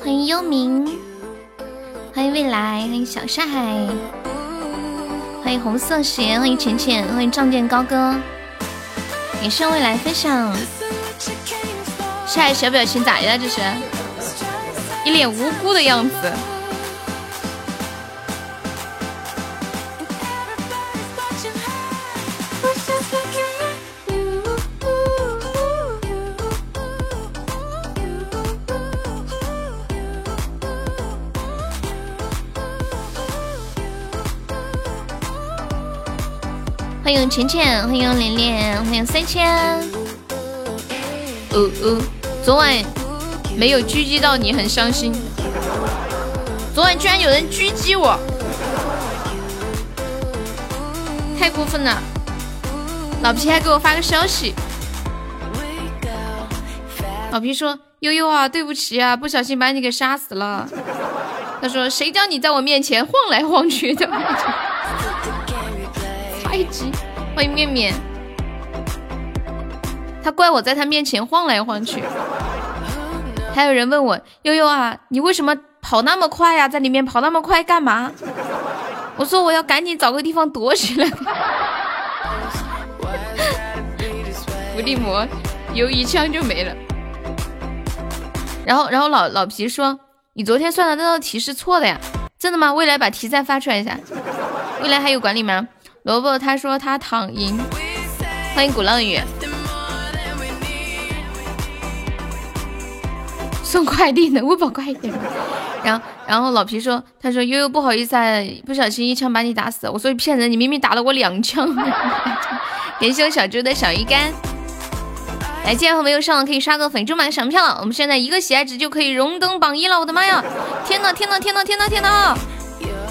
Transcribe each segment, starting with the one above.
欢迎幽冥，欢迎未来，欢迎小上海，欢迎红色鞋，欢迎浅浅，欢迎仗剑高歌，也是未来分享。下海小表情咋的了？这是一脸无辜的样子。欢迎浅浅，欢迎连连，欢迎三千。哦哦，昨晚没有狙击到你，很伤心。昨晚居然有人狙击我，太过分了！老皮还给我发个消息，老皮说：“悠悠啊，对不起啊，不小心把你给杀死了。”他说：“谁叫你在我面前晃来晃去的？” 太急，欢迎面面。他怪我在他面前晃来晃去。还有人问我悠悠啊，你为什么跑那么快呀？在里面跑那么快干嘛？我说我要赶紧找个地方躲起来。伏地魔有一枪就没了。然后，然后老老皮说，你昨天算的那道题是错的呀？真的吗？未来把题再发出来一下。未来还有管理吗？萝卜他说他躺赢，欢迎鼓浪屿，送快递的，我宝快一点。然后然后老皮说，他说悠悠不好意思啊，不小心一枪把你打死。我说你骗人，你明明打了我两枪。感谢我小猪的小鱼干，来，今天还没有上可以刷个粉猪买赏票了。我们现在一个喜爱值就可以荣登榜一了，我的妈呀！天呐天呐天呐天呐天呐！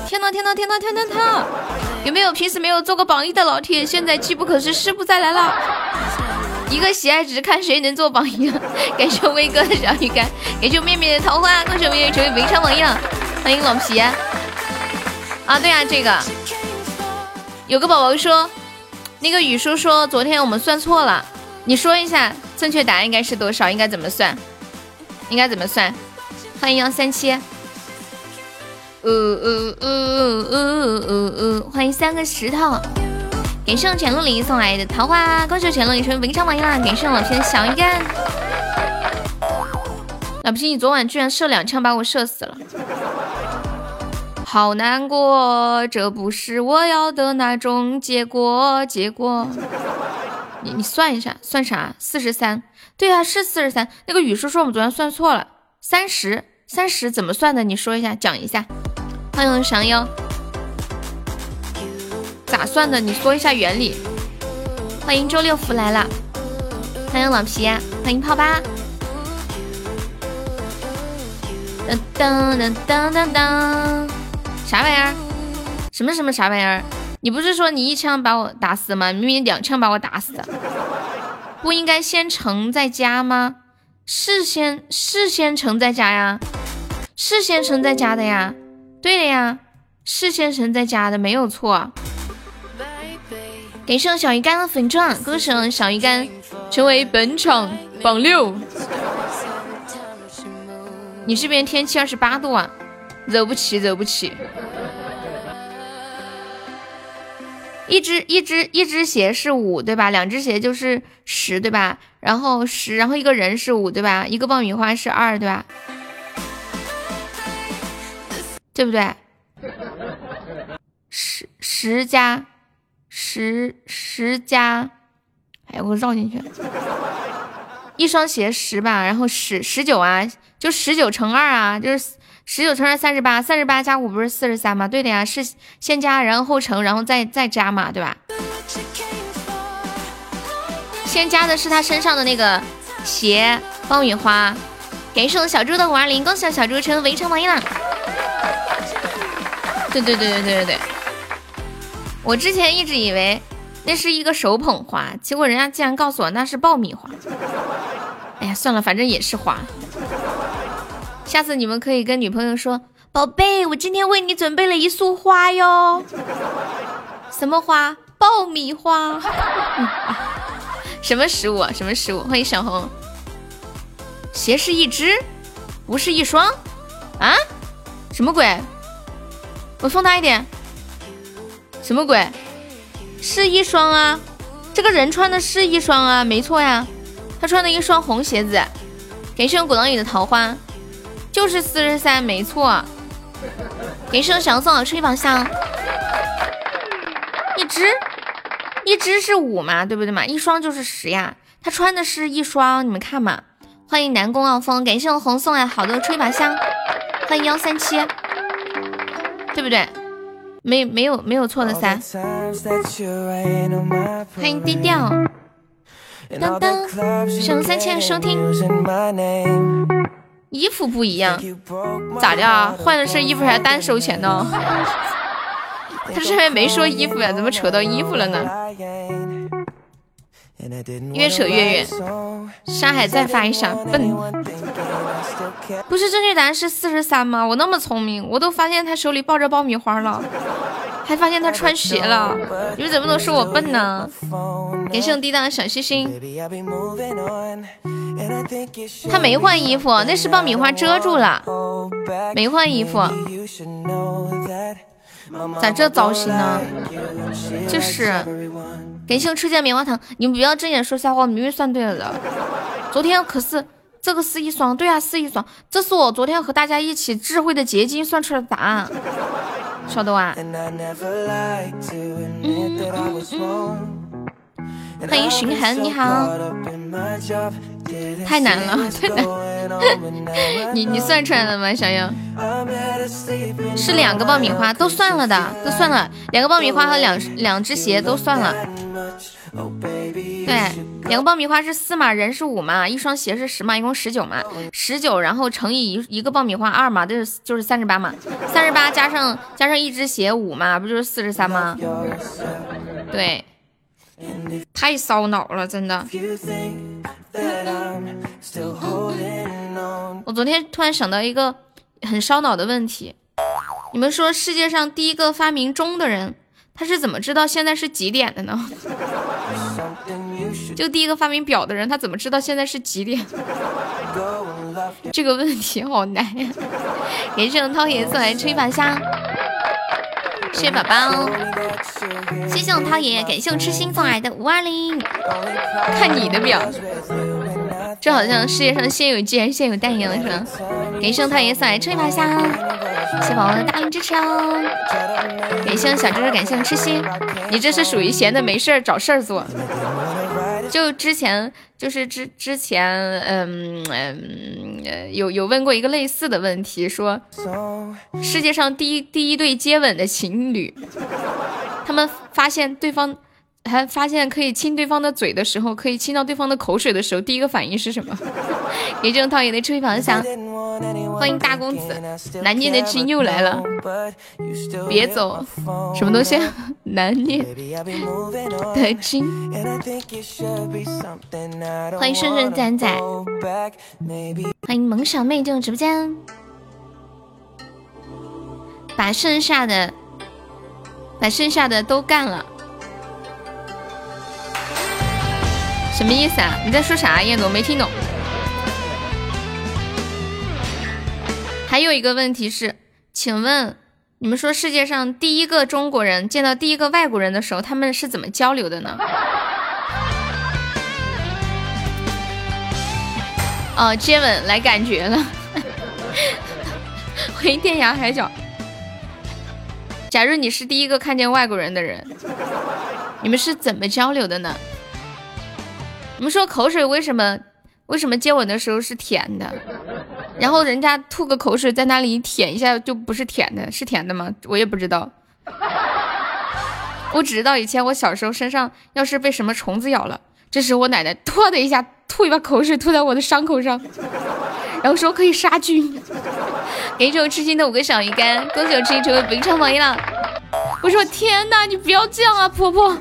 天呐天呐天呐天呐天呐！有没有平时没有做过榜一的老铁？现在机不可失，失不再来了。一个喜爱值，看谁能做榜一。感谢威哥的小鱼干，感谢面面的桃花，恭喜我们成为围场榜一了。欢迎老皮。啊，对啊，这个有个宝宝说，那个雨叔说昨天我们算错了，你说一下正确答案应该是多少？应该怎么算？应该怎么算？欢迎幺三七。呃呃呃呃呃呃呃，欢迎三个石头，感谢我浅露里送来的桃花，恭喜浅露里成为文昌榜一啦！感谢老皮小鱼干，老皮你昨晚居然射两枪把我射死了，好难过，这不是我要的那种结果，结果，你你算一下，算啥？四十三，对啊，是四十三。那个雨叔说我们昨天算错了，三十。三十怎么算的？你说一下，讲一下。欢迎降妖，咋算的？你说一下原理。欢迎周六福来了，欢迎老皮，欢迎泡吧。噔噔噔噔噔噔，啥玩意儿？什么什么啥玩意儿？你不是说你一枪把我打死吗？明明两枪把我打死的，不应该先乘再加吗？是先是先乘再加呀，是先乘再加的呀，对的呀，是先乘再加的，没有错。感谢小鱼干的粉钻，恭喜小鱼干成为本场榜六。你这边天气二十八度啊，惹不起，惹不起。一只一只一只鞋是五对吧？两只鞋就是十对吧？然后十，然后一个人是五对吧？一个爆米花是二对吧？对不对？十十加十十加，哎，我绕进去了。一双鞋十吧，然后十十九啊，就十九乘二啊，就是。十九乘二三十八，三十八加五不是四十三吗？对的呀，是先加然后后乘，然后再再加嘛，对吧？先加的是他身上的那个鞋爆米花。感谢我小猪的五二零，恭喜小猪成为围城榜一了！对对对对对对对，我之前一直以为那是一个手捧花，结果人家竟然告诉我那是爆米花。哎呀，算了，反正也是花。下次你们可以跟女朋友说：“宝贝，我今天为你准备了一束花哟。”什么花？爆米花。什么食物？什么食物？欢迎小红。鞋是一只，不是一双啊？什么鬼？我送他一点。什么鬼？是一双啊！这个人穿的是一双啊，没错呀，他穿的一双红鞋子。感谢我鼓浪屿的桃花，就是四十三，没错。感谢我小送的吹宝箱，一只，一只是五嘛，对不对嘛？一双就是十呀。他穿的是一双，你们看嘛。欢迎南宫傲风，感谢我红送来好多吹宝箱。欢迎幺三七，对不对？没没有没有错的噻。欢迎低调。当当，上三千收听。衣服不一样，咋的啊？换了身衣服还是单收钱呢？他这上面没说衣服呀，怎么扯到衣服了呢？越扯越远。山海再发一闪，笨。不是正确答案是四十三吗？我那么聪明，我都发现他手里抱着爆米花了，还发现他穿鞋了。你们怎么能说我笨呢？感谢我滴答的小心心。他没换衣服，那是爆米花遮住了，没换衣服。咋这造型呢？就是。感谢我吃见棉花糖，你们不要睁眼说瞎话，明明算对了的。昨天可是这个是一双，对啊，是一双，这是我昨天和大家一起智慧的结晶算出来的答案，晓得哇？欢迎寻痕，你好。太难了，太难。你你算出来了吗，小优？是两个爆米花，都算了的，都算了。两个爆米花和两两只鞋都算了。对，两个爆米花是四嘛，人是五嘛，一双鞋是十嘛，一共十九嘛，十九然后乘以一一个爆米花二嘛，就是就是三十八嘛，三十八加上加上一只鞋五嘛，不就是四十三吗？对。太烧脑了，真的。我昨天突然想到一个很烧脑的问题，你们说世界上第一个发明钟的人，他是怎么知道现在是几点的呢？就第一个发明表的人，他怎么知道现在是几点？这个问题好难呀！感谢我涛爷送来吹把香。谢谢宝宝，谢谢我涛爷，感谢我痴心送来的五二零。看你的表，这好像世界上先有鸡还是先有蛋一样的是吧？感谢我涛爷送来吹把香，谢谢宝宝的大力支持哦。感谢我小猪猪，感谢我痴心，你这是属于闲的没事儿找事儿做。就之前就是之之前，嗯嗯，有有问过一个类似的问题，说世界上第一第一对接吻的情侣，他们发现对方还发现可以亲对方的嘴的时候，可以亲到对方的口水的时候，第一个反应是什么？也正套也得吹方向。欢迎大公子，难念的经又来了，别走，什么东西？难念的经。欢迎顺顺仔仔，欢迎萌小妹进入直播间，把剩下的，把剩下的都干了，什么意思啊？你在说啥？燕总没听懂。还有一个问题是，请问你们说世界上第一个中国人见到第一个外国人的时候，他们是怎么交流的呢？哦，接吻来感觉了。欢迎天涯海角。假如你是第一个看见外国人的人，你们是怎么交流的呢？你们说口水为什么为什么接吻的时候是甜的？然后人家吐个口水在那里舔一下就不是甜的，是甜的吗？我也不知道。我只知道以前我小时候身上要是被什么虫子咬了，这时我奶奶突的一下吐一把口水吐在我的伤口上，然后说可以杀菌。给我吃心的五个小鱼干，恭喜我吃心成为本场榜一了。我说天哪，你不要这样啊，婆婆，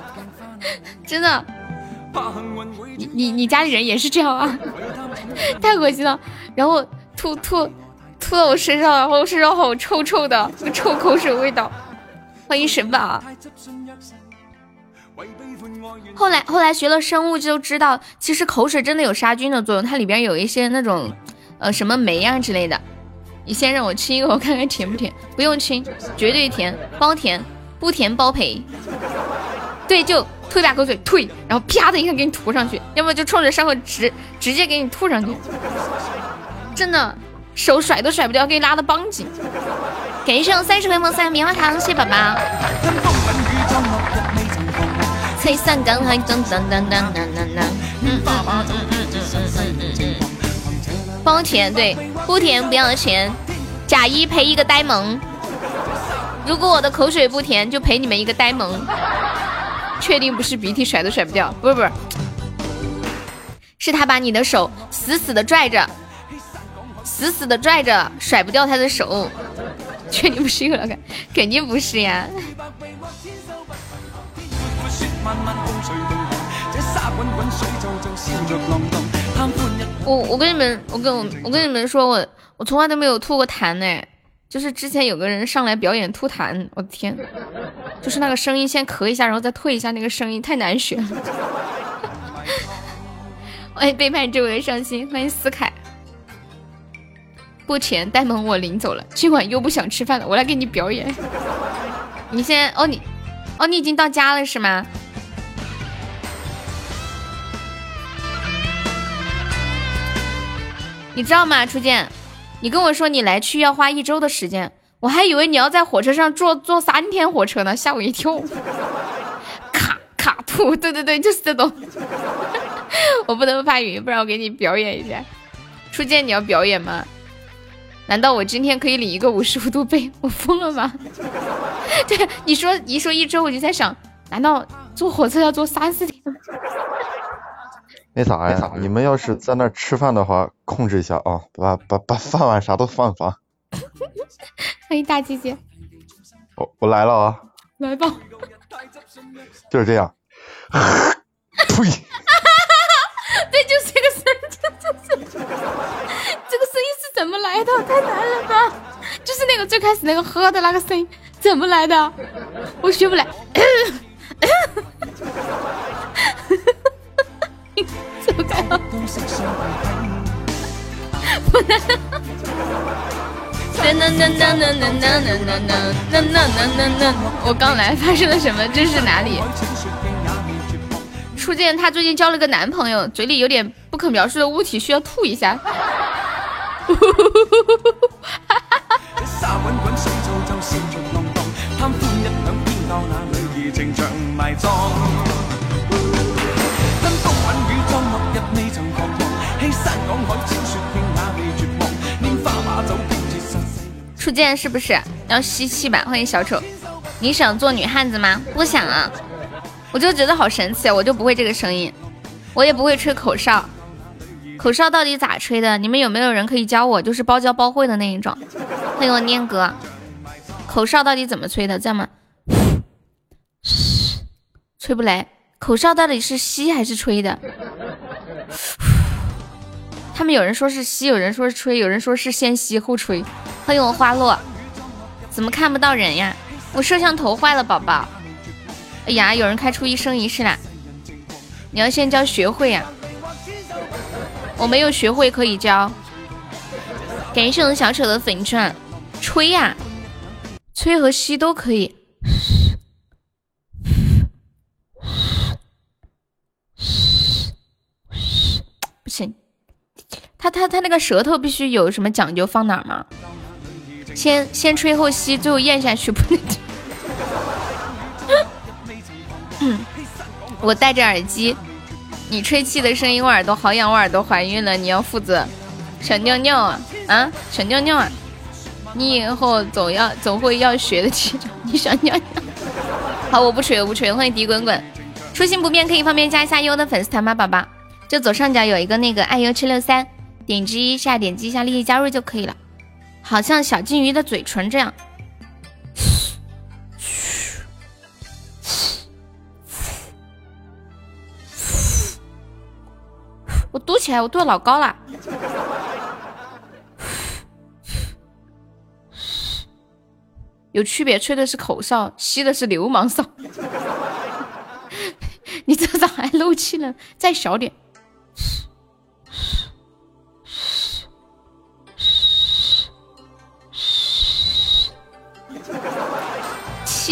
真的。你你你家里人也是这样啊？太恶心了。然后吐吐吐到我身上，然后身上好臭臭的，臭口水味道。欢迎神宝。后来后来学了生物就知道，其实口水真的有杀菌的作用，它里边有一些那种呃什么酶啊之类的。你先让我亲一口，我看看甜不甜。不用亲，绝对甜，包甜，不甜包赔。对，就吐一大口水，吐，然后啪的一下给你涂上去，要么就冲着伤口直直接给你吐上去，真的手甩都甩不掉，给你拉的邦紧。感谢我三十回梦三棉花糖，谢谢宝宝。吹散干海，噔噔噔噔噔噔噔。丰田对，不甜不要钱，假一赔一个呆萌。如果我的口水不甜，就赔你们一个呆萌。确定不是鼻涕甩都甩不掉？不是不是，是他把你的手死死的拽着，死死的拽着，甩不掉他的手。确定不是有了感？肯定不是呀。我我跟你们，我跟我我跟你们说，我我从来都没有吐过痰呢。就是之前有个人上来表演吐痰，我的天，就是那个声音，先咳一下，然后再退一下，那个声音太难学。欢迎背叛周围伤心，欢迎思凯。不甜，呆萌我领走了，今晚又不想吃饭了，我来给你表演。你先哦，你哦，你已经到家了是吗？你知道吗，初见？你跟我说你来去要花一周的时间，我还以为你要在火车上坐坐三天火车呢，吓我一跳。卡卡吐，对对对，就是这种。我不能发语音，不然我给你表演一下。初见，你要表演吗？难道我今天可以领一个五十五度背？我疯了吗？对，你说一说一周，我就在想，难道坐火车要坐三四天？那啥呀？你们要是在那吃饭的话，控制一下啊，把把把饭碗啥都放放。欢迎大姐姐。我我来了啊！来吧。就是这样。呸！对，就是这个声，这这这，这个声音是怎么来的？太难了吧！就是那个最开始那个喝的那个声音，怎么来的？我学不来。走开！不能！我刚来，发生了什么？这是哪里？初见，她最近交了个男朋友，嘴里有点不可描述的物体，需要吐一下。初见是不是要吸气吧？欢迎小丑，你想做女汉子吗？不想啊，我就觉得好神奇，我就不会这个声音，我也不会吹口哨，口哨到底咋吹的？你们有没有人可以教我？就是包教包会的那一种。欢迎我念哥，口哨到底怎么吹的？这样吗？吹不来，口哨到底是吸还是吹的？他们有人说是吸，有人说是吹，有人说是先吸后吹。欢迎我花落，怎么看不到人呀？我摄像头坏了，宝宝。哎呀，有人开出一生一世啦！你要先教学会呀，我没有学会可以教。感谢我们小丑的粉钻，吹呀，吹和吸都可以。不行。他他他那个舌头必须有什么讲究？放哪儿吗？先先吹后吸，最后咽下去不能。嗯，我戴着耳机，你吹气的声音我耳朵好痒，我耳朵怀孕了，你要负责。小尿尿啊啊，小尿尿啊，你以后总要总会要学的起。你想尿尿？好，我不吹，我不吹。欢迎迪滚滚，初心不变，可以方便加一下优的粉丝团吗，宝宝？就左上角有一个那个爱优七六三。点击一下，点击一下，立即加入就可以了。好像小金鱼的嘴唇这样。我嘟起来，我嘟老高了。有区别，吹的是口哨，吸的是流氓哨。你这咋还漏气呢？再小点。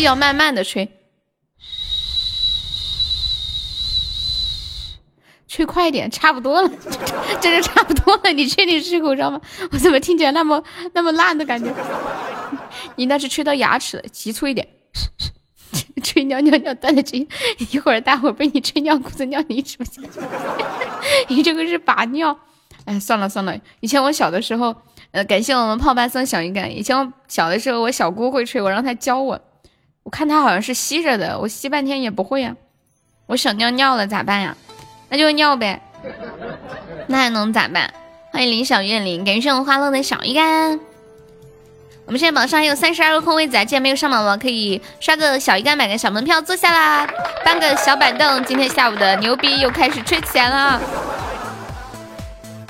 要慢慢的吹，吹快一点，差不多了，这就差不多了。你确定是口哨吗？我怎么听起来那么那么烂的感觉？你那是吹到牙齿了，急促一点。吹尿尿尿断了气，一会儿大伙被你吹尿裤子尿你是不是？你这个是把尿。哎，算了算了，以前我小的时候，呃，感谢我们泡吧送小鱼干。以前我小的时候，我小姑会吹，我让她教我。我看他好像是吸着的，我吸半天也不会呀。我想尿尿了咋办呀？那就尿呗。那还能咋办？欢迎林小月林，感谢我花落的小鱼干。我们现在榜上还有三十二个空位子啊！既然没有上榜的，可以刷个小鱼干，买个小门票坐下啦，搬个小板凳。今天下午的牛逼又开始吹起来了。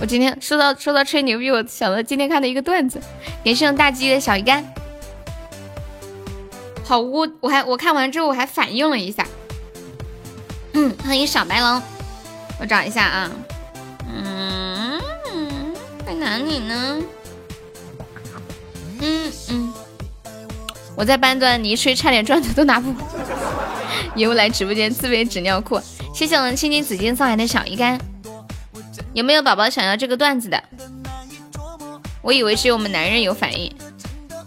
我今天说到说到吹牛逼，我想到今天看的一个段子，感谢大鸡的小鱼干。好污！我还我看完之后我还反应了一下。嗯，欢迎小白龙，我找一下啊。嗯，在哪里呢？嗯嗯，我在搬砖，你一吹差点砖头都拿不。又来直播间自备纸尿裤，谢谢我们青青紫金送来的小鱼干。有没有宝宝想要这个段子的？我以为只有我们男人有反应，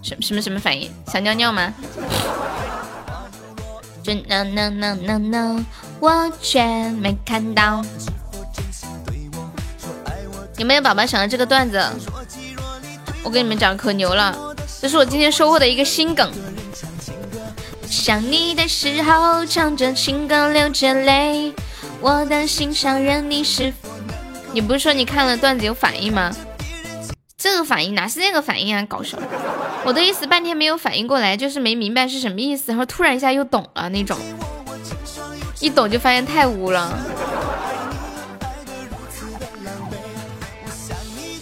什什么什么反应？想尿尿吗？真的呢呢呢呢，我却没看到。有没有宝宝想要这个段子？我跟你们讲，可牛了！这是我今天收获的一个新梗。想你的时候，唱着情歌流着泪，我的心上人你是。你不是说你看了段子有反应吗？这个反应哪是那个反应啊？搞笑！我的意思半天没有反应过来，就是没明白是什么意思，然后突然一下又懂了那种。一懂就发现太污了。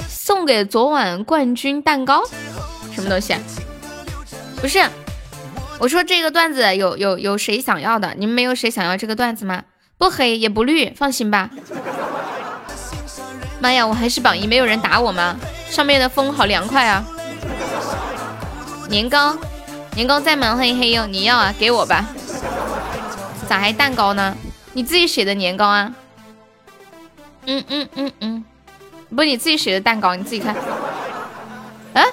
送给昨晚冠军蛋糕，什么东西？不是，我说这个段子有有有谁想要的？你们没有谁想要这个段子吗？不黑也不绿，放心吧。妈呀，我还是榜一，没有人打我吗？上面的风好凉快啊！年糕，年糕在吗？欢迎黑柚，你要啊？给我吧。咋还蛋糕呢？你自己写的年糕啊？嗯嗯嗯嗯。不，你自己写的蛋糕，你自己看。啊，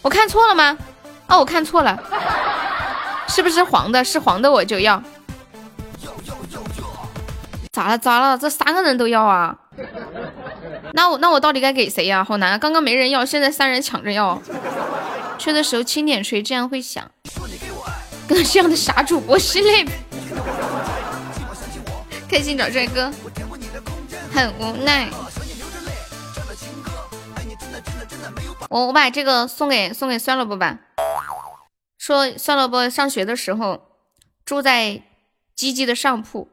我看错了吗？哦，我看错了，是不是黄的？是黄的我就要。咋了？咋了？这三个人都要啊？那我那我到底该给谁呀？好难，刚刚没人要，现在三人抢着要。吹的时候轻点吹，这样会响。跟这样的傻主播失恋。开心找帅哥，很无奈。我我把这个送给送给酸萝卜吧。说酸萝卜上学的时候住在鸡鸡的上铺，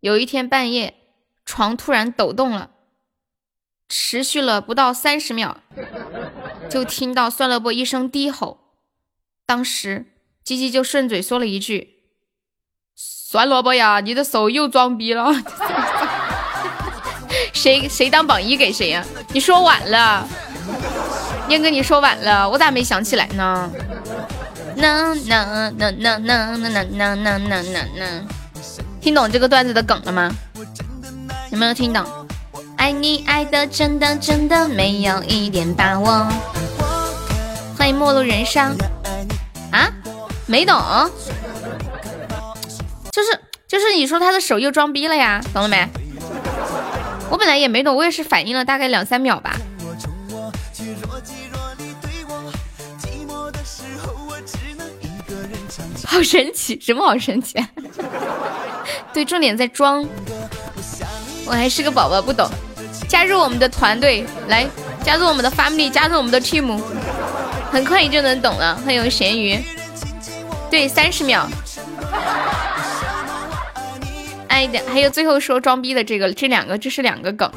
有一天半夜床突然抖动了，持续了不到三十秒，就听到酸萝卜一声低吼，当时鸡鸡就顺嘴说了一句：“酸萝卜呀，你的手又装逼了。”谁谁当榜一给谁呀？你说晚了。燕哥，你说晚了，我咋没想起来呢？呐呐呐呐呐呐呐呐呐呐呐！听懂这个段子的梗了吗？有没有听懂？爱你爱的真的真的没有一点把握。欢迎陌路人生啊？没懂？就是就是你说他的手又装逼了呀？懂了没？我本来也没懂，我也是反应了大概两三秒吧。好神奇，什么好神奇？对，重点在装。我还是个宝宝，不懂。加入我们的团队，来加入我们的 family，加入我们的 team，很快你就能懂了。欢迎咸鱼。对，三十秒。哎的，还有最后说装逼的这个，这两个，这是两个梗。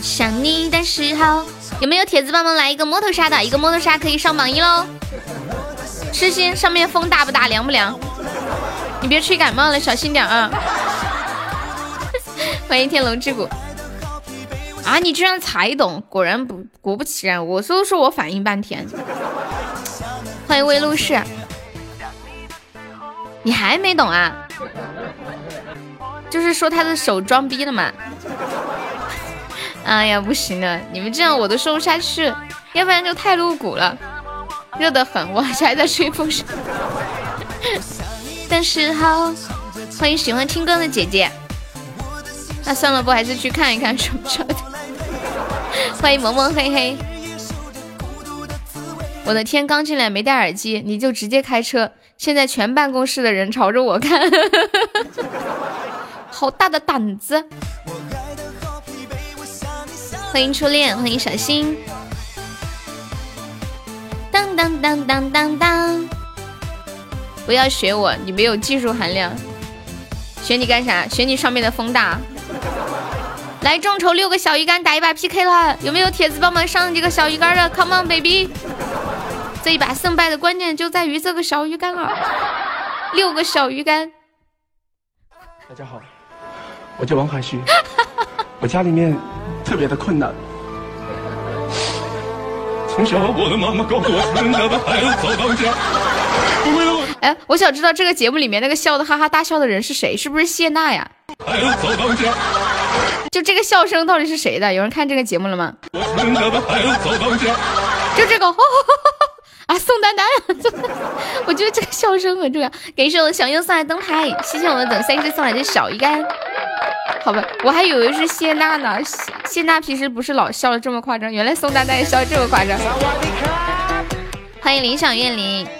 想你的时候，有没有铁子帮忙来一个摩托杀的？一个摩托杀可以上榜一喽。痴心，上面风大不大，凉不凉？你别吹感冒了，小心点啊！欢迎天龙之谷。啊，你居然才懂，果然不，果不其然，我说说我反应半天。欢迎魏露士，你还没懂啊？就是说他的手装逼了嘛？哎呀，不行了，你们这样我都说不下去，要不然就太露骨了，热得很，我还在吹风扇。但是好，欢迎喜欢听歌的姐姐。那算了，不还是去看一看什么什么的。欢迎萌萌嘿嘿。我的天，刚进来没戴耳机，你就直接开车，现在全办公室的人朝着我看，好大的胆子！欢迎初恋，欢迎小新。当当当当当当！不要学我，你没有技术含量。学你干啥？学你上面的风大。来众筹六个小鱼干打一把 PK 了，有没有铁子帮忙上几个小鱼干的？Come on baby！这一把胜败的关键就在于这个小鱼干了，六个小鱼干。大家好，我叫王海旭，我家里面特别的困难。从小我的妈妈告诉我，生下的孩子早当家。不会哎，我想知道这个节目里面那个笑的哈哈大笑的人是谁？是不是谢娜呀？孩子早当家。就这个笑声到底是谁的？有人看这个节目了吗？我生下的孩子早当家。就这个。啊，宋丹丹，我觉得这个笑声很重要。感谢我的小优送来灯牌，谢谢我们等三只送来的小鱼干。好吧，我还以为是谢娜呢。谢谢娜平时不是老笑的这么夸张，原来宋丹丹也笑的这么夸张。欢迎林小月林。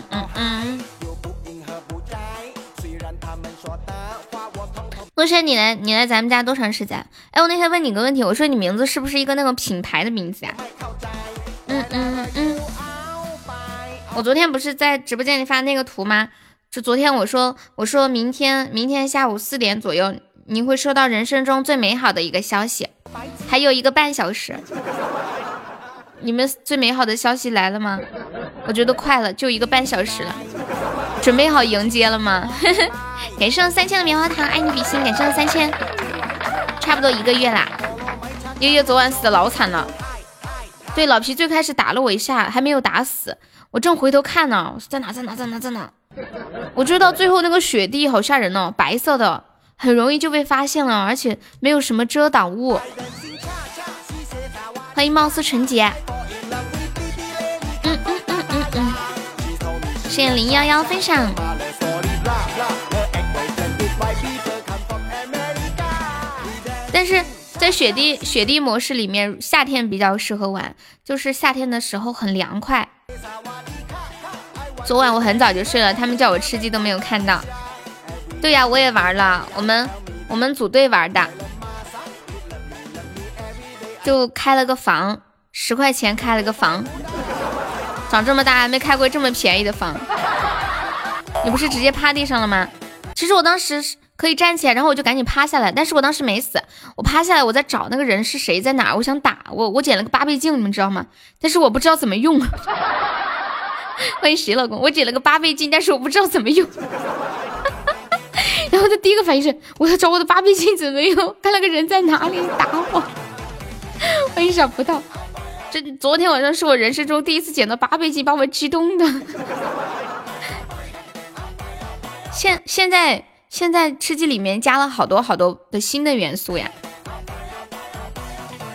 陆轩，你来你来咱们家多长时间？哎，我那天问你个问题，我说你名字是不是一个那个品牌的名字呀？嗯嗯嗯。我昨天不是在直播间里发那个图吗？就昨天我说我说明天明天下午四点左右。你会收到人生中最美好的一个消息，还有一个半小时，你们最美好的消息来了吗？我觉得快了，就一个半小时了，准备好迎接了吗？感谢三千的棉花糖，爱你比心，感谢三千，差不多一个月啦。悠悠昨晚死的老惨了，对，老皮最开始打了我一下，还没有打死，我正回头看呢，在哪在哪在哪在哪，我追到最后那个雪地好吓人哦，白色的。很容易就被发现了，而且没有什么遮挡物。欢迎貌似纯洁。谢谢零幺幺分享。但是在雪地雪地模式里面，夏天比较适合玩，就是夏天的时候很凉快。昨晚我很早就睡了，他们叫我吃鸡都没有看到。对呀，我也玩了，我们我们组队玩的，就开了个房，十块钱开了个房，长这么大还没开过这么便宜的房。你不是直接趴地上了吗？其实我当时可以站起来，然后我就赶紧趴下来，但是我当时没死，我趴下来我在找那个人是谁在哪，我想打我，我捡了个八倍镜，你们知道吗？但是我不知道怎么用。欢迎谁老公，我捡了个八倍镜，但是我不知道怎么用。然后他第一个反应是，我要找我的八倍镜怎么用？看那个人在哪里打我。欢迎小葡萄，这昨天晚上是我人生中第一次捡到八倍镜，把我激动的。现现在现在吃鸡里面加了好多好多的新的元素呀。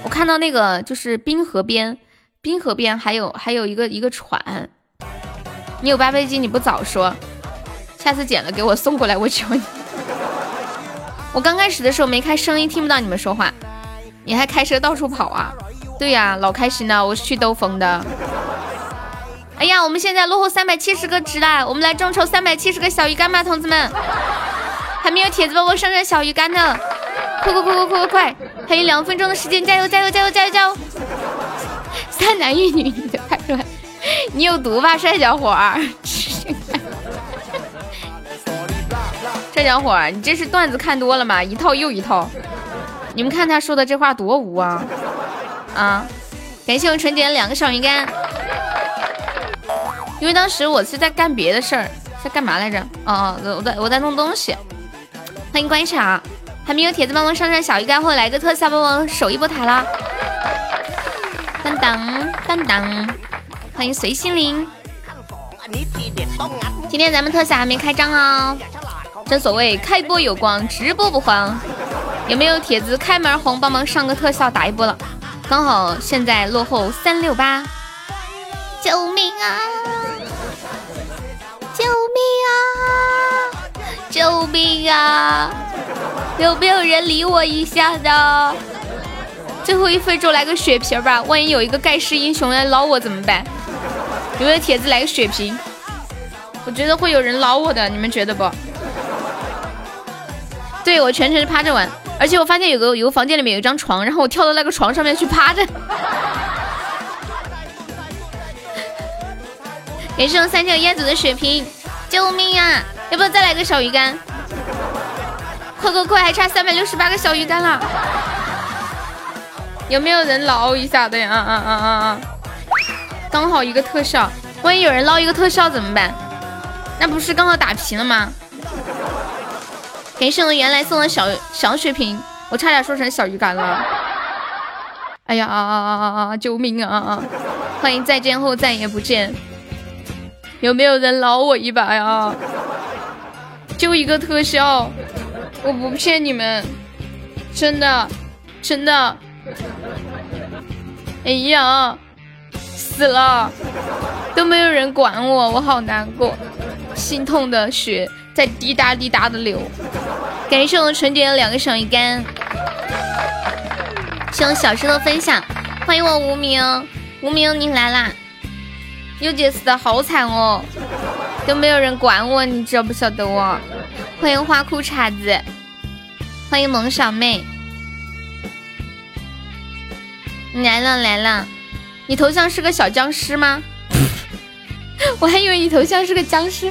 我看到那个就是冰河边，冰河边还有还有一个一个船。你有八倍镜你不早说，下次捡了给我送过来，我求你。我刚开始的时候没开声音，听不到你们说话。你还开车到处跑啊？对呀，老开心了，我是去兜风的。哎呀，我们现在落后三百七十个值了，我们来众筹三百七十个小鱼干吧，同志们！还没有铁子帮我上上小鱼干呢。快快快快快快快！还有两分钟的时间，加油加油加油加油加油！三男一女，你就看出来，你有毒吧，帅小伙儿！帅小伙儿，你这是段子看多了吗？一套又一套。你们看他说的这话多无啊！啊！感谢我纯洁的两个小鱼干。因为当时我是在干别的事儿，在干嘛来着？哦哦，我在我在弄东西。欢迎观察，还没有铁子帮忙上上小鱼干，或者来个特效帮忙守一波塔啦！当当当当，欢迎随心灵。今天咱们特效还没开张哦，正所谓开播有光，直播不慌。有没有铁子开门红帮忙上个特效打一波了？刚好现在落后三六八，救命啊！救命啊！救命啊！有没有人理我一下的？最后一分钟来个血瓶吧，万一有一个盖世英雄来捞我怎么办？有没有铁子来个血瓶？我觉得会有人捞我的，你们觉得不？对我全程趴着玩，而且我发现有个有个房间里面有一张床，然后我跳到那个床上面去趴着。也是用三条烟组的血瓶，救命啊！要不要再来个小鱼干？快快快，还差三百六十八个小鱼干了，有没有人捞一下的呀？啊啊啊啊啊！刚好一个特效，万一有人捞一个特效怎么办？那不是刚好打平了吗？感谢我原来送的小小血瓶，我差点说成小鱼干了。哎呀啊啊啊啊啊！救命啊！欢迎再见后再也不见。有没有人捞我一把呀？就一个特效，我不骗你们，真的，真的。哎呀，死了，都没有人管我，我好难过，心痛的血在滴答滴答的流。感谢我们纯洁的两个小鱼干，谢我小石头分享，欢迎我无名，无名你来啦。优姐死的好惨哦，都没有人管我，你知不晓得我？欢迎花裤衩子，欢迎萌小妹，你来了来了，你头像是个小僵尸吗？我还以为你头像是个僵尸，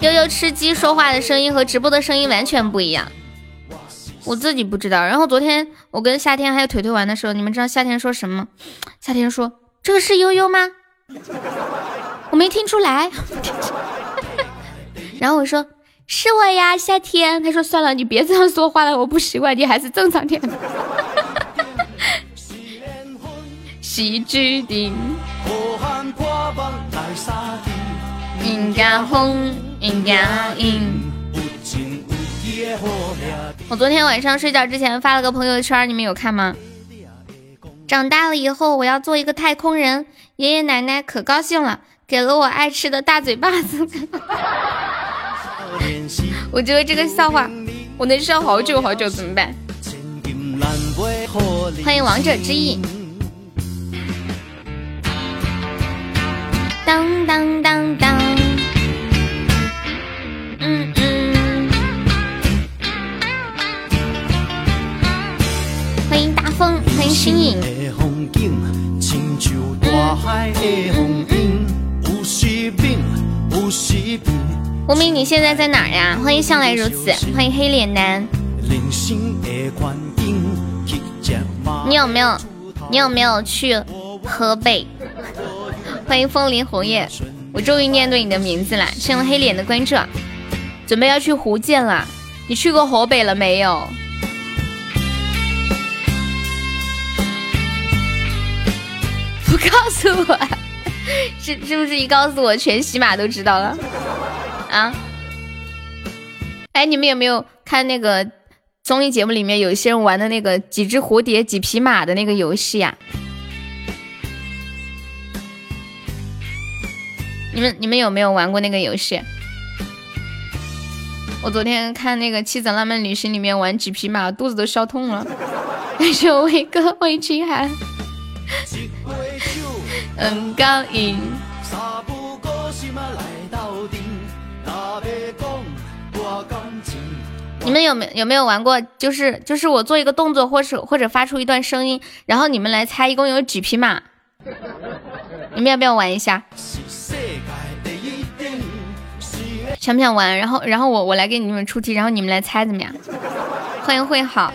悠悠吃鸡说话的声音和直播的声音完全不一样。我自己不知道。然后昨天我跟夏天还有腿腿玩的时候，你们知道夏天说什么？夏天说：“这个是悠悠吗？” 我没听出来。然后我说：“是我呀，夏天。”他说：“算了，你别这样说话了，我不习惯，你还是正常点。”喜剧的。我昨天晚上睡觉之前发了个朋友圈，你们有看吗？长大了以后我要做一个太空人，爷爷奶奶可高兴了，给了我爱吃的大嘴巴子。我觉得这个笑话我能笑好久好久，怎么办？欢迎王者之意。当当当当。风，欢迎新颖。无名，你现在在哪呀？欢迎向来如此，欢迎黑脸男。你有没有？你有没有去河北？欢迎风林红叶，我终于念对你的名字了。谢了黑脸的关注，准备要去福建了。你去过河北了没有？不告诉我，是是不是一告诉我，全喜马都知道了？啊？哎，你们有没有看那个《综艺节目里面有些人玩的那个几只蝴蝶几匹马的那个游戏呀。你们你们有没有玩过那个游戏？我昨天看那个《妻子浪漫旅行》里面玩几匹马，肚子都笑痛了。感谢伟哥魏清寒。嗯，高音。你们有没有没有玩过？就是就是我做一个动作，或是或者发出一段声音，然后你们来猜一共有几匹马？你们要不要玩一下？想不想玩？然后然后我我来给你们出题，然后你们来猜怎么样？欢迎会好，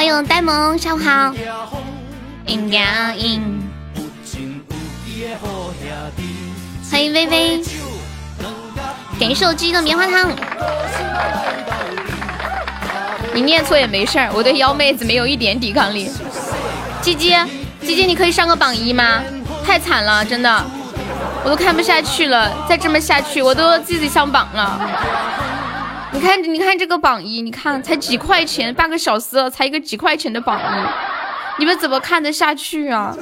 欢迎呆萌，下午好。欢迎微微。感谢我鸡的棉花糖，你念错也没事儿，我对幺妹子没有一点抵抗力。鸡鸡，鸡鸡，你可以上个榜一吗？太惨了，真的，我都看不下去了，再这么下去，我都自己上榜了。你看，你看这个榜一，你看才几块钱，半个小时，才一个几块钱的榜一，你们怎么看得下去啊？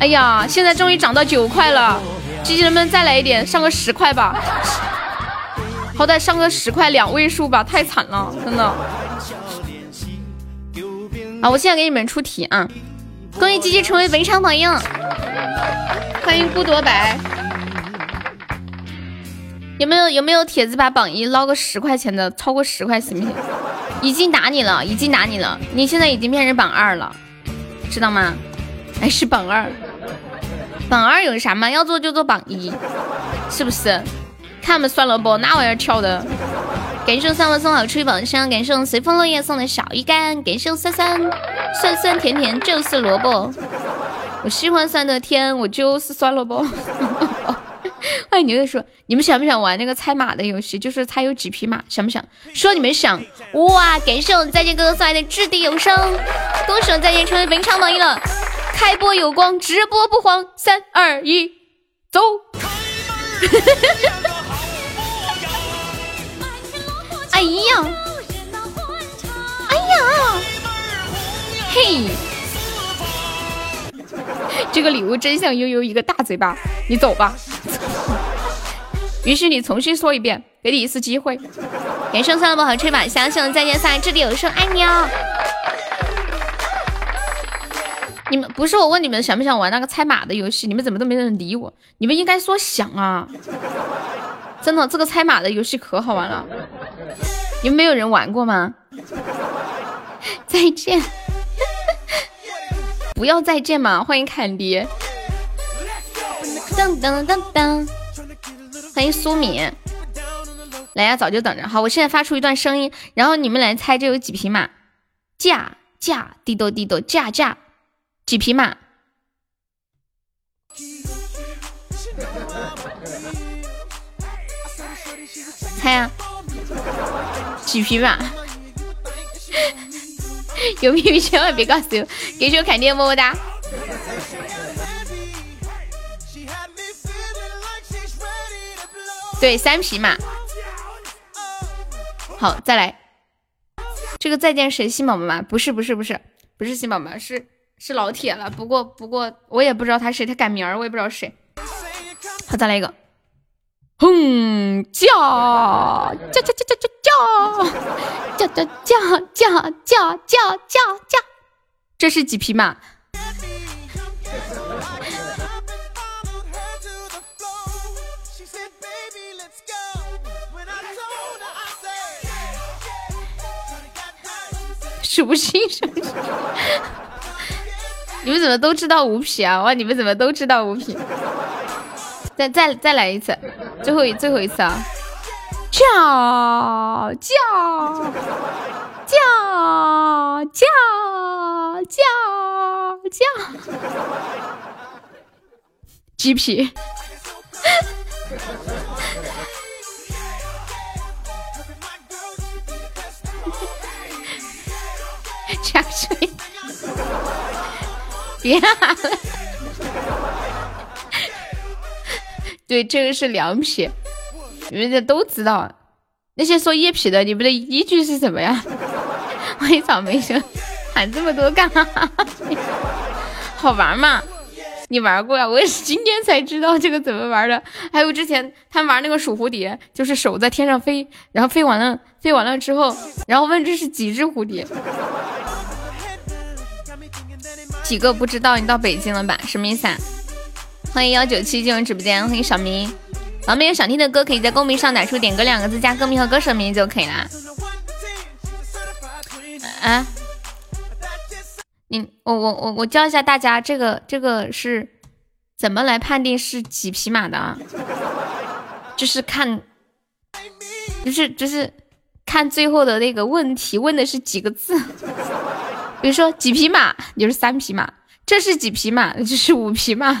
哎呀，现在终于涨到九块了。机器人们再来一点，上个十块吧，好歹上个十块两位数吧，太惨了，真的。啊，我现在给你们出题啊！恭喜机器成为本场榜一，欢迎孤独白。有没有有没有铁子把榜一捞个十块钱的，超过十块行不行？已经打你了，已经打你了，你现在已经变成榜二了，知道吗？哎，是榜二。榜二有啥嘛？要做就做榜一，是不是？看们算了不？那玩意儿跳的？感谢三文送好吹宝箱，感谢随风落叶送的小鱼干，感谢酸酸酸酸甜甜就是萝卜。我喜欢酸的甜，我就是酸萝卜。欢迎牛牛说，你们想不想玩那个猜马的游戏？就是猜有几匹马，想不想？说你们想哇！感谢我们再见哥哥送来的掷地有声，恭喜我们再见成为本场榜一了。开播有光，直播不慌。三二一，走！哎呀，哎呀，嘿，这个礼物真像悠悠一个大嘴巴。你走吧，允许你重新说一遍，给你一次机会。感谢三乐不好吹吧相信再见三，这里有声，爱你哦。你们不是我问你们想不想玩那个猜码的游戏？你们怎么都没人理我？你们应该说想啊！真的，这个猜码的游戏可好玩了。你们没有人玩过吗？再见，不要再见嘛！欢迎坎迪，噔噔噔噔，欢迎苏敏，来呀，早就等着。好，我现在发出一段声音，然后你们来猜这有几匹马？驾驾，滴咚滴咚，驾驾。几匹马？猜呀！几匹马？有秘密千万别告诉我！给我看电么么哒！对，三匹马。好，再来。这个再见谁新宝宝吗？不是，不是，不是，不是新宝宝，是。是老铁了，不过不过我也不知道他谁，他改名儿我也不知道谁。好，再来一个，哼叫叫叫叫叫叫叫叫叫叫叫叫叫，这是几匹马？数不清，数不清。你们怎么都知道五匹啊？哇，你们怎么都知道五匹？再再再来一次，最后一最后一次啊！叫叫叫叫叫叫，几匹？加水。别喊了，对，这个是凉皮。你们这都知道。那些说野皮的，你们的依据是什么呀？欢迎草莓兄，喊这么多干嘛？好玩吗？你玩过呀？我也是今天才知道这个怎么玩的。还有之前他玩那个数蝴蝶，就是手在天上飞，然后飞完了，飞完了之后，然后问这是几只蝴蝶？几个不知道？你到北京了吧？什么意思啊？欢迎幺九七进入直播间，欢迎小明。然后没有想听的歌，可以在公屏上打出“点歌”两个字，加歌名和歌手名就可以了。啊？你我我我我教一下大家，这个这个是怎么来判定是几匹马的啊？就是看，就是就是看最后的那个问题问的是几个字。比如说几匹马，就是三匹马；这是几匹马，就是五匹马。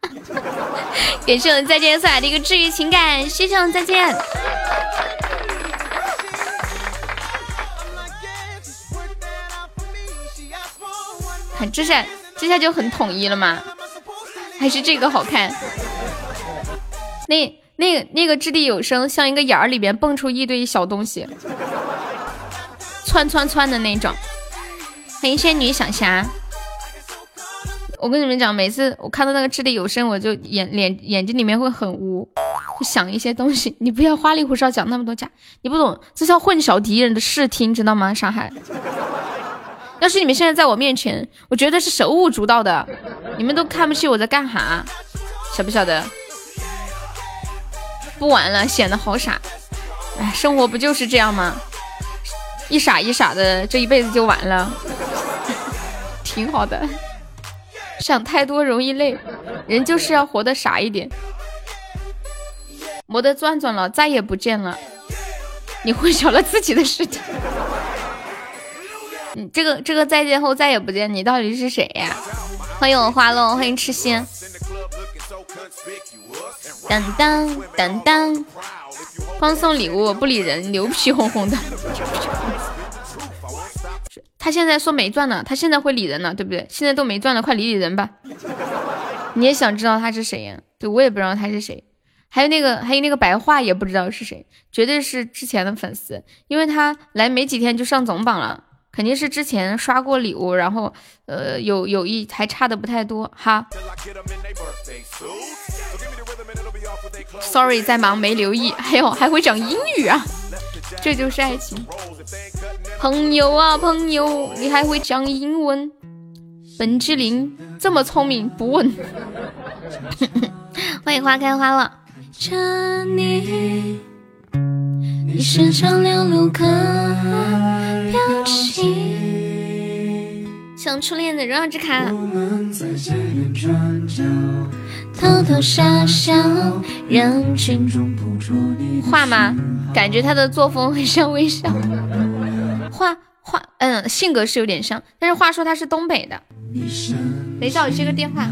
感谢我们再见送来的一个治愈情感，谢谢我们再见。看这下这下就很统一了吗？还是这个好看？那那个那个掷地有声，像一个眼儿里边蹦出一堆小东西，窜窜窜的那种。欢迎仙女小霞。我跟你们讲，每次我看到那个掷地有声，我就眼脸眼睛里面会很污，就想一些东西。你不要花里胡哨讲那么多假，你不懂，这叫混淆敌人的视听，知道吗？上海。要是你们现在在我面前，我觉得是手舞足蹈的，你们都看不起我在干哈，晓不晓得？不玩了，显得好傻。哎，生活不就是这样吗？一傻一傻的，这一辈子就完了，挺好的。想太多容易累，人就是要活得傻一点。没得转转了，再也不见了。你混淆 了自己的视听。你这个这个再见后再也不见，你到底是谁呀？欢迎我花落，欢迎痴心。当当当当，光送礼物不理人，牛皮哄哄的。他现在说没钻呢，他现在会理人呢，对不对？现在都没钻了，快理理人吧。你也想知道他是谁呀？对我也不知道他是谁。还有那个还有那个白话也不知道是谁，绝对是之前的粉丝，因为他来没几天就上总榜了。肯定是之前刷过礼物，然后呃有有一还差的不太多哈。Sorry，在忙没留意。还有还会讲英语啊，这就是爱情。朋友啊朋友，你还会讲英文？本之灵这么聪明不问。欢迎花开花了。你身上流露可表情，像初恋的荣耀之卡。偷偷傻笑，人群中捕捉你。画吗？感觉他的作风很像微笑。画画，嗯，性格是有点像，但是话说他是东北的。等一下，我接个电话。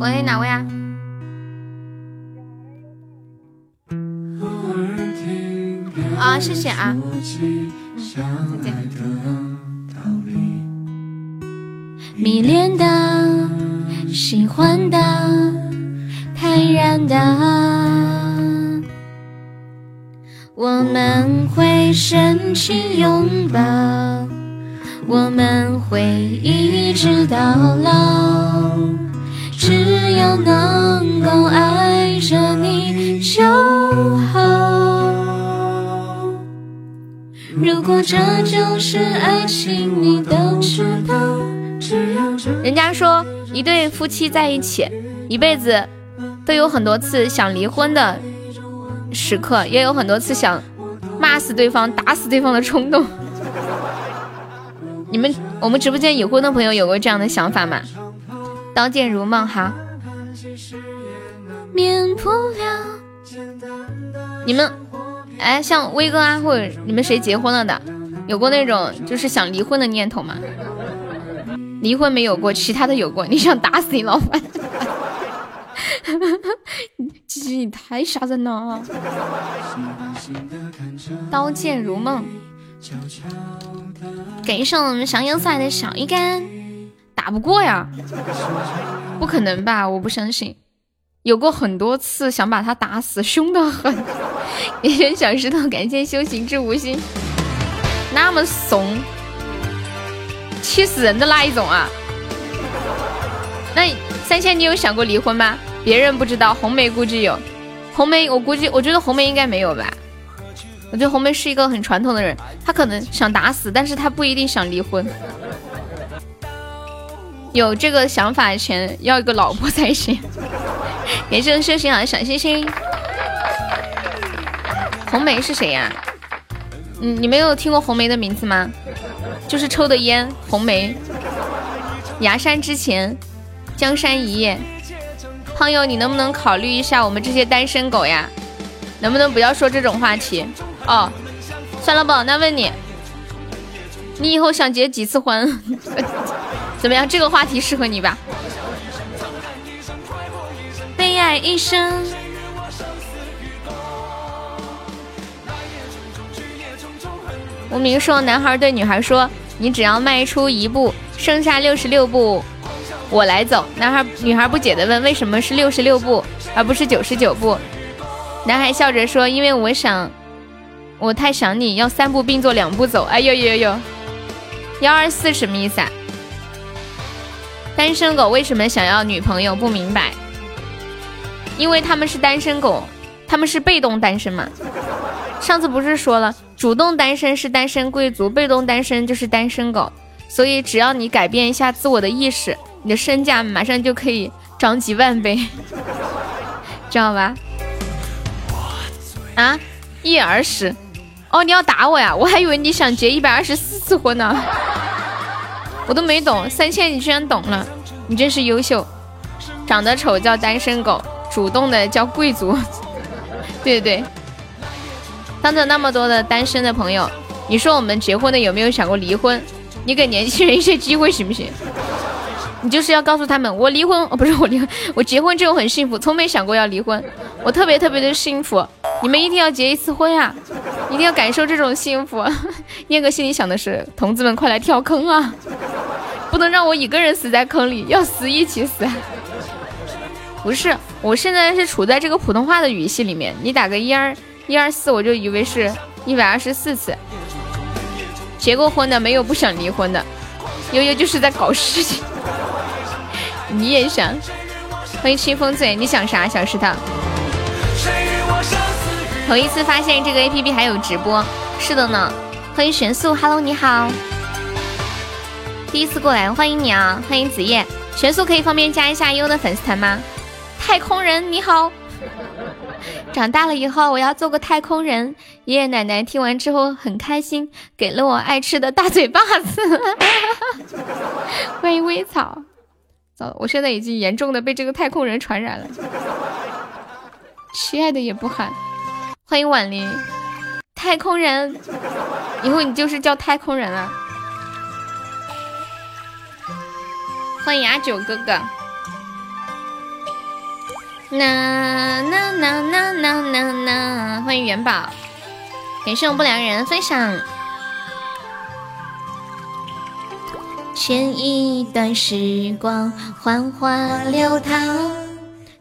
喂，哪位啊？啊，谢谢啊，再见。迷恋的，喜欢的，坦然的，我们会深情拥抱，我们会一直到老，只要能够爱着你就好。如果这就是爱情，你都知道。人家说，一对夫妻在一起，一辈子都有很多次想离婚的时刻，也有很多次想骂死对方、打死对方的冲动。你们，我们直播间已婚的朋友有过这样的想法吗？刀剑如梦，哈。免不了。你们。哎，像威哥啊，或者你们谁结婚了的，有过那种就是想离婚的念头吗？离婚没有过，其他的有过。你想打死你老板？鸡鸡，你太吓人了！刀剑如梦，给上我们祥游赛的小鱼干，打不过呀？不可能吧？我不相信。有过很多次想把他打死，凶得很。野人小石头，感谢修行之无心。那么怂，气死人的那一种啊！那三千，你有想过离婚吗？别人不知道，红梅估计有。红梅，我估计，我觉得红梅应该没有吧。我觉得红梅是一个很传统的人，她可能想打死，但是她不一定想离婚。有这个想法前，要一个老婆才行。也是修行啊小星星。红梅是谁呀？嗯，你没有听过红梅的名字吗？就是抽的烟，红梅。崖山之前，江山一夜。朋友，你能不能考虑一下我们这些单身狗呀？能不能不要说这种话题？哦，算了吧。那问你，你以后想结几次婚？怎么样？这个话题适合你吧？悲哀一生。无名说，男孩对女孩说：“你只要迈出一步，剩下六十六步我来走。”男孩、女孩不解的问：“为什么是六十六步，而不是九十九步？”男孩笑着说：“因为我想，我太想你，要三步并作两步走。”哎呦呦呦，幺二四什么意思啊？单身狗为什么想要女朋友？不明白。因为他们是单身狗，他们是被动单身嘛。上次不是说了，主动单身是单身贵族，被动单身就是单身狗。所以只要你改变一下自我的意识，你的身价马上就可以涨几万倍，知道吧？啊，一而十。哦，你要打我呀？我还以为你想结一百二十四次婚呢。我都没懂，三千你居然懂了，你真是优秀。长得丑叫单身狗，主动的叫贵族。对 对。当着那么多的单身的朋友，你说我们结婚的有没有想过离婚？你给年轻人一些机会行不行？你就是要告诉他们，我离婚哦，不是我离婚，我结婚之后很幸福，从没想过要离婚，我特别特别的幸福。你们一定要结一次婚呀，一定要感受这种幸福。燕哥心里想的是，同志们快来跳坑啊，不能让我一个人死在坑里，要死一起死。不是，我现在是处在这个普通话的语系里面，你打个一二。一二四，我就以为是一百二十四次。结过婚的没有不想离婚的，悠悠就是在搞事情。你也想？欢迎清风醉，你想啥？小石头。头一次发现这个 A P P 还有直播，是的呢。欢迎玄素，Hello，你好。第一次过来，欢迎你啊！欢迎子夜，玄素可以方便加一下悠的粉丝团吗？太空人，你好。长大了以后，我要做个太空人。爷爷奶奶听完之后很开心，给了我爱吃的大嘴巴子。欢迎微草，糟，我现在已经严重的被这个太空人传染了。亲爱的也不喊。欢迎婉玲，太空人，以后你就是叫太空人了。欢迎阿九哥哥。呐呐呐呐呐呐呐！欢迎元宝，感谢我不良人分享。前一段时光缓缓流淌。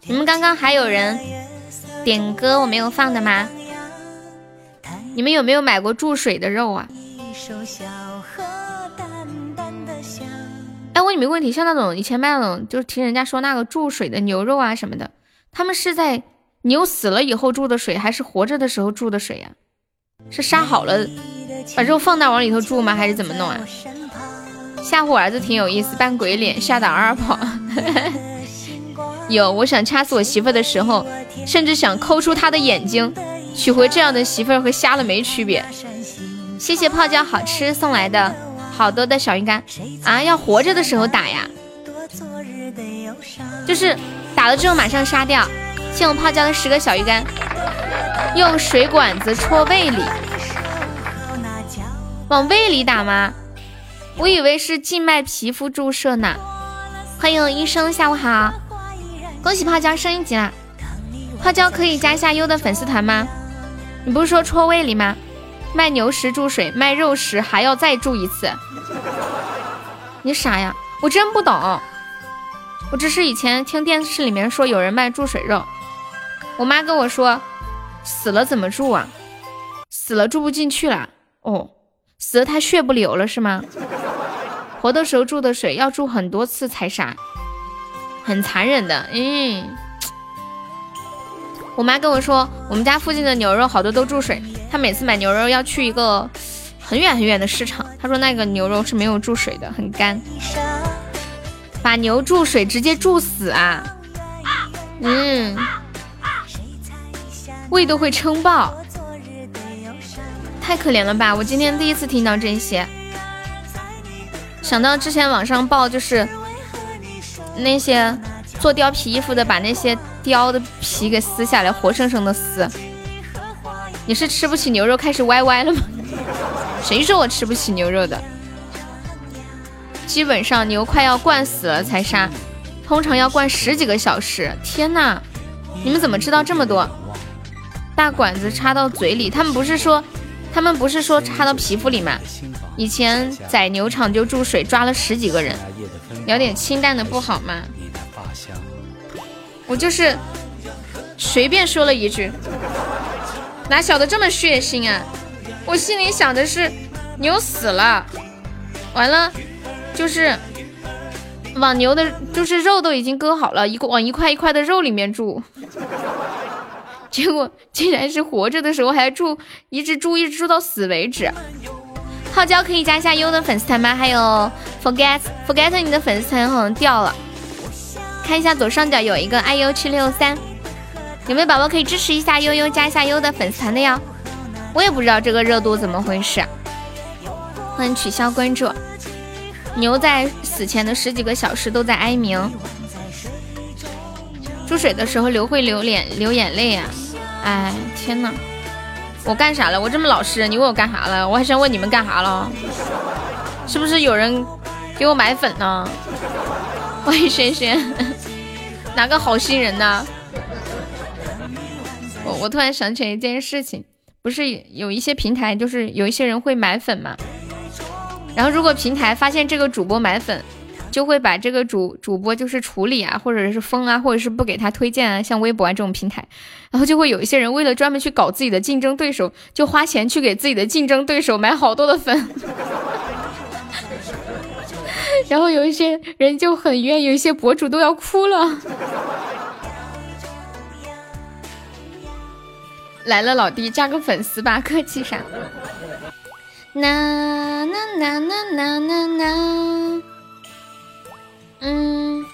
你们刚刚还有人点歌我没有放的吗？你们有没有买过注水的肉啊？哎，问你们个问题，像那种以前卖那种，就是听人家说那个注水的牛肉啊什么的。他们是在牛死了以后注的水，还是活着的时候注的水呀？是杀好了把肉放那往里头注吗？还是怎么弄啊？吓唬儿子挺有意思，扮鬼脸吓打二跑。有，我想掐死我媳妇的时候，甚至想抠出她的眼睛，娶回这样的媳妇和瞎了没区别。谢谢泡椒好吃送来的好多的小鱼干啊！要活着的时候打呀，就是。打了之后马上杀掉，谢我泡椒的十个小鱼干。用水管子戳胃里，往胃里打吗？我以为是静脉皮肤注射呢。欢迎医生，下午好，恭喜泡椒升一级啦！泡椒可以加一下优的粉丝团吗？你不是说戳胃里吗？卖牛食注水，卖肉食还要再注一次。你傻呀？我真不懂。我只是以前听电视里面说有人卖注水肉，我妈跟我说，死了怎么注啊？死了注不进去了。哦，死了他血不流了是吗？活的时候注的水要注很多次才杀，很残忍的。嗯，我妈跟我说，我们家附近的牛肉好多都注水，她每次买牛肉要去一个很远很远的市场，她说那个牛肉是没有注水的，很干。把牛注水直接注死啊！嗯，胃都会撑爆，太可怜了吧！我今天第一次听到这些，想到之前网上报就是那些做貂皮衣服的，把那些貂的皮给撕下来，活生生的撕。你是吃不起牛肉开始歪歪了吗？谁说我吃不起牛肉的？基本上牛快要灌死了才杀，通常要灌十几个小时。天呐，你们怎么知道这么多？大管子插到嘴里，他们不是说，他们不是说插到皮肤里吗？以前宰牛场就注水，抓了十几个人。聊点清淡的不好吗？我就是随便说了一句，哪晓得这么血腥啊！我心里想的是牛死了，完了。就是往牛的，就是肉都已经割好了，一往一块一块的肉里面注，结果竟然是活着的时候还住，一直住一直住到死为止。泡椒可以加一下优的粉丝团吗？还有 forget forget 你的粉丝团好像掉了，看一下左上角有一个 iu 七六三，有没有宝宝可以支持一下悠悠加一下优的粉丝团的呀？我也不知道这个热度怎么回事，欢迎取消关注。牛在死前的十几个小时都在哀鸣，注水的时候流会流脸流眼泪啊！哎，天呐，我干啥了？我这么老实，你问我干啥了？我还想问你们干啥了？是不是有人给我买粉呢？欢迎轩轩，哪个好心人呢？我我突然想起来一件事情，不是有一些平台，就是有一些人会买粉吗？然后，如果平台发现这个主播买粉，就会把这个主主播就是处理啊，或者是封啊，或者是不给他推荐啊，像微博啊这种平台，然后就会有一些人为了专门去搞自己的竞争对手，就花钱去给自己的竞争对手买好多的粉，然后有一些人就很冤，有一些博主都要哭了。来了，老弟，加个粉丝吧，客气啥？呐呐呐呐呐呐呐，嗯，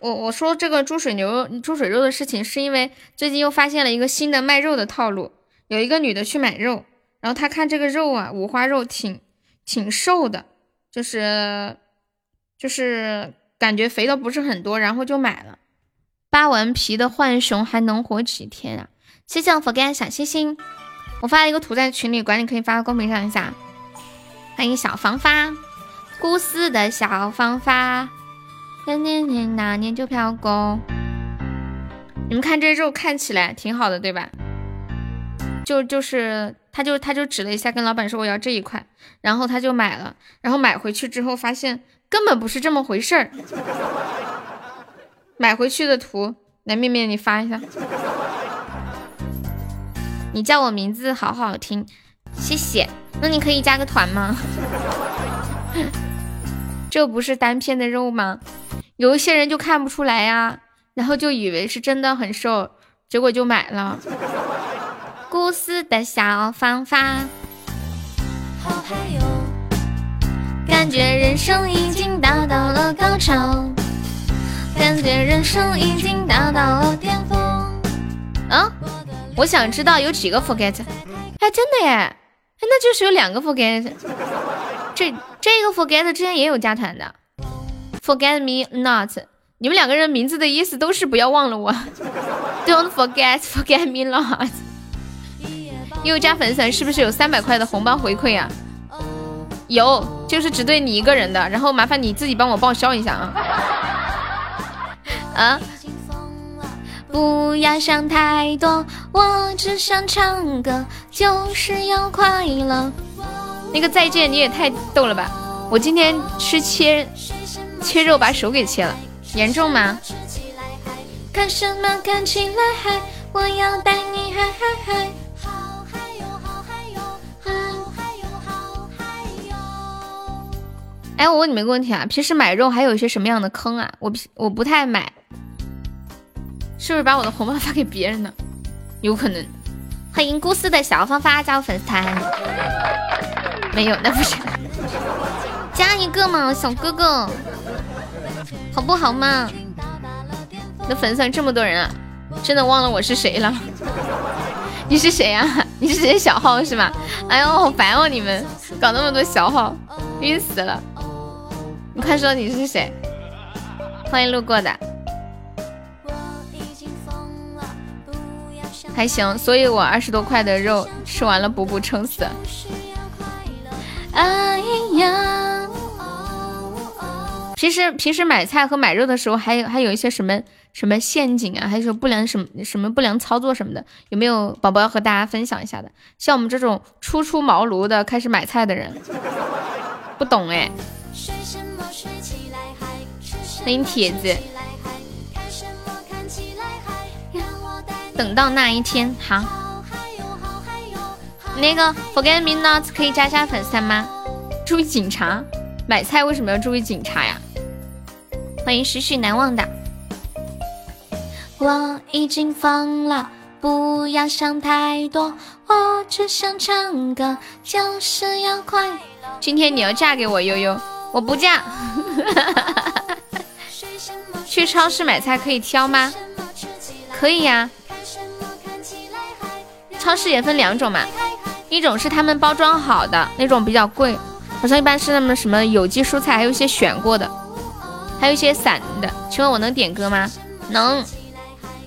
我我说这个猪水牛肉、猪水肉的事情，是因为最近又发现了一个新的卖肉的套路。有一个女的去买肉，然后她看这个肉啊，五花肉挺挺瘦的，就是就是感觉肥的不是很多，然后就买了。扒完皮的浣熊还能活几天啊？谢谢我佛干小星星。我发了一个图在群里，管理可以发到公屏上一下。欢迎小芳发，古寺的小芳发，年年年那年就飘过。你们看这肉看起来挺好的，对吧？就就是他就他就指了一下，跟老板说我要这一块，然后他就买了，然后买回去之后发现根本不是这么回事儿。买回去的图，来面面你发一下。你叫我名字好好听，谢谢。那你可以加个团吗？这不是单片的肉吗？有一些人就看不出来呀，然后就以为是真的很瘦，结果就买了。故事的小方法，好嗨哟感觉人生已经达到了高潮，感觉人生已经达到了巅峰。啊？我想知道有几个 forget，哎，真的耶，哎，那就是有两个 forget，这这个 forget 之前也有加团的，forget me not，你们两个人名字的意思都是不要忘了我，Don't forget, forget me not。又加粉丝是不是有三百块的红包回馈啊？有，就是只对你一个人的，然后麻烦你自己帮我报销一下啊。啊！不要想太多，我只想唱歌，就是要快乐。那个再见你也太逗了吧！我今天吃切切肉把手给切了，严重吗？看什么看起来嗨？我要带你嗨嗨嗨！好嗨哟，好嗨哟，好嗨哟，好嗨哟！哎，我问你们个问题啊，平时买肉还有一些什么样的坑啊？我我不太买，是不是把我的红包发给别人呢？有可能。欢迎故事的小芳芳加入粉丝团。没有，那不是。加一个嘛，小哥哥，好不好嘛？那粉丝团这么多人啊，真的忘了我是谁了？你是谁呀？你是谁小号是吗？哎呦，好烦哦！你们搞那么多小号，晕死了！你快说你是谁？欢迎路过的。还行，所以我二十多块的肉吃完了，补补撑死。哎呀！平时平时买菜和买肉的时候，还有还有一些什么什么陷阱啊，还是不良什么什么不良操作什么的，有没有宝宝要和大家分享一下的？像我们这种初出茅庐的开始买菜的人，不懂哎。欢迎铁子。等到那一天，好。那个 Forget Me Not 可以加加粉丝吗？注意警察，买菜为什么要注意警察呀？欢迎时序难忘的。我已经疯了，不要想太多，我只想唱歌，就是要快乐。今天你要嫁给我悠悠，我不嫁。去超市买菜可以挑吗？可以呀。超市也分两种嘛，一种是他们包装好的那种比较贵，好像一般是那么什么有机蔬菜，还有一些选过的。还有一些散的，请问我能点歌吗？能。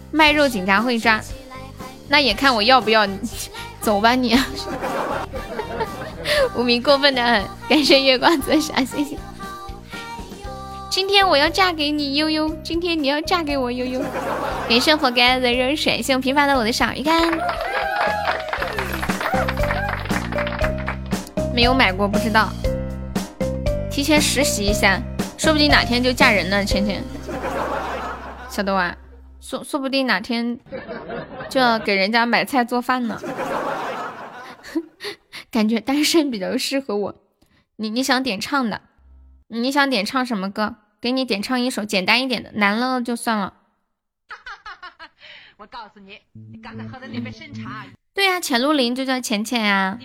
卖肉警察会抓，那也看我要不要。走吧你。无名过分的很，感谢月光泽傻星星。今天我要嫁给你悠悠，今天你要嫁给我悠悠。感谢活该的热水，谢我平凡的我的小鱼干。没有买过不知道，提前实习一下。说不定哪天就嫁人呢，芊芊，晓得吧？说说不定哪天就要给人家买菜做饭呢。感觉单身比较适合我。你你想点唱的？你想点唱什么歌？给你点唱一首简单一点的，难了就算了。我告诉你，你刚才喝的那杯参茶。对呀，浅露林就叫浅浅呀。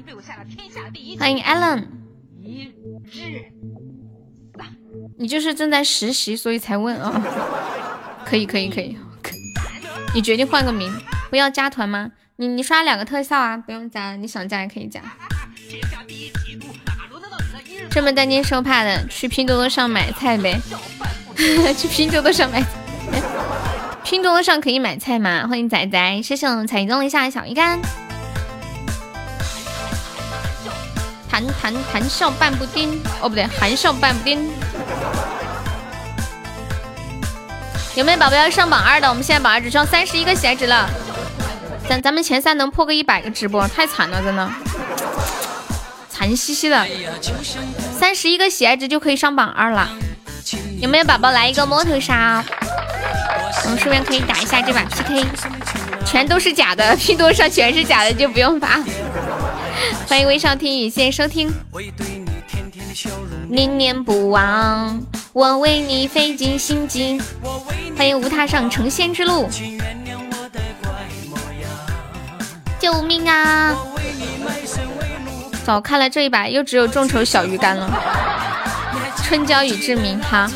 欢迎 Allen。一日。你就是正在实习，所以才问啊？可以可以可以，你决定换个名，不要加团吗？你你刷两个特效啊，不用加，你想加也可以加。这么担惊受怕的，去拼多多上买菜呗。去拼多多上买，拼多多上可以买菜吗？欢迎仔仔，谢谢我们彩中一下小鱼干。谈谈谈笑半步癫，哦不对，含笑半步癫。有没有宝宝要上榜二的？我们现在榜二只剩三十一个喜爱值了，咱咱们前三能破个一百个直播，太惨了，真的，惨兮兮的。三十一个喜爱值就可以上榜二了，有没有宝宝来一个摸头杀？我们顺便可以打一下这把 PK，全都是假的，拼多上全是假的就不用发。欢迎微笑听雨，谢谢收听。念念不忘，我为你费尽心机。欢迎无踏上成仙之路。救命啊！早，看来这一把又只有众筹小鱼干了。春娇与志明，哈，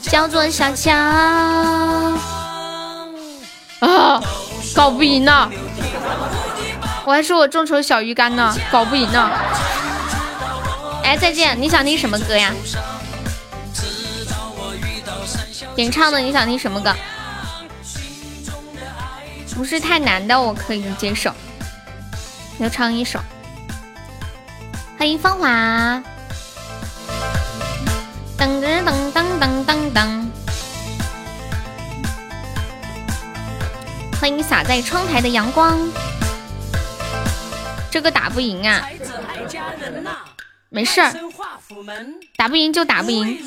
叫做小强。啊，搞不赢呢！我还说我众筹小鱼干呢，搞不赢呢。哎，再见！你想听什么歌呀？点唱的，你想听什么歌？不是太难的，我可以接受。就唱一首。欢迎芳华。噔噔噔噔噔噔噔。欢迎洒在窗台的阳光。这个打不赢啊。没事儿，打不赢就打不赢。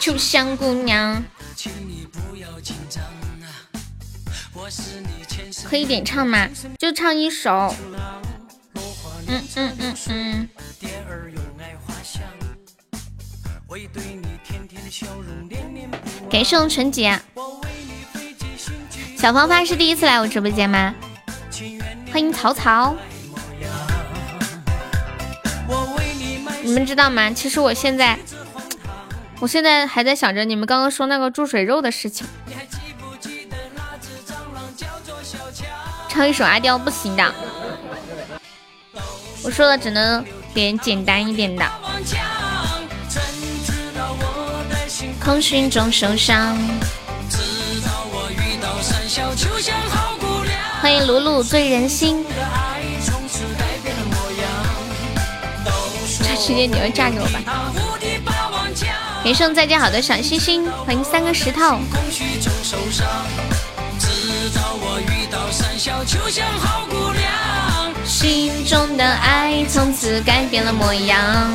秋香姑娘，可以点唱吗？就唱一首。嗯嗯嗯嗯。给送纯洁。小芳芳是第一次来我直播间吗？欢迎曹操。你们知道吗？其实我现在，我现在还在想着你们刚刚说那个注水肉的事情。唱一首阿刁不行的，我说了只能点简单一点的。空虚中受伤。欢迎鲁鲁醉人心。这时间你要嫁给我吧。连胜再见好的小星星，欢迎三个石头。心中的爱从此改变了模样。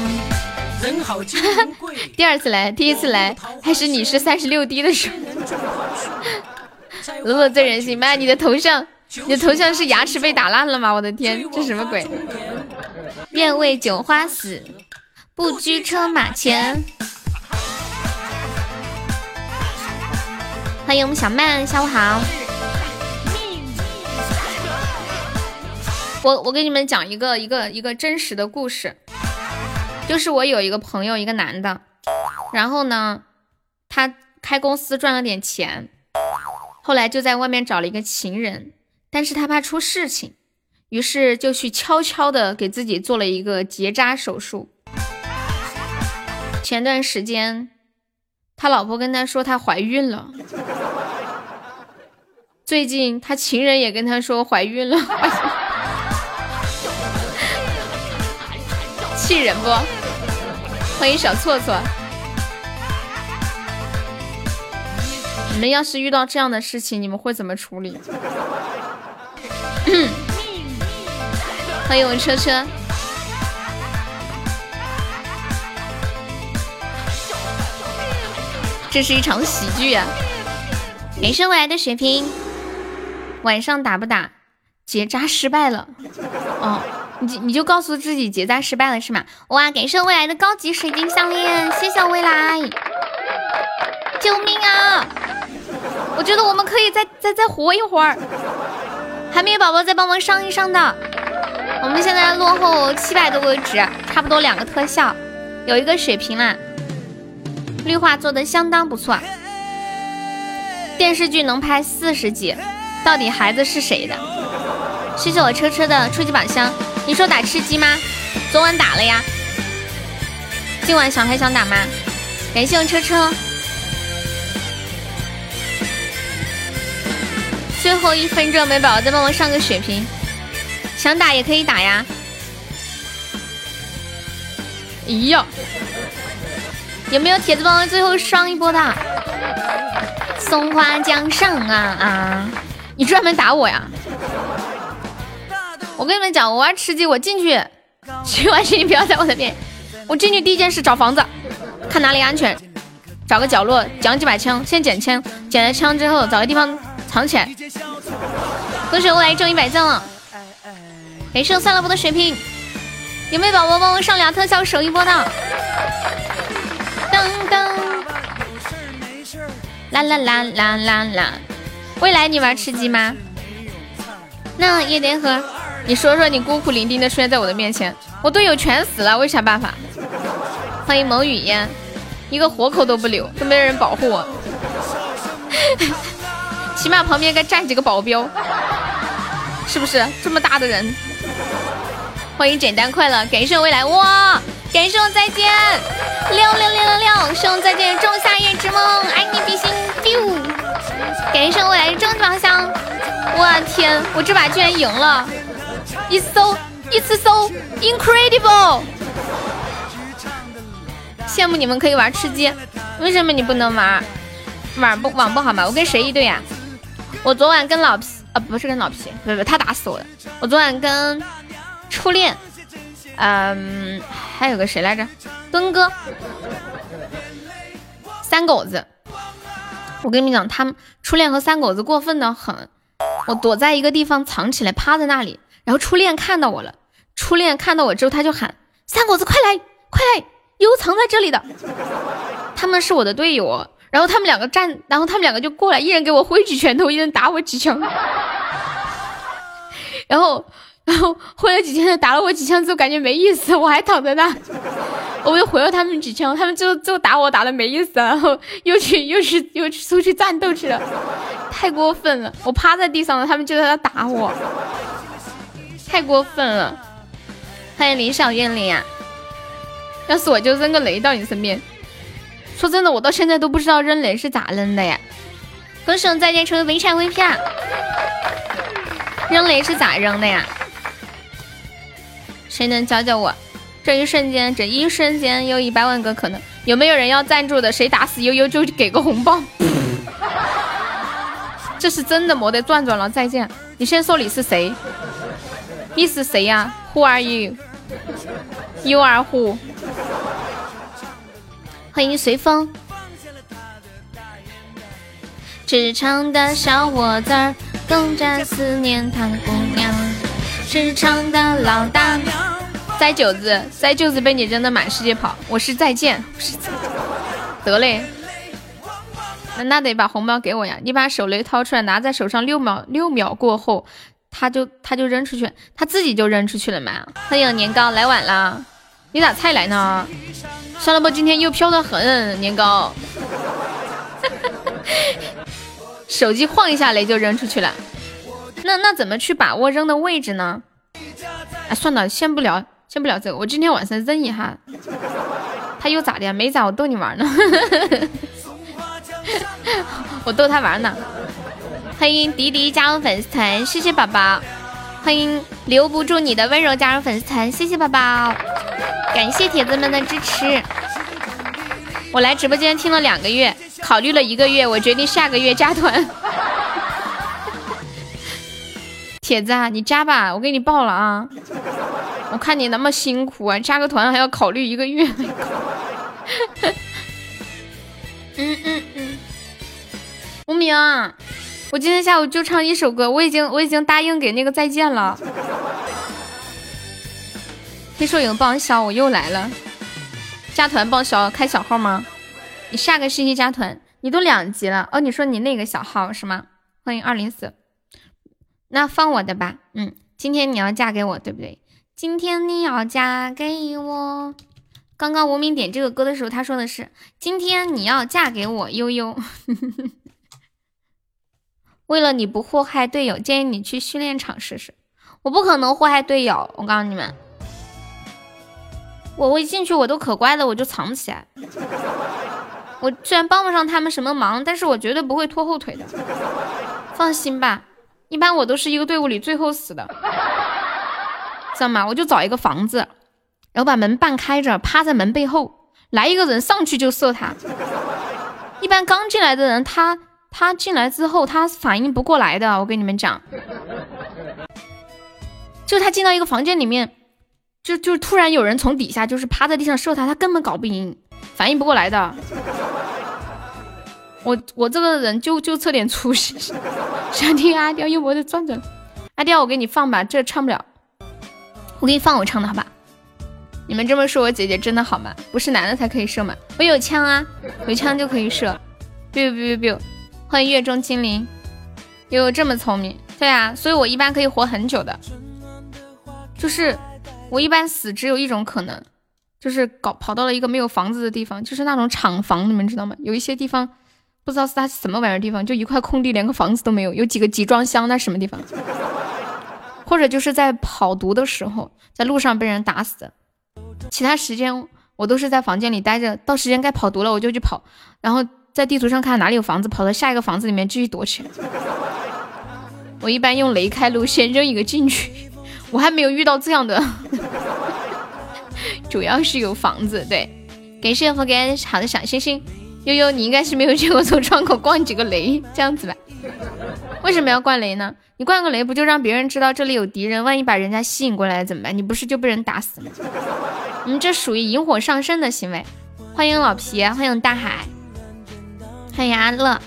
第二次来，第一次来还是你是三十六 D 的时候。鲁鲁最人性，妈，你的头像，你的头像是牙齿被打烂了吗？我的天，这什么鬼？愿为酒花死，不拘车马前。欢迎我们小曼，下午好。我我给你们讲一个一个一个真实的故事，就是我有一个朋友，一个男的，然后呢，他开公司赚了点钱，后来就在外面找了一个情人，但是他怕出事情，于是就去悄悄的给自己做了一个结扎手术。前段时间，他老婆跟他说她怀孕了，最近他情人也跟他说怀孕了。气人不？欢迎小错错。你们要是遇到这样的事情，你们会怎么处理？欢迎我车车。这是一场喜剧啊！感谢未来的血瓶。晚上打不打？结扎失败了。哦。你你就告诉自己结扎失败了是吗？哇，感谢未来的高级水晶项链，谢谢未来！救命啊！我觉得我们可以再再再活一会儿。还没有宝宝再帮忙上一上的，我们现在落后七百多个值，差不多两个特效，有一个血瓶啦。绿化做的相当不错，电视剧能拍四十集，到底孩子是谁的？谢谢我车车的初级宝箱。你说打吃鸡吗？昨晚打了呀。今晚想还想打吗？感谢我车车。最后一分钟，没宝宝再帮我上个血瓶。想打也可以打呀。咦呀，有没有铁子帮我最后上一波的？松花江上啊啊！你专门打我呀？我跟你们讲，我玩吃鸡，我进去，去完去你不要在我的面，我进去第一件事找房子，看哪里安全，找个角落捡几把枪，先捡枪，捡了枪之后找个地方藏起来。恭喜我来中一百赞了，没事，算了，不的水瓶，有没有宝宝帮我上俩特效守一波的？噔噔，啦啦啦啦啦啦，未来你玩吃鸡吗？那也得喝。你说说，你孤苦伶仃的出现在我的面前，我队友全死了，我有啥办法？欢迎蒙雨烟，一个活口都不留，都没人保护我，起码旁边该站几个保镖，是不是？这么大的人，欢迎简单快乐，感谢未来哇，感谢我再见，六六六六六，谢我再见，仲夏夜之梦，爱你比心，丢。感谢我来终极宝箱！我天，我这把居然赢了！一搜一次搜，incredible！羡慕你们可以玩吃鸡，为什么你不能玩？网不网不好吗？我跟谁一队呀？我昨晚跟老皮，啊不是跟老皮，不不他打死我的。我昨晚跟初恋，嗯，还有个谁来着？墩哥，三狗子。我跟你们讲，他们初恋和三狗子过分的很。我躲在一个地方藏起来，趴在那里，然后初恋看到我了。初恋看到我之后，他就喊：“三狗子，快来，快来，有藏在这里的。”他们是我的队友，然后他们两个站，然后他们两个就过来，一人给我挥几拳头，一人打我几枪。然后，然后挥了几枪，打了我几枪之后，感觉没意思，我还躺在那。我又回了他们几枪，他们就就打我打的没意思，然后又去又去又去出去战斗去了，太过分了！我趴在地上了，他们就在那打我，太过分了！欢迎林小月玲呀，要是我就扔个雷到你身边。说真的，我到现在都不知道扔雷是咋扔的呀！恭喜我再见成为围场 VP 啊！扔雷是咋扔的呀？谁能教教我？这一瞬间，这一瞬间有一百万个可能，有没有人要赞助的？谁打死悠悠就给个红包。这是真的，没得转转了。再见，你先说你是谁？你是谁呀？Who are you？You are who？欢迎随风。职场的小伙子，更加思念唐姑娘。职场的老大娘。栽九子，栽九子被你扔的满世界跑。我是再见，得嘞，那那得把红包给我呀！你把手雷掏出来，拿在手上六秒，六秒过后，他就他就扔出去，他自己就扔出去了嘛。欢迎年糕来晚了，你咋才来呢？算了吧，今天又飘的很，年糕。手机晃一下雷就扔出去了，那那怎么去把握扔的位置呢？哎，算了，先不聊。先不聊这个，我今天晚上扔一下，他又咋的？没咋，我逗你玩呢。我逗他玩呢。欢迎迪迪加入粉丝团，谢谢宝宝。欢迎留不住你的温柔加入粉丝团，谢谢宝宝。感谢铁子们的支持。我来直播间听了两个月，考虑了一个月，我决定下个月加团。铁子啊，你加吧，我给你报了啊。我看你那么辛苦啊，加个团还要考虑一个月。嗯 嗯嗯，无名，我今天下午就唱一首歌，我已经我已经答应给那个再见了。听说有报销，我又来了。加团报销，开小号吗？你下个星期加团，你都两级了哦。你说你那个小号是吗？欢迎二零四，那放我的吧。嗯，今天你要嫁给我，对不对？今天你要嫁给我。刚刚无名点这个歌的时候，他说的是：“今天你要嫁给我，悠悠。”为了你不祸害队友，建议你去训练场试试。我不可能祸害队友，我告诉你们，我我一进去我都可乖了，我就藏起来。我虽然帮不上他们什么忙，但是我绝对不会拖后腿的。放心吧，一般我都是一个队伍里最后死的。知道吗？我就找一个房子，然后把门半开着，趴在门背后，来一个人上去就射他。一般刚进来的人，他他进来之后，他反应不过来的。我跟你们讲，就他进到一个房间里面，就就突然有人从底下就是趴在地上射他，他根本搞不赢，反应不过来的。我我这个人就就这点出息。想听阿刁又没得转转，阿刁我给你放吧，这唱不了。我给你放我唱的好吧？你们这么说，我姐姐真的好吗？不是男的才可以射吗？我有枪啊，有枪就可以射。biu biu biu biu，欢迎月中精灵，有这么聪明？对啊，所以我一般可以活很久的。就是我一般死只有一种可能，就是搞跑到了一个没有房子的地方，就是那种厂房，你们知道吗？有一些地方不知道是它什么玩意儿地方，就一块空地，连个房子都没有，有几个集装箱，那什么地方？或者就是在跑毒的时候，在路上被人打死的，其他时间我都是在房间里待着。到时间该跑毒了，我就去跑，然后在地图上看哪里有房子，跑到下一个房子里面继续躲起来。我一般用雷开路，先扔一个进去。我还没有遇到这样的，主要是有房子。对，感谢福给好的小星星。悠悠，你应该是没有见过从窗口灌几个雷这样子吧？为什么要灌雷呢？你灌个雷不就让别人知道这里有敌人？万一把人家吸引过来怎么办？你不是就被人打死吗？你，这属于引火上身的行为。欢迎老皮，欢迎大海，欢迎阿乐。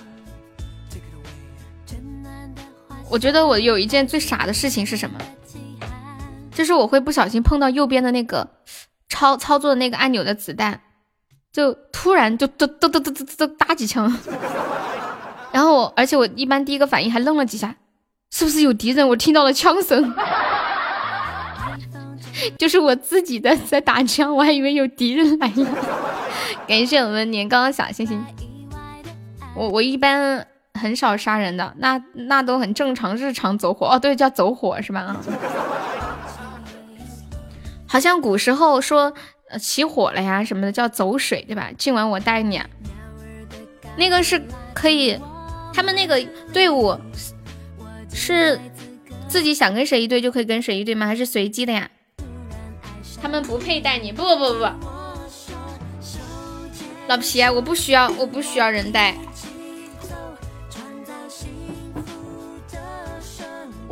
我觉得我有一件最傻的事情是什么？就是我会不小心碰到右边的那个操操作的那个按钮的子弹，就突然就噔噔噔噔噔噔打几枪，然后我而且我一般第一个反应还愣了几下，是不是有敌人？我听到了枪声，就是我自己的在打枪，我还以为有敌人来了。感谢我们年糕小星星，我我一般很少杀人的，那那都很正常，日常走火哦，对，叫走火是吧？好像古时候说起火了呀什么的叫走水对吧？今晚我带你，那个是可以，他们那个队伍是自己想跟谁一队就可以跟谁一队吗？还是随机的呀？他们不配带你，不不不不，老皮，我不需要，我不需要人带，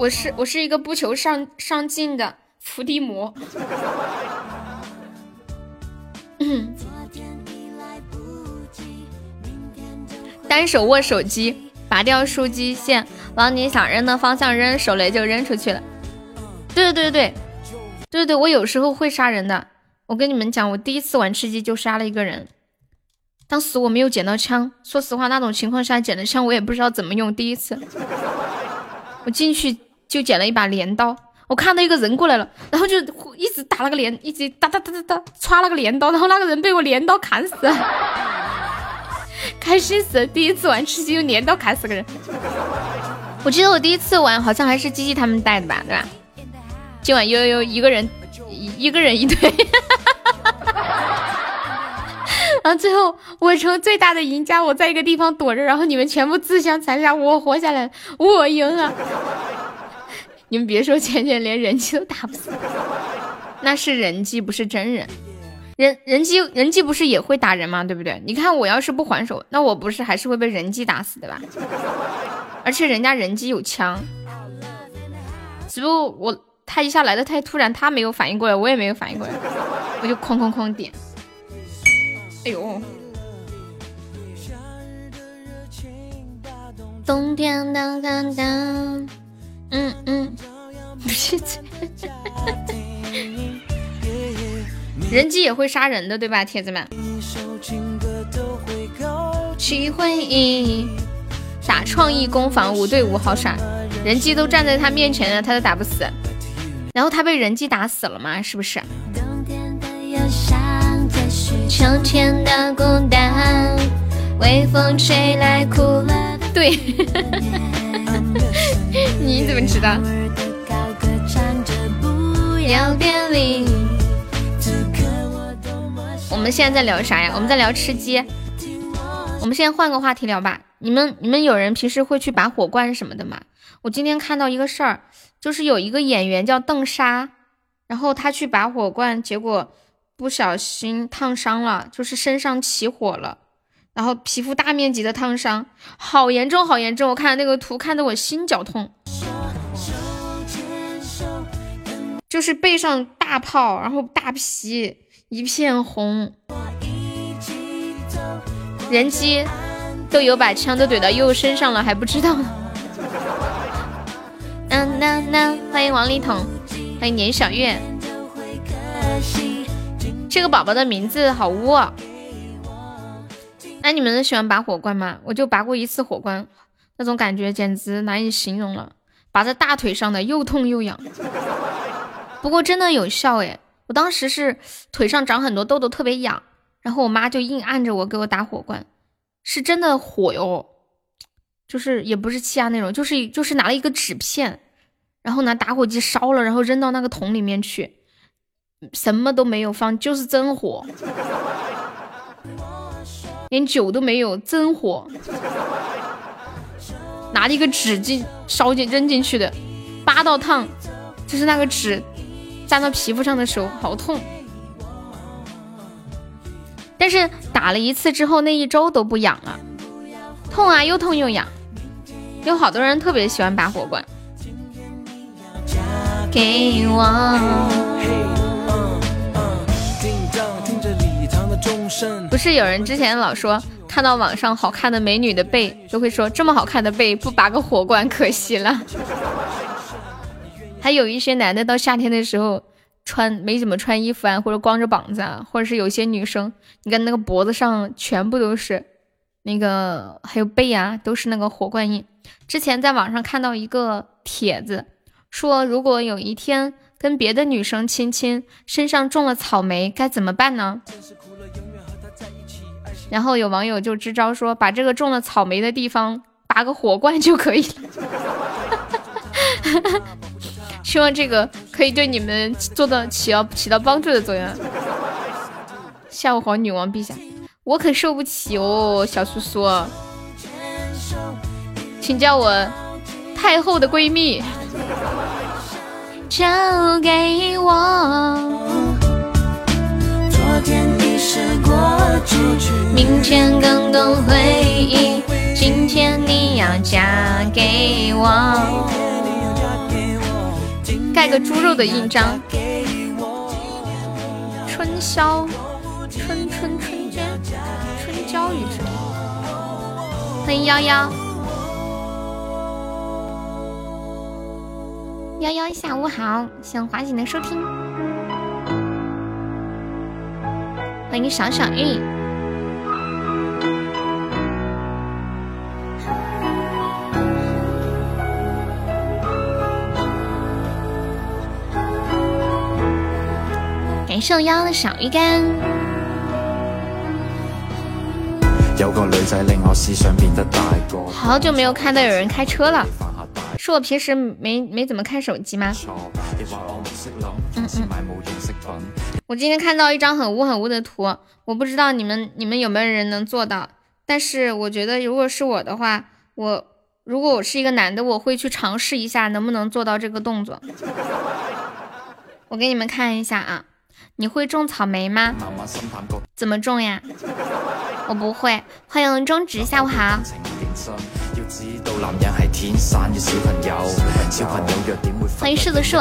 我是我是一个不求上上进的。伏地魔，单手握手机，拔掉数据线，往你想扔的方向扔，手雷就扔出去了。对对对对对对对，我有时候会杀人的。我跟你们讲，我第一次玩吃鸡就杀了一个人，当时我没有捡到枪。说实话，那种情况下捡的枪我也不知道怎么用。第一次，我进去就捡了一把镰刀。我看到一个人过来了，然后就一直打那个镰，一直哒哒哒哒哒歘那个镰刀，然后那个人被我镰刀砍死，开心死！第一次玩吃鸡用镰刀砍死个人。我记得我第一次玩好像还是鸡鸡他们带的吧，对吧？今晚悠悠一个人一个人一队，然后最后我成最大的赢家，我在一个地方躲着，然后你们全部自相残杀，我活下来，我赢了。你们别说，浅浅连人机都打不死，那是人机，不是真人。人人机人机不是也会打人吗？对不对？你看我要是不还手，那我不是还是会被人机打死的吧？而且人家人机有枪，只不过我他一下来的太突然，他没有反应过来，我也没有反应过来，我就哐哐哐点。哎呦！冬天当当当。嗯嗯，人机也会杀人的，对吧，铁子们？去回忆，打创意攻防五对五，好傻！人机都站在他面前了，他都打不死。然后他被人机打死了吗？是不是？秋天的孤单，微风吹来。对。你怎么知道？我们现在在聊啥呀？我们在聊吃鸡。我们现在换个话题聊吧。你们你们有人平时会去拔火罐什么的吗？我今天看到一个事儿，就是有一个演员叫邓莎，然后他去拔火罐，结果不小心烫伤了，就是身上起火了。然后皮肤大面积的烫伤，好严重，好严重！我看那个图，看得我心绞痛。就是背上大泡，然后大皮一片红。人机都有把枪都怼到悠悠身上了，还不知道呢。嗯呐呐，欢迎王力彤，欢迎年小月。这个宝宝的名字好污。啊那你们喜欢拔火罐吗？我就拔过一次火罐，那种感觉简直难以形容了。拔在大腿上的，又痛又痒。不过真的有效诶，我当时是腿上长很多痘痘，特别痒，然后我妈就硬按着我给我打火罐，是真的火哟，就是也不是气压那种，就是就是拿了一个纸片，然后拿打火机烧了，然后扔到那个桶里面去，什么都没有放，就是真火。连酒都没有，真火！拿了一个纸巾烧进扔进去的，八道烫，就是那个纸粘到皮肤上的时候好痛。但是打了一次之后，那一周都不痒了，痛啊，又痛又痒。有好多人特别喜欢拔火罐。给我。不是有人之前老说看到网上好看的美女的背，都会说这么好看的背不拔个火罐可惜了。还有一些男的到夏天的时候穿没怎么穿衣服啊，或者光着膀子啊，或者是有些女生，你看那个脖子上全部都是那个，还有背啊，都是那个火罐印。之前在网上看到一个帖子，说如果有一天跟别的女生亲亲，身上种了草莓，该怎么办呢？然后有网友就支招说，把这个种了草莓的地方拔个火罐就可以了。希望这个可以对你们做到起到起到帮助的作用。下午好，女王陛下，我可受不起哦，小叔叔，请叫我太后的闺蜜。交给我。明天更多回忆，今天你要嫁给我。盖个猪肉的印章。春宵，春春春间，春娇雨之欢迎幺幺，幺幺下午好，谢谢华锦的收听。欢迎小小玉，感谢我幺的小鱼干。有个女仔令我思想变得。好久没有看到有人开车了，是我平时没没怎么看手机吗？嗯嗯。我今天看到一张很污很污的图，我不知道你们你们有没有人能做到，但是我觉得如果是我的话，我如果我是一个男的，我会去尝试一下能不能做到这个动作。我给你们看一下啊，你会种草莓吗？怎么种呀？我不会。欢迎中直，下午好。欢迎柿子树，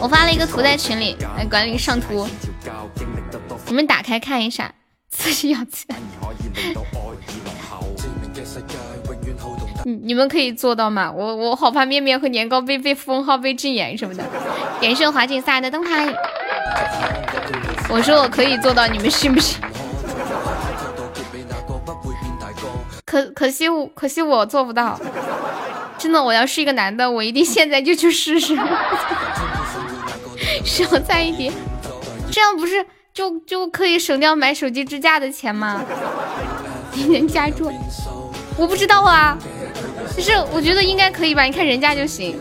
我发了一个图在群里，来管理上图，你们打开看一下，自己要钱你们可以做到吗？我我好怕面面和年糕被被封号被禁言什么的。感谢华锦撒的灯牌，我说我可以做到，你们信不信？可可惜可惜我做不到，真的，我要是一个男的，我一定现在就去试试。少在一点，这样不是就就可以省掉买手机支架的钱吗？能加注？我不知道啊，就是我觉得应该可以吧？你看人家就行。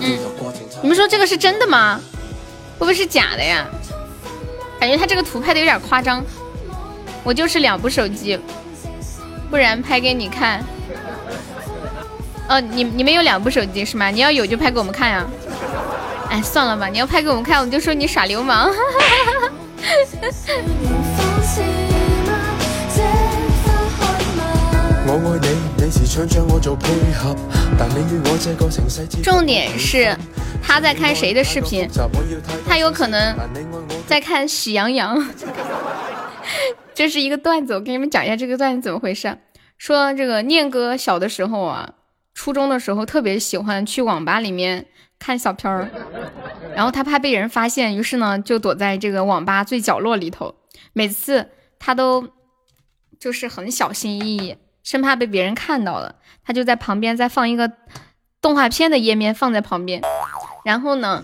嗯，你们说这个是真的吗？会不会是假的呀？感觉他这个图拍的有点夸张。我就是两部手机，不然拍给你看。哦，你你们有两部手机是吗？你要有就拍给我们看呀。哎，算了吧，你要拍给我们看，我就说你耍流氓。重点是他在看谁的视频？他有可能在看喜羊羊。这是一个段子，我给你们讲一下这个段子怎么回事。说这个念哥小的时候啊，初中的时候特别喜欢去网吧里面看小片儿，然后他怕被人发现，于是呢就躲在这个网吧最角落里头。每次他都就是很小心翼翼，生怕被别人看到了，他就在旁边再放一个动画片的页面放在旁边。然后呢，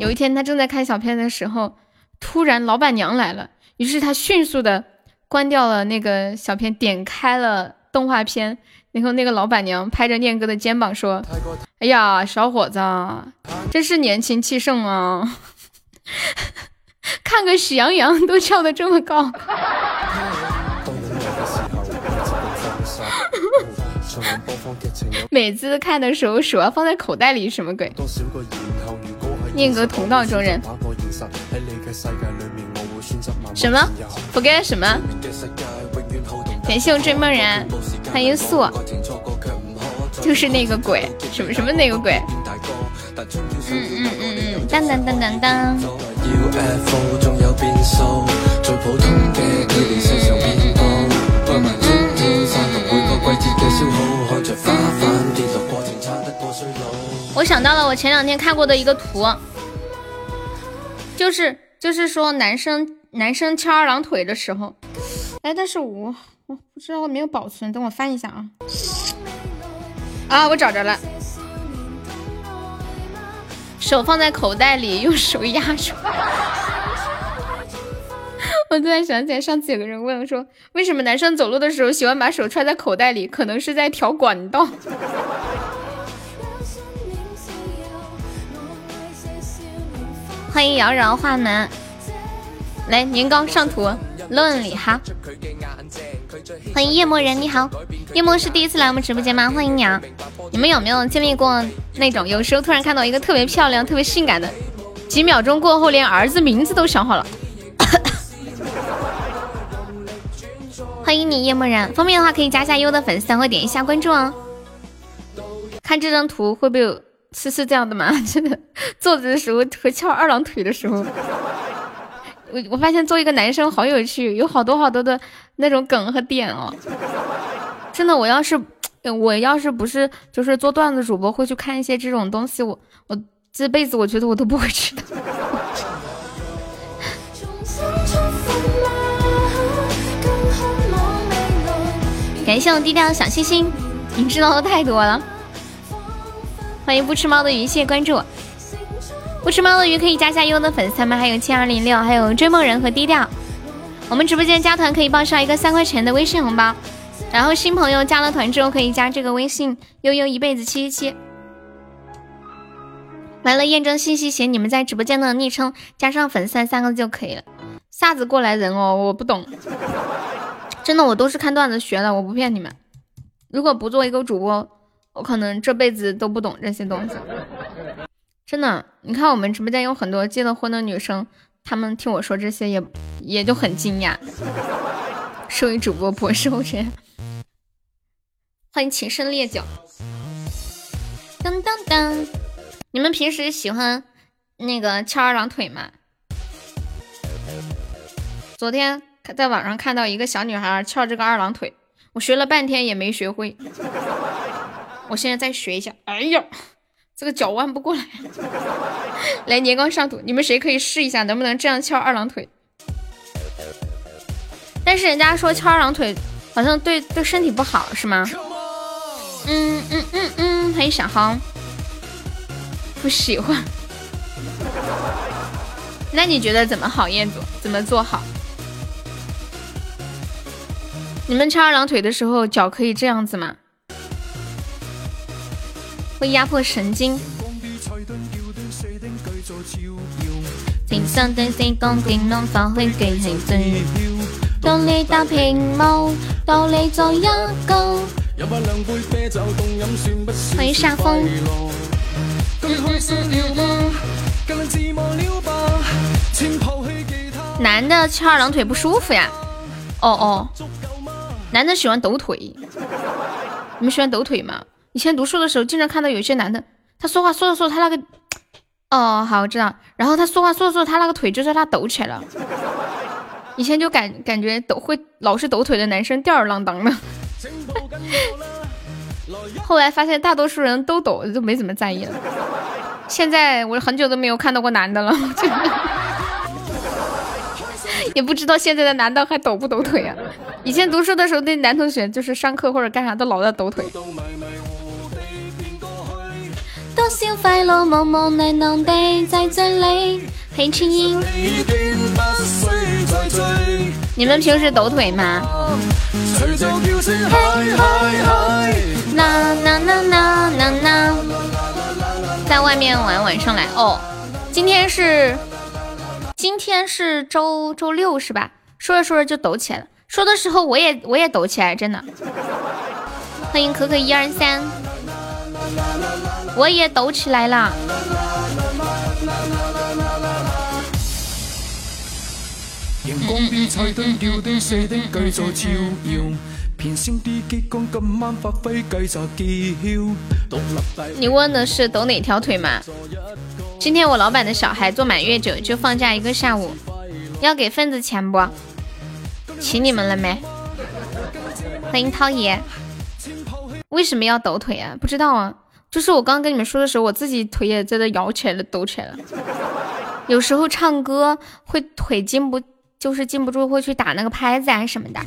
有一天他正在看小片的时候，突然老板娘来了，于是他迅速的。关掉了那个小片，点开了动画片，然后那个老板娘拍着念哥的肩膀说：“哎呀，小伙子，真是年轻气盛啊！看个喜羊羊都跳得这么高。每次看的时候手要放在口袋里，什么鬼？念哥同道中人。什么？forget 什么？感谢我追梦人，欢迎素，就是那个鬼，什么什么那个鬼？嗯嗯嗯嗯，当当当当当。我想到了我前两天看过的一个图，就是就是说男生男生翘二郎腿的时候，哎，但是我我不知道我没有保存，等我翻一下啊。啊，我找着了，手放在口袋里，用手压住。我突然想起来，上次有个人问我说，为什么男生走路的时候喜欢把手揣在口袋里？可能是在调管道。欢迎瑶瑶画门，来年糕上图论理哈。欢迎夜默人，你好，夜默是第一次来我们直播间吗？欢迎你啊！你们有没有经历过那种有时候突然看到一个特别漂亮、特别性感的，几秒钟过后连儿子名字都想好了？欢迎你夜魔人，方便的话可以加下优的粉丝团或点一下关注哦。看这张图会不会有？是是这样的吗？真的，坐着的时候和翘二郎腿的时候，我我发现做一个男生好有趣，有好多好多的那种梗和点哦。真的，我要是我要是不是就是做段子主播，会去看一些这种东西，我我这辈子我觉得我都不会知道。感谢我低调的小星星，你知道的太多了。欢迎不吃猫的鱼，谢谢关注。不吃猫的鱼可以加下优的粉丝团吗？还有七二零六，还有追梦人和低调。我们直播间加团可以报销一个三块钱的微信红包，然后新朋友加了团之后可以加这个微信悠悠一辈子七七七。完了验证信息写你们在直播间的昵称加上粉丝三个字就可以了。啥子过来人哦？我不懂，真的我都是看段子学的，我不骗你们。如果不做一个主播。我可能这辈子都不懂这些东西，真的。你看我们直播间有很多结了婚的女生，她们听我说这些也也就很惊讶。身为主播博士后生，欢迎情深烈酒。当当当，你们平时喜欢那个翘二郎腿吗？昨天在网上看到一个小女孩翘这个二郎腿，我学了半天也没学会。我现在再学一下。哎呀，这个脚弯不过来。来年糕上图，你们谁可以试一下，能不能这样翘二郎腿？但是人家说翘二郎腿好像对对身体不好，是吗？嗯嗯嗯嗯，欢迎小航。不喜欢。那你觉得怎么好？彦祖怎么做好？你们翘二郎腿的时候，脚可以这样子吗？会压迫神经。当你打屏幕，道理再一个。欢迎夏风。男的翘二郎腿不舒服呀？哦哦，男的喜欢抖腿。你们喜欢抖腿吗？以前读书的时候，经常看到有些男的，他说话说着说着，他那个，哦，好，我知道。然后他说话说着说着，他那个腿就在他抖起来了。以前就感感觉抖会老是抖腿的男生吊儿郎当的。后来发现大多数人都抖，就没怎么在意了。现在我很久都没有看到过男的了，也不知道现在的男的还抖不抖腿啊？以前读书的时候，那男同学就是上课或者干啥都老在抖腿。多少快乐茫茫难能地在这里，黑青音。你们平时抖腿吗？啦啦啦啦啦啦！在外面玩，晚上来哦。今天是。今天是周周六是吧？说着说着就抖起来了，说的时候我也我也抖起来，真的。欢迎可可一二三，我也抖起来了。你问的是抖哪条腿吗？今天我老板的小孩做满月酒，就放假一个下午，要给份子钱不？请你们了没？欢迎涛爷。为什么要抖腿啊？不知道啊，就是我刚刚跟你们说的时候，我自己腿也在这摇起来了，抖起来了。有时候唱歌会腿禁不，就是禁不住会去打那个拍子啊什么的。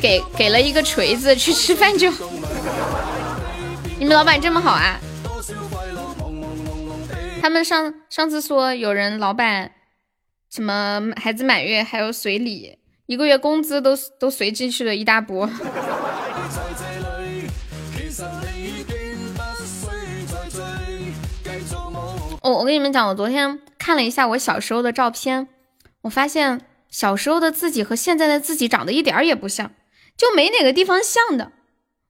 给给了一个锤子去吃饭就，你们老板这么好啊？他们上上次说有人老板什么孩子满月还有随礼，一个月工资都都随进去了一大波。我我跟你们讲，我昨天看了一下我小时候的照片，我发现。小时候的自己和现在的自己长得一点儿也不像，就没哪个地方像的。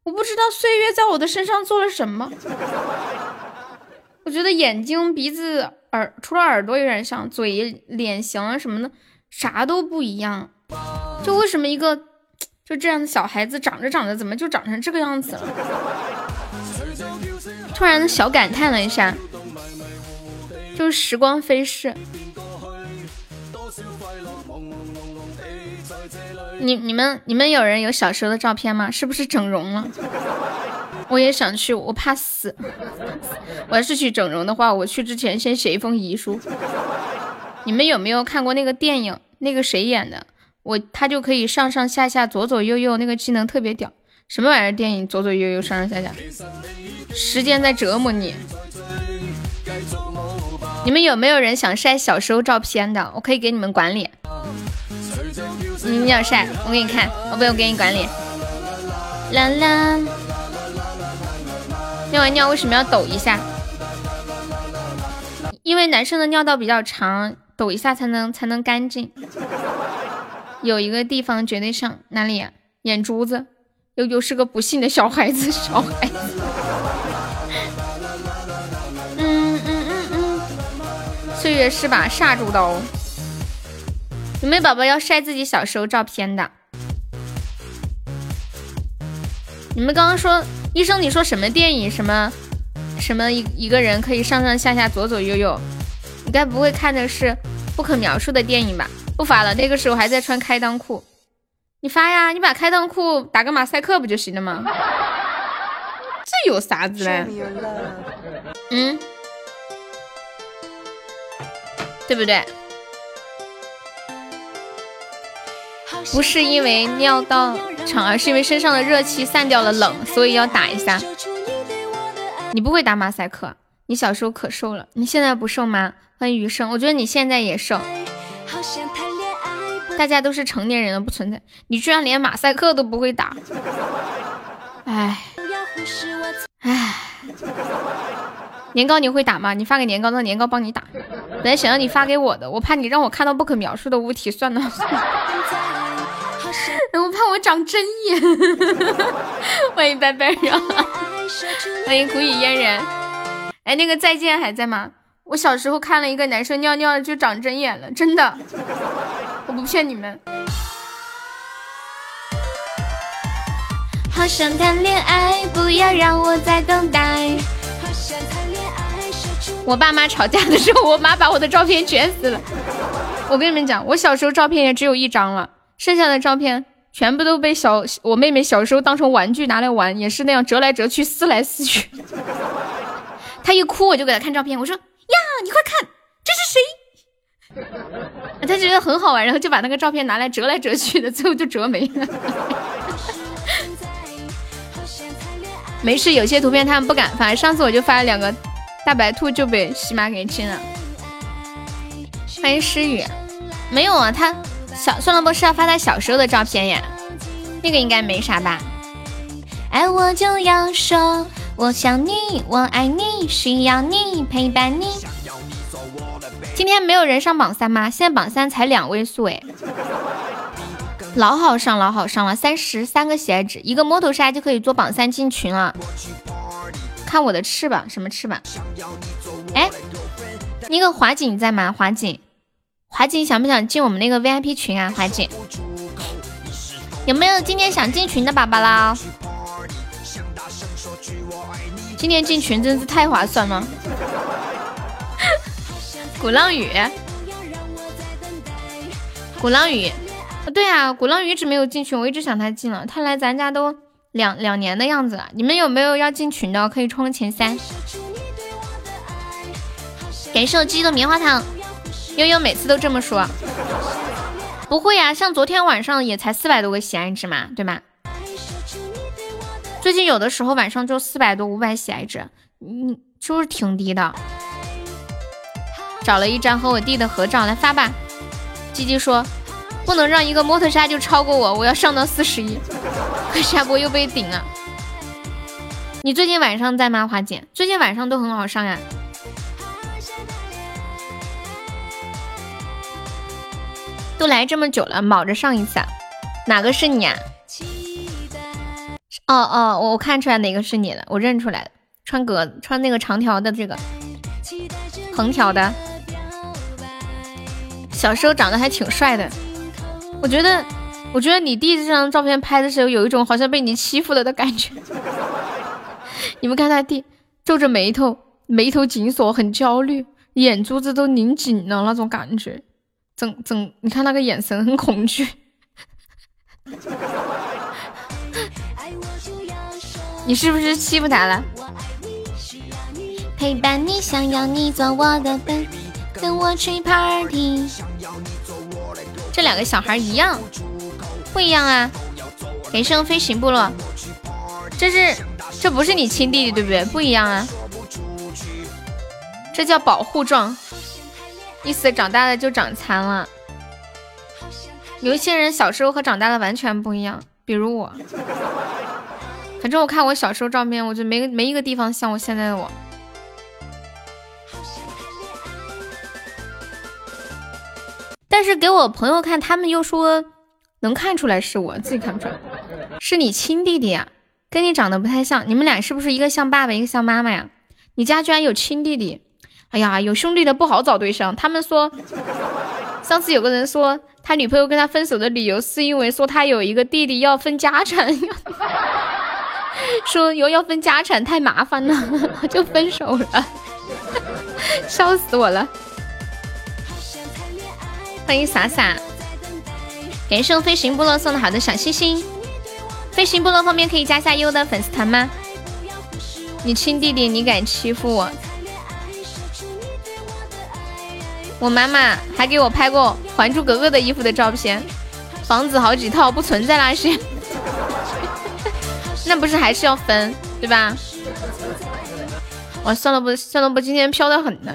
我不知道岁月在我的身上做了什么。我觉得眼睛、鼻子、耳，除了耳朵有点像，嘴、脸型什么的啥都不一样。就为什么一个就这样的小孩子长着长着怎么就长成这个样子了？突然小感叹了一下，就是时光飞逝。你你们你们有人有小时候的照片吗？是不是整容了？我也想去，我怕死。我要是去整容的话，我去之前先写一封遗书。你们有没有看过那个电影？那个谁演的？我他就可以上上下下、左左右右，那个技能特别屌。什么玩意儿电影？左左右右、上上下下，时间在折磨你。你们有没有人想晒小时候照片的？我可以给你们管理。你你要晒，我给你看，我不用给你管理。啦啦，尿完尿为什么要抖一下？因为男生的尿道比较长，抖一下才能才能干净。有一个地方绝对上哪里？眼珠子，又又是个不幸的小孩子，小孩。嗯嗯嗯嗯，岁月是把杀猪刀。有没有宝宝要晒自己小时候照片的？你们刚刚说医生，你说什么电影？什么什么一一个人可以上上下下、左左右右？你该不会看的是不可描述的电影吧？不发了，那个时候还在穿开裆裤。你发呀，你把开裆裤打个马赛克不就行了吗？这有啥子嘞？嗯，对不对？不是因为尿道长，而是因为身上的热气散掉了冷，所以要打一下。你不会打马赛克？你小时候可瘦了，你现在不瘦吗？欢迎余生，我觉得你现在也瘦。大家都是成年人了，不存在。你居然连马赛克都不会打，哎，哎。年糕你会打吗？你发给年糕，让年糕帮你打。本来想让你发给我的，我怕你让我看到不可描述的物体，算了。我怕我长针眼。欢迎拜拜呀！欢迎古语嫣然。哎，那个再见还在吗？我小时候看了一个男生尿尿就长针眼了，真的，我不骗你们。好想谈恋爱，不要让我再等待。我爸妈吵架的时候，我妈把我的照片卷死了。我跟你们讲，我小时候照片也只有一张了，剩下的照片。全部都被小我妹妹小时候当成玩具拿来玩，也是那样折来折去，撕来撕去。她一哭，我就给她看照片，我说：“呀，你快看，这是谁？”他觉得很好玩，然后就把那个照片拿来折来折去的，最后就折没了。没事，有些图片他们不敢发。上次我就发了两个大白兔，就被喜马给禁了。欢迎诗雨，没有啊，他。小算了，不是要发他小时候的照片呀，那个应该没啥吧？爱我就要说，我想你，我爱你，需要你陪伴你。今天没有人上榜三吗？现在榜三才两位数哎，老好上老好上了，三十三个喜爱值，一个摸头杀就可以做榜三进群了。看我的翅膀，什么翅膀？哎，那个华锦在吗？华锦，华锦想不想进我们那个 VIP 群啊？华锦，有没有今天想进群的宝宝啦？今天进群真是太划算了。鼓浪屿，鼓浪屿，对啊，鼓浪屿一直没有进群，我一直想他进了。他来咱家都两两年的样子了。你们有没有要进群的？可以冲前三。感谢我鸡的棉花糖，悠悠每次都这么说。不会呀，像昨天晚上也才四百多个喜爱值嘛，对吗？最近有的时候晚上就四百多、五百喜爱值，嗯，就是挺低的。找了一张和我弟的合照来发吧。鸡鸡说，不能让一个摩托沙就超过我，我要上到四十一。下播又被顶了。你最近晚上在吗，华姐？最近晚上都很好上呀。都来这么久了，卯着上一次。哪个是你啊？哦哦，我我看出来哪个是你了，我认出来了，穿格穿那个长条的这个，横条的，小时候长得还挺帅的。我觉得，我觉得你弟这张照片拍的时候，有一种好像被你欺负了的感觉。你们看他弟皱着眉头，眉头紧锁，很焦虑，眼珠子都拧紧了那种感觉，整整，你看那个眼神很恐惧。你是不是欺负他了？陪伴你，想要你做我的伴，跟我去 party。这两个小孩一样，不一样啊！人生飞行部落，这是这不是你亲弟弟对不对？不一样啊！这叫保护状，意思长大了就长残了。有一些人小时候和长大了完全不一样，比如我。反正我看我小时候照片，我就没没一个地方像我现在的我。但是给我朋友看，他们又说能看出来是我自己看不出来，是你亲弟弟呀，跟你长得不太像。你们俩是不是一个像爸爸，一个像妈妈呀？你家居然有亲弟弟？哎呀，有兄弟的不好找对象。他们说，上次有个人说他女朋友跟他分手的理由是因为说他有一个弟弟要分家产。说有要分家产太麻烦了，就分手了，笑死我了。欢迎洒洒，感谢飞行部落送的好的小心心。飞行部落方面可以加下优的粉丝团吗？你亲弟弟，你敢欺负我？我妈妈还给我拍过《还珠格格》的衣服的照片，房子好几套，不存在那些。那不是还是要分，对吧？我算了不，算了不，今天飘的很呢。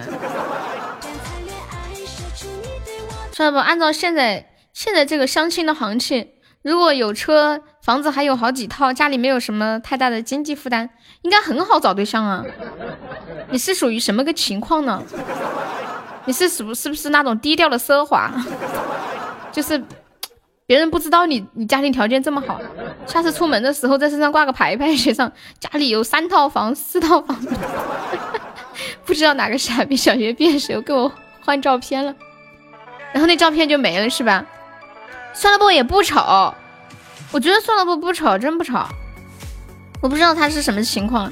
算了不，按照现在现在这个相亲的行情，如果有车房子还有好几套，家里没有什么太大的经济负担，应该很好找对象啊。你是属于什么个情况呢？你是属是不是那种低调的奢华？就是。别人不知道你你家庭条件这么好，下次出门的时候在身上挂个牌牌，写上家里有三套房、四套房。不知道哪个傻逼小学毕业时候给我换照片了，然后那照片就没了是吧？算了不也不丑，我觉得算了不不丑，真不丑。我不知道他是什么情况，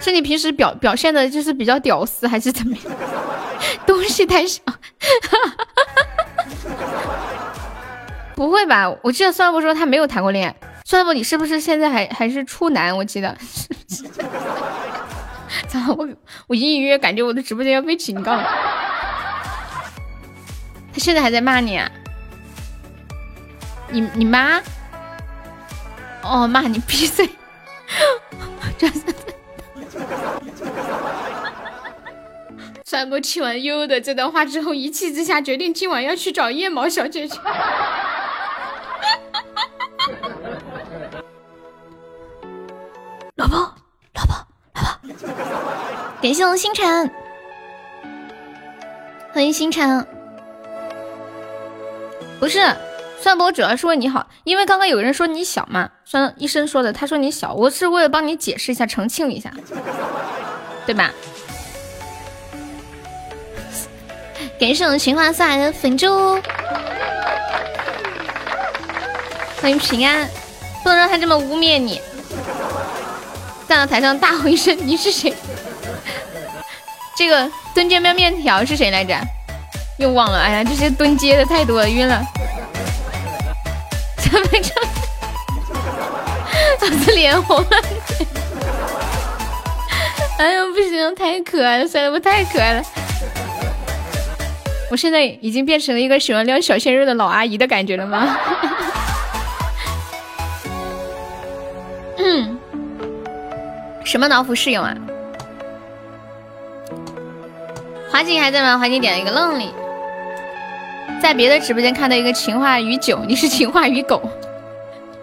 是你平时表表现的就是比较屌丝还是怎么样？东西太小。不会吧？我记得算了不说他没有谈过恋爱。算了不，你是不是现在还还是处男？我记得。咋了我我隐隐约约感觉我的直播间要被警告。他现在还在骂你啊？你你妈？哦，骂你闭嘴！算了不，听完悠悠的这段话之后，一气之下决定今晚要去找夜毛小姐姐。老婆，感谢我星辰，欢迎星辰。不是，算博主要是为你好，因为刚刚有人说你小嘛，算医生说的，他说你小，我是为了帮你解释一下，澄清一下，对吧？感谢我情话送来的粉猪，欢迎平安，不能让他这么污蔑你。站到台上大吼一声：“你是谁？”这个蹲街喵面条是谁来着？又忘了。哎呀，这些蹲街的太多了，晕了。怎么着？老子脸红了。哎呀，不行，太可爱了，算了，我太可爱了。我现在已经变成了一个喜欢撩小鲜肉的老阿姨的感觉了吗？嗯。什么脑斧室友啊？华锦还在吗？华锦点了一个愣里，在别的直播间看到一个情话与酒，你是情话与狗，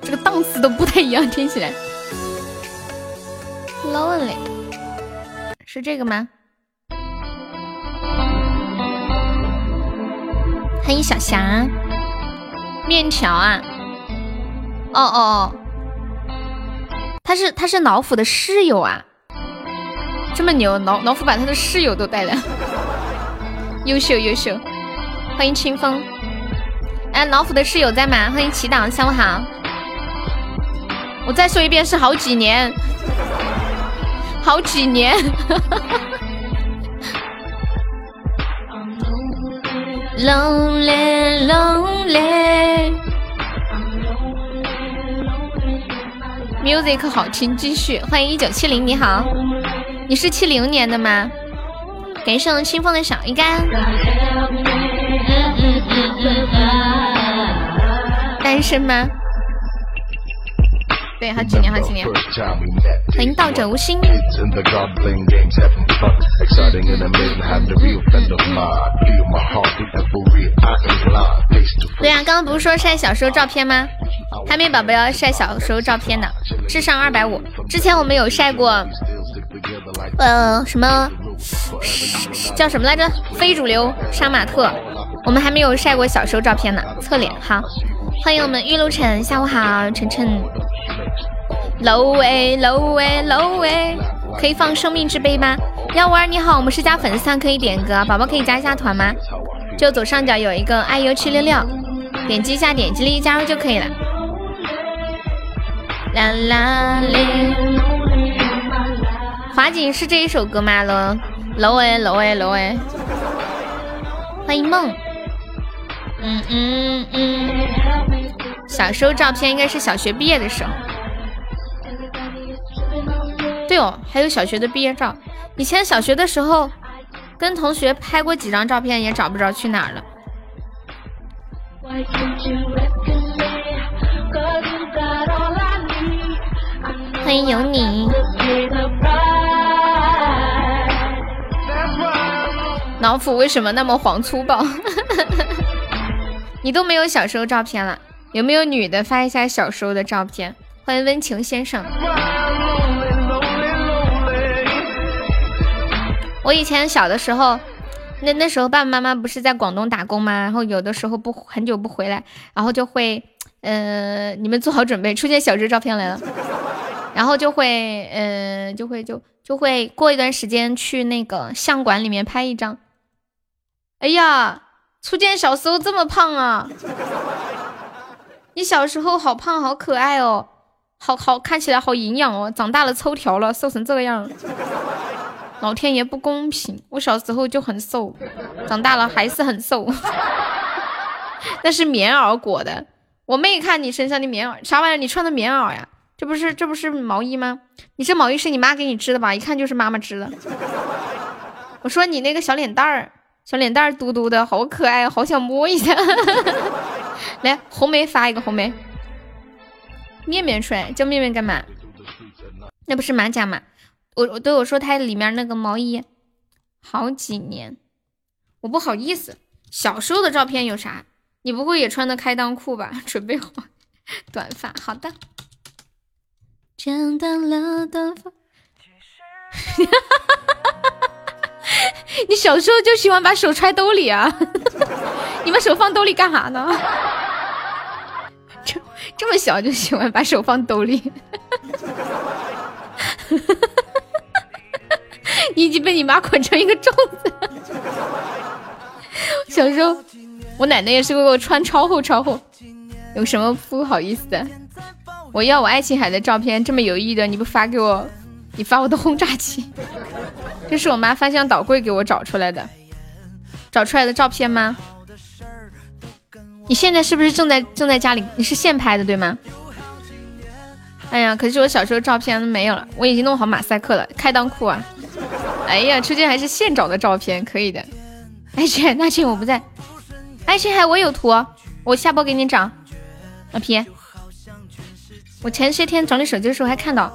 这个档次都不太一样，听起来。Lonely，是这个吗？欢迎小霞，面条啊！哦哦哦，他是他是老虎的室友啊，这么牛，老老虎把他的室友都带了。优秀优秀，欢迎清风。哎，老虎的室友在吗？欢迎祈祷，下午好。我再说一遍，是好几年，好几年。Lonely lonely。Music 好听，继续。欢迎一九七零，你好，你是七零年的吗？感谢我清风的小鱼干。嗯嗯嗯嗯嗯。单身吗？对，好几年，好几年。欢迎道者无心。对呀，刚刚不是说晒小时候照片吗？海绵宝宝要晒小时候照片的，智商二百五。之前我们有晒过，呃，什么？叫什么来着？非主流杀马特，我们还没有晒过小时候照片呢。侧脸，好，欢迎我们玉露晨，下午好，晨晨。low 喂 low 喂 low 喂，可以放生命之杯吗？幺五二你好，我们是加粉丝团，可以点歌，宝宝可以加一下团吗？就左上角有一个 iu 七六六，点击一下，点击立即加入就可以了。啦啦嘞，华锦是这一首歌吗？了。楼哎楼哎楼哎，欢迎梦。嗯嗯嗯，小时候照片应该是小学毕业的时候。对哦，还有小学的毕业照。以前小学的时候，跟同学拍过几张照片，也找不着去哪儿了。欢迎有你。老虎为什么那么黄粗暴？你都没有小时候照片了，有没有女的发一下小时候的照片？欢迎温情先生。我以前小的时候，那那时候爸爸妈妈不是在广东打工吗？然后有的时候不很久不回来，然后就会，呃，你们做好准备，出现小时候照片来了，然后就会，呃，就会就就会过一段时间去那个相馆里面拍一张。哎呀，初见小时候这么胖啊！你小时候好胖，好可爱哦，好好看起来好营养哦，长大了抽条了，瘦成这个样。老天爷不公平，我小时候就很瘦，长大了还是很瘦。那是棉袄裹的，我妹看你身上的棉袄，啥玩意儿？你穿的棉袄呀？这不是这不是毛衣吗？你这毛衣是你妈给你织的吧？一看就是妈妈织的。我说你那个小脸蛋儿。小脸蛋儿嘟嘟的好可爱，好想摸一下。来，红梅发一个红梅。面面帅叫面面干嘛？那不是马甲吗？我我对我说他里面那个毛衣，好几年，我不好意思。小时候的照片有啥？你不会也穿的开裆裤吧？准备好 短发，好的。剪断了短发。你小时候就喜欢把手揣兜里啊？你把手放兜里干啥呢？这这么小就喜欢把手放兜里？你已经被你妈捆成一个粽子。小时候，我奶奶也是给我穿超厚超厚，有什么不好意思的？我要我爱琴海的照片，这么有意义的你不发给我？你发我的轰炸机？这是我妈翻箱倒柜给我找出来的，找出来的照片吗？你现在是不是正在正在家里？你是现拍的对吗？哎呀，可是我小时候照片没有了，我已经弄好马赛克了，开裆裤啊！哎呀，出去还是现找的照片，可以的。爱琴海那天我不在，爱琴海我有图，我下播给你找。老皮，我前些天整理手机的时候还看到。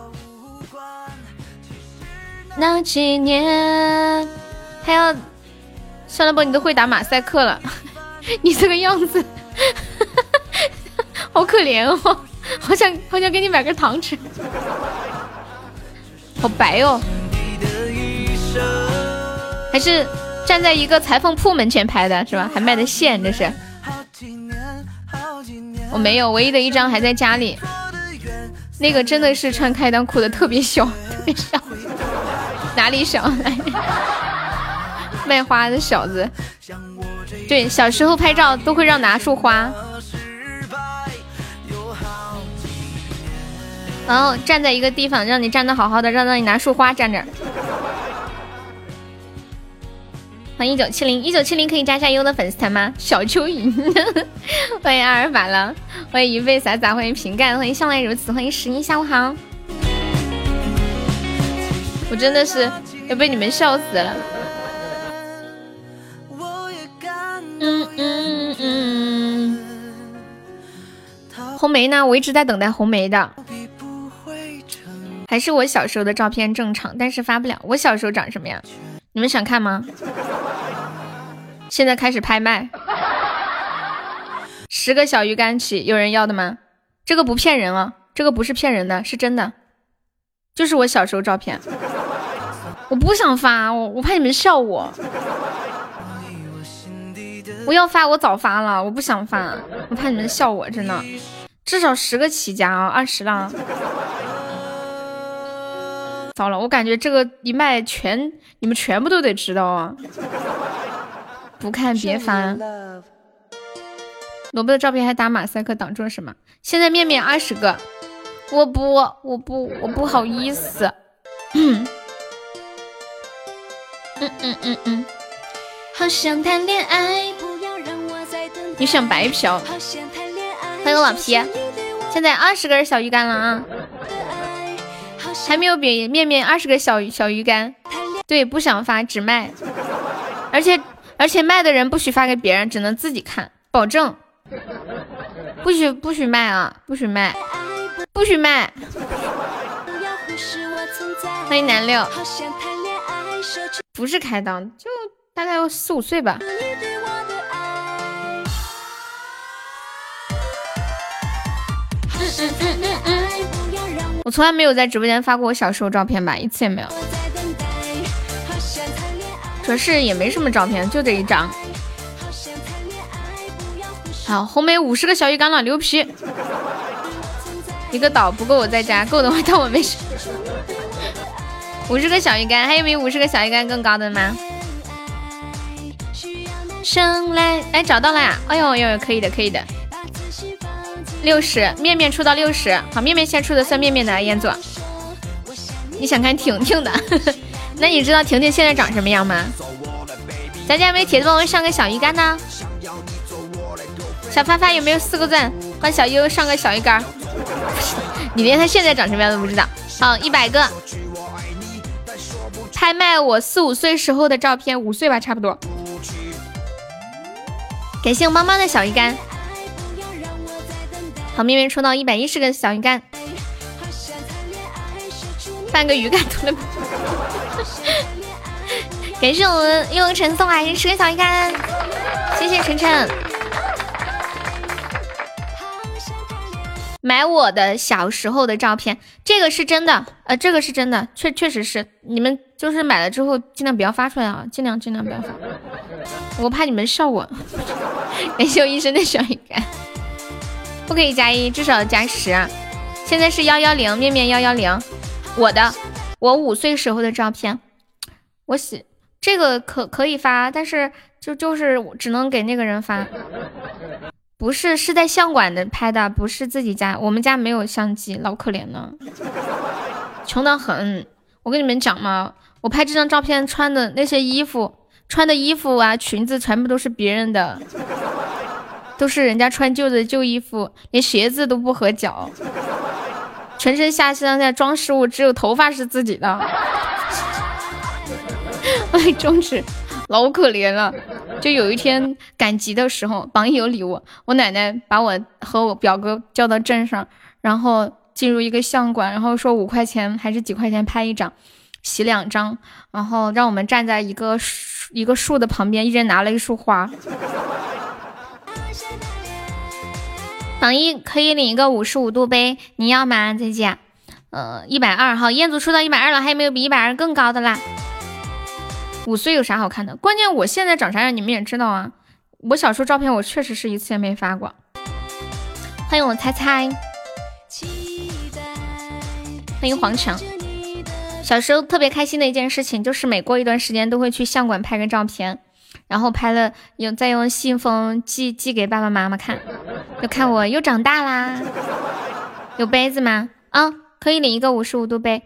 那几年，还要算了不？你都会打马赛克了，你这个样子，好可怜哦，好想好想给你买根糖吃，好白哦，还是站在一个裁缝铺门前拍的是吧？还卖的线这是？我没有，唯一的一张还在家里，那个真的是穿开裆裤的，特别小，特别小。哪里小？卖花的小子，对，小时候拍照都会让拿束花，然后站在一个地方，让你站的好好的，让让你拿束花站这。欢迎一九七零，一九七零可以加下优的粉丝团吗？小蚯蚓，欢迎阿尔法了，欢迎一辈洒洒，欢迎瓶盖，欢迎向来如此，欢迎十一，下午好。我真的是要被你们笑死了。嗯嗯嗯。红梅呢？我一直在等待红梅的。还是我小时候的照片正常，但是发不了。我小时候长什么样？你们想看吗？现在开始拍卖，十个小鱼干起，有人要的吗？这个不骗人啊，这个不是骗人的，是真的，就是我小时候照片。我不想发，我我怕你们笑我。我要发，我早发了。我不想发，我怕你们笑我，真的。至少十个起家啊，二十了。糟了，我感觉这个一卖全，你们全部都得知道啊。不看别烦。萝卜的照片还打马赛克挡住了什么？现在面面二十个，我不，我不，我不好意思。嗯嗯嗯嗯，好想谈恋爱，你想白嫖？欢迎老皮，现在二十根小鱼干了啊，还没有比面面二十个小小鱼干。对，不想发，只卖，而且而且卖的人不许发给别人，只能自己看，保证，不许不许卖啊，不许卖，不许卖。欢迎南六。不是开裆，就大概有四五岁吧。我从来没有在直播间发过我小时候照片吧，一次也没有。主要是也没什么照片，就这一张。好，红梅五十个小鱼干了，牛皮！一个岛不够我在家，够的话 当我没事。五十个小鱼干，还有比五十个小鱼干更高的吗？生来，哎，找到了呀！哎呦呦，可以的，可以的。六十，面面出到六十，好，面面先出的算面面的，彦祖。你想看婷婷的？那你知道婷婷现在长什么样吗？咱家有没有铁子帮我上个小鱼干呢？小发发有没有四个钻？帮小优上个小鱼干。你连他现在长什么样都不知道。好，一百个。拍卖我四五岁时候的照片，五岁吧，差不多。感谢我妈妈的小鱼干。好，面面抽到一百一十个小鱼干，半个鱼干图了。感谢我们悠悠晨送来十个小鱼干，谢谢晨晨。买我的小时候的照片，这个是真的，呃，这个是真的，确确实是。你们就是买了之后尽量不要发出来啊，尽量尽量不要发，我怕你们笑我。感谢我一生的小鱼干，不可以加一，至少加十。现在是幺幺零，面面幺幺零，我的，我五岁时候的照片，我喜这个可可以发，但是就就是只能给那个人发。不是，是在相馆的拍的，不是自己家。我们家没有相机，老可怜了，穷得很。我跟你们讲嘛，我拍这张照片穿的那些衣服，穿的衣服啊，裙子全部都是别人的，都是人家穿旧的旧衣服，连鞋子都不合脚，全身下身在装饰物只有头发是自己的。哎，中指。老可怜了，就有一天赶集的时候，榜一有礼物，我奶奶把我和我表哥叫到镇上，然后进入一个相馆，然后说五块钱还是几块钱拍一张，洗两张，然后让我们站在一个一个树的旁边，一人拿了一束花。榜一可以领一个五十五度杯，你要吗，姐姐？呃，一百二号，彦祖出到一百二了，还有没有比一百二更高的啦？五岁有啥好看的？关键我现在长啥样，你们也知道啊。我小时候照片，我确实是一次也没发过。欢迎我猜猜，欢迎黄强。小时候特别开心的一件事情，就是每过一段时间都会去相馆拍个照片，然后拍了用再用信封寄寄给爸爸妈妈看，就看我又长大啦。有杯子吗？啊，可以领一个五十五度杯，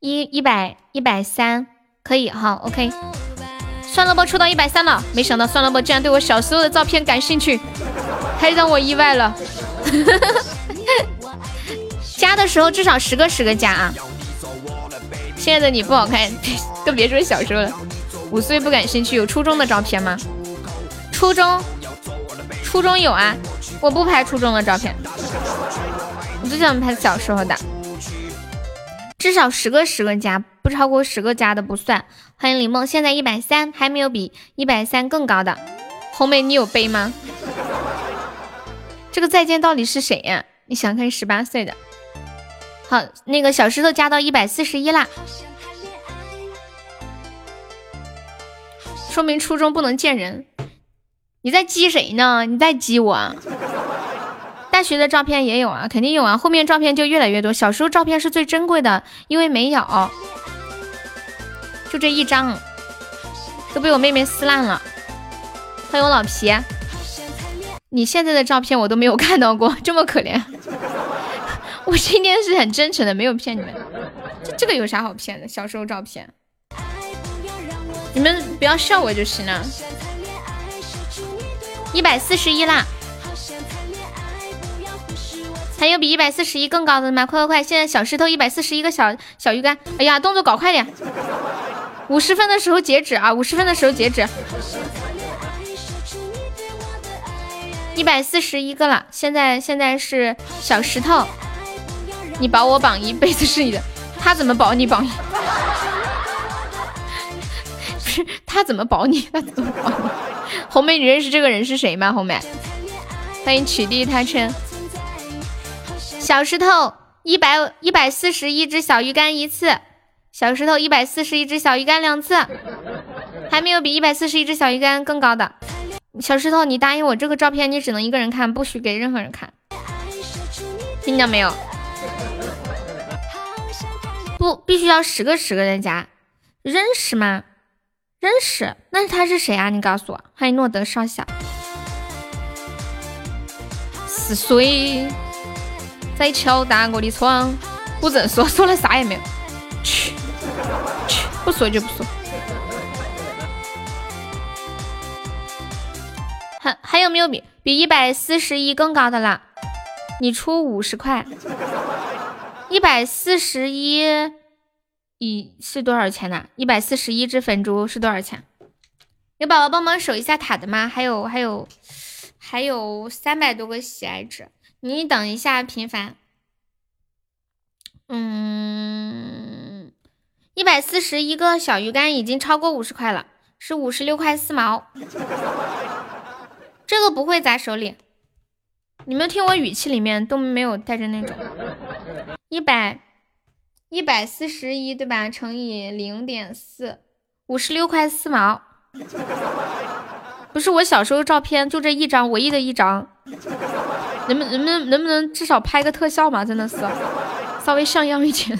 一一百一百三。可以好，OK。酸萝卜出到一百三了，没想到酸萝卜竟然对我小时候的照片感兴趣，太让我意外了。加的时候至少十个十个加啊！现在的你不好看，更别说小时候了。五岁不感兴趣，有初中的照片吗？初中，初中有啊，我不拍初中的照片，我就想拍小时候的。至少十个十个加，不超过十个加的不算。欢迎李梦，现在一百三，还没有比一百三更高的。红梅，你有杯吗？这个再见到底是谁呀？你想看十八岁的？好，那个小石头加到一百四十一啦，说明初中不能见人。你在激谁呢？你在激我？大学的照片也有啊，肯定有啊，后面照片就越来越多。小时候照片是最珍贵的，因为没有，就这一张，都被我妹妹撕烂了。欢迎我老皮，你现在的照片我都没有看到过，这么可怜。我今天是很真诚的，没有骗你们。这这个有啥好骗的？小时候照片，你们不要笑我就行了。一百四十一啦。还有比一百四十一更高的吗？快快快！现在小石头一百四十一个小小鱼干。哎呀，动作搞快点！五十分的时候截止啊！五十分的时候截止。一百四十一个了，现在现在是小石头，你保我榜一，辈子是你的。他怎么保你榜一？他怎么保你？他怎么保你？红梅，你认识这个人是谁吗？红梅，欢迎取缔他称。小石头一百一百四十一只小鱼干一次，小石头一百四十一只小鱼干两次，还没有比一百四十一只小鱼干更高的。小石头，你答应我，这个照片你只能一个人看，不许给任何人看，听到没有？不，必须要十个十个的加。认识吗？认识，那他是谁啊？你告诉我。欢迎诺德少校，四岁。在敲打我的窗，不准说，说了啥也没有。去去，不说就不说。还还有没有比比一百四十一更高的啦？你出五十块。一百四十一一是多少钱呢？一百四十一只粉猪是多少钱？有宝宝帮忙守一下塔的吗？还有还有还有三百多个喜爱值。你等一下，平凡。嗯，一百四十一个小鱼干已经超过五十块了，是五十六块四毛。这个不会砸手里，你们听我语气里面都没有带着那种一百一百四十一对吧？乘以零点四，五十六块四毛。不是我小时候照片，就这一张，唯一的一张。能不能不能能不能至少拍个特效嘛？真的是，稍微像样一点。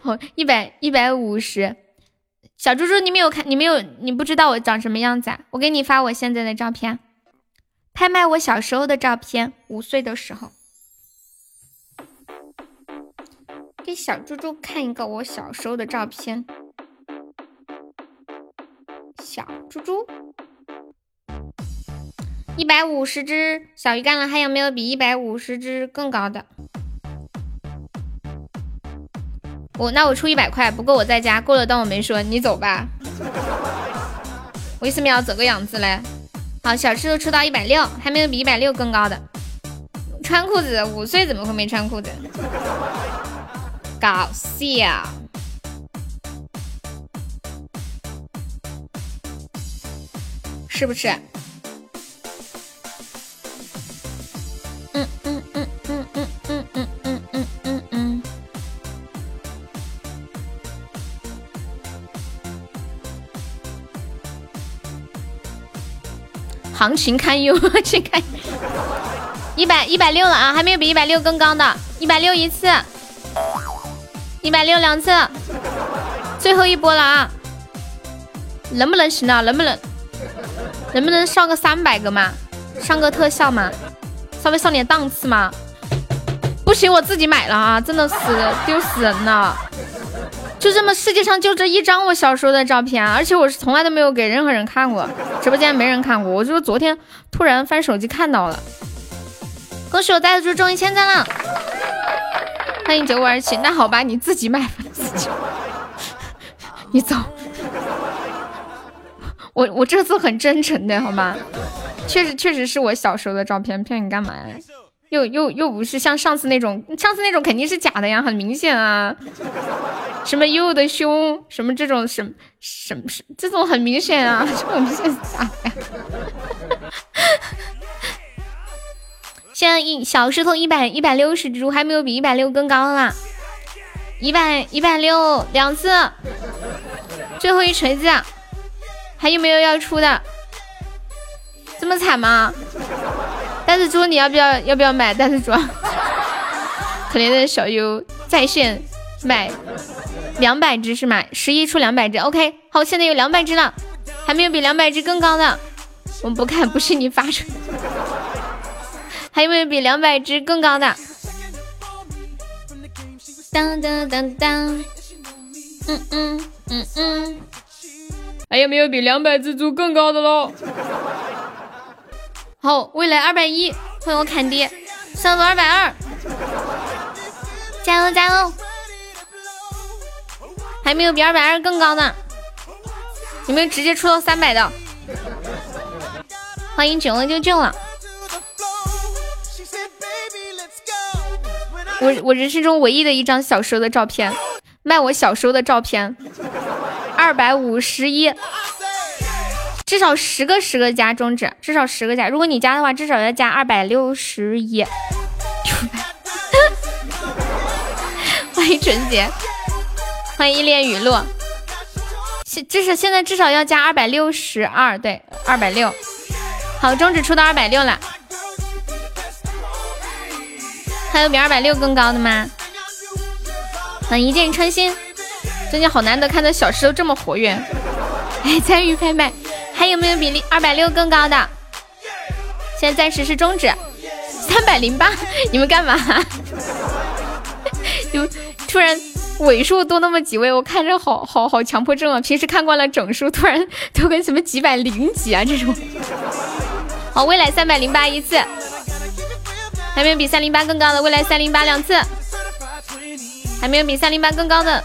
好，一百一百五十。小猪猪，你没有看，你没有，你不知道我长什么样子啊？我给你发我现在的照片，拍卖我小时候的照片，五岁的时候。给小猪猪看一个我小时候的照片。小猪猪，一百五十只小鱼干了，还有没有比一百五十只更高的？我那我出一百块，不过我在家过了当我没说，你走吧。为什么要走个样子嘞？好，小吃都出到一百六，还没有比一百六更高的。穿裤子，五岁怎么会没穿裤子？搞笑，是不是？嗯嗯嗯嗯嗯嗯嗯嗯嗯嗯。行情堪忧，去看一百一百六了啊，还没有比一百六更高的，一百六一次，一百六两次，最后一波了啊，能不能行啊？能不能？能不能上个三百个嘛？上个特效嘛？稍微上点档次嘛？不行，我自己买了啊，真的是丢死人了。就这么世界上就这一张我小时候的照片，而且我是从来都没有给任何人看过，直播间没人看过，我就是昨天突然翻手机看到了。恭喜我带的猪中一千赞了，欢迎九五二七。那好吧，你自己买吧，自己。你走。我我这次很真诚的好吗？确实确实是我小时候的照片，骗你干嘛呀？又又又不是像上次那种，上次那种肯定是假的呀，很明显啊。什么悠悠的胸，什么这种什什么什这种很明显啊，这种是假的。现在一小石头一百一百六十只，还没有比一百六更高啦。一百一百六两次，最后一锤子，还有没有要出的？这么惨吗？袋子猪，你要不要要不要买袋子猪？可怜的小优在线买两百只是吗？十一出两百只，OK，好，现在有两百只了，还没有比两百只更高的。我们不看，不是你发出。还有没有比两百只更高的？当当当当，嗯嗯嗯嗯，还有没有比两百只猪更高的喽？好，未来二百一，欢迎我砍爹，上路二百二，加油加油！还没有比二百二更高的，有没有直接出到三百的？欢迎九了就救了。我我人生中唯一的一张小时候的照片，卖我小时候的照片，二百五十一。至少十个十个加终止，至少十个加。如果你加的话，至少要加二百六十一。欢迎纯洁，欢迎依恋雨落。现至少现在至少要加二百六十二，对，二百六。好，终止出到二百六了。还有比二百六更高的吗？欢迎一箭穿心，最近好难得看到小石头这么活跃。哎，参与拍卖。还有没有比二百六更高的？现在暂时是终止，三百零八，你们干嘛？就突然尾数多那么几位，我看着好好好强迫症啊！平时看惯了整数，突然 都跟什么几百零几啊这种。好，未来三百零八一次，还没有比三零八更高的，未来三零八两次，还没有比三零八更高的。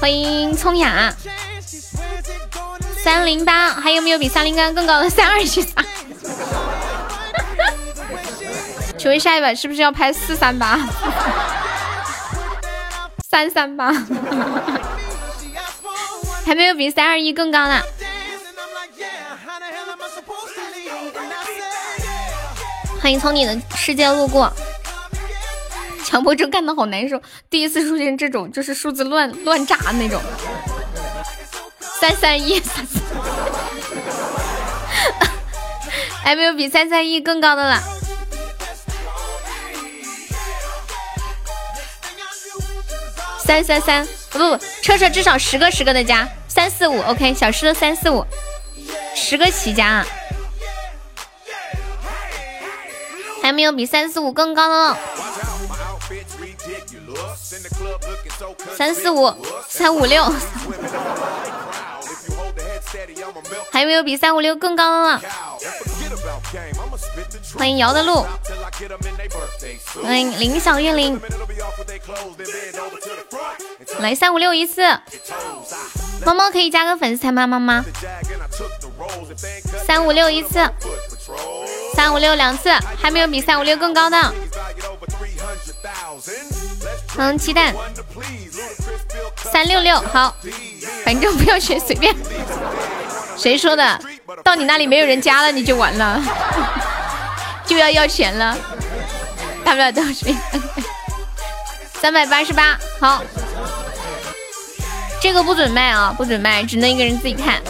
欢迎聪雅，三零八，还有没有比三零八更高的？三二七三。请问下一把是不是要拍四三八？三三八，还没有比三二一更高的。欢迎从你的世界路过。强迫症干的好难受，第一次出现这种就是数字乱乱炸那种。三三一，还没有比三三一更高的了。三三三，不不不，车车至少十个十个的加，三四五，OK，小狮子三四五，十个起加啊。还没有比三四五更高的，三四五三五六，还有没有比三五六更高的了？欢迎姚的路，欢迎林小月林，来三五六一次，猫猫可以加个粉丝团吗？猫猫，三五六一次。三五六两次，还没有比三五六更高的。嗯，鸡蛋。三六六，好，反正不要选随便。谁说的？到你那里没有人加了，你就完了，就要要钱了。大不了多少钱？三百八十八，好。这个不准卖啊，不准卖，只能一个人自己看。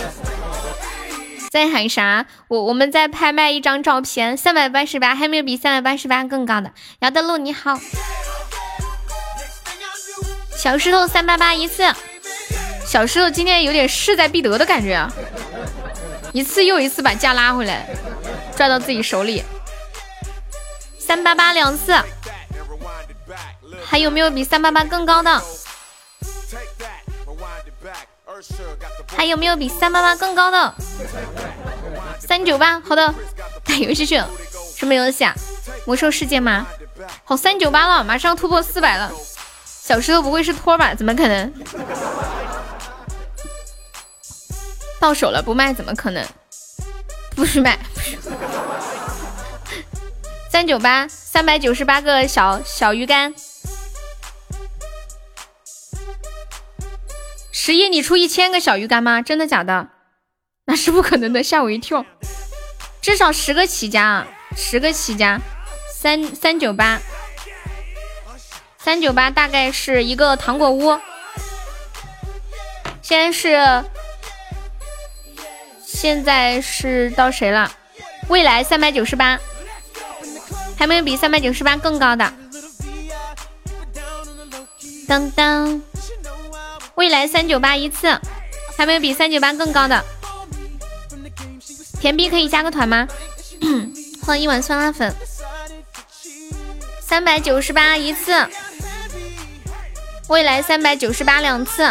在喊啥？我我们在拍卖一张照片，三百八十八，还没有比三百八十八更高的。姚德路你好，小石头三八八一次，小石头今天有点势在必得的感觉啊，一次又一次把价拉回来，拽到自己手里。三八八两次，还有没有比三八八更高的？还有没有比三八八更高的？三九八，好的，打游戏去了。什么游戏啊？魔兽世界吗？好，三九八了，马上突破四百了。小石头不会是托吧？怎么可能？到手了不卖怎么可能？不许卖！不许三九八，三百九十八个小小鱼干。十一，你出一千个小鱼干吗？真的假的？那是不可能的，吓我一跳。至少十个起家啊，十个起家，三三九八，三九八大概是一个糖果屋。现在是，现在是到谁了？未来三百九十八，还没有比三百九十八更高的。当当。未来三九八一次，还没有比三九八更高的。甜币可以加个团吗？换一碗酸辣粉。三百九十八一次，未来三百九十八两次，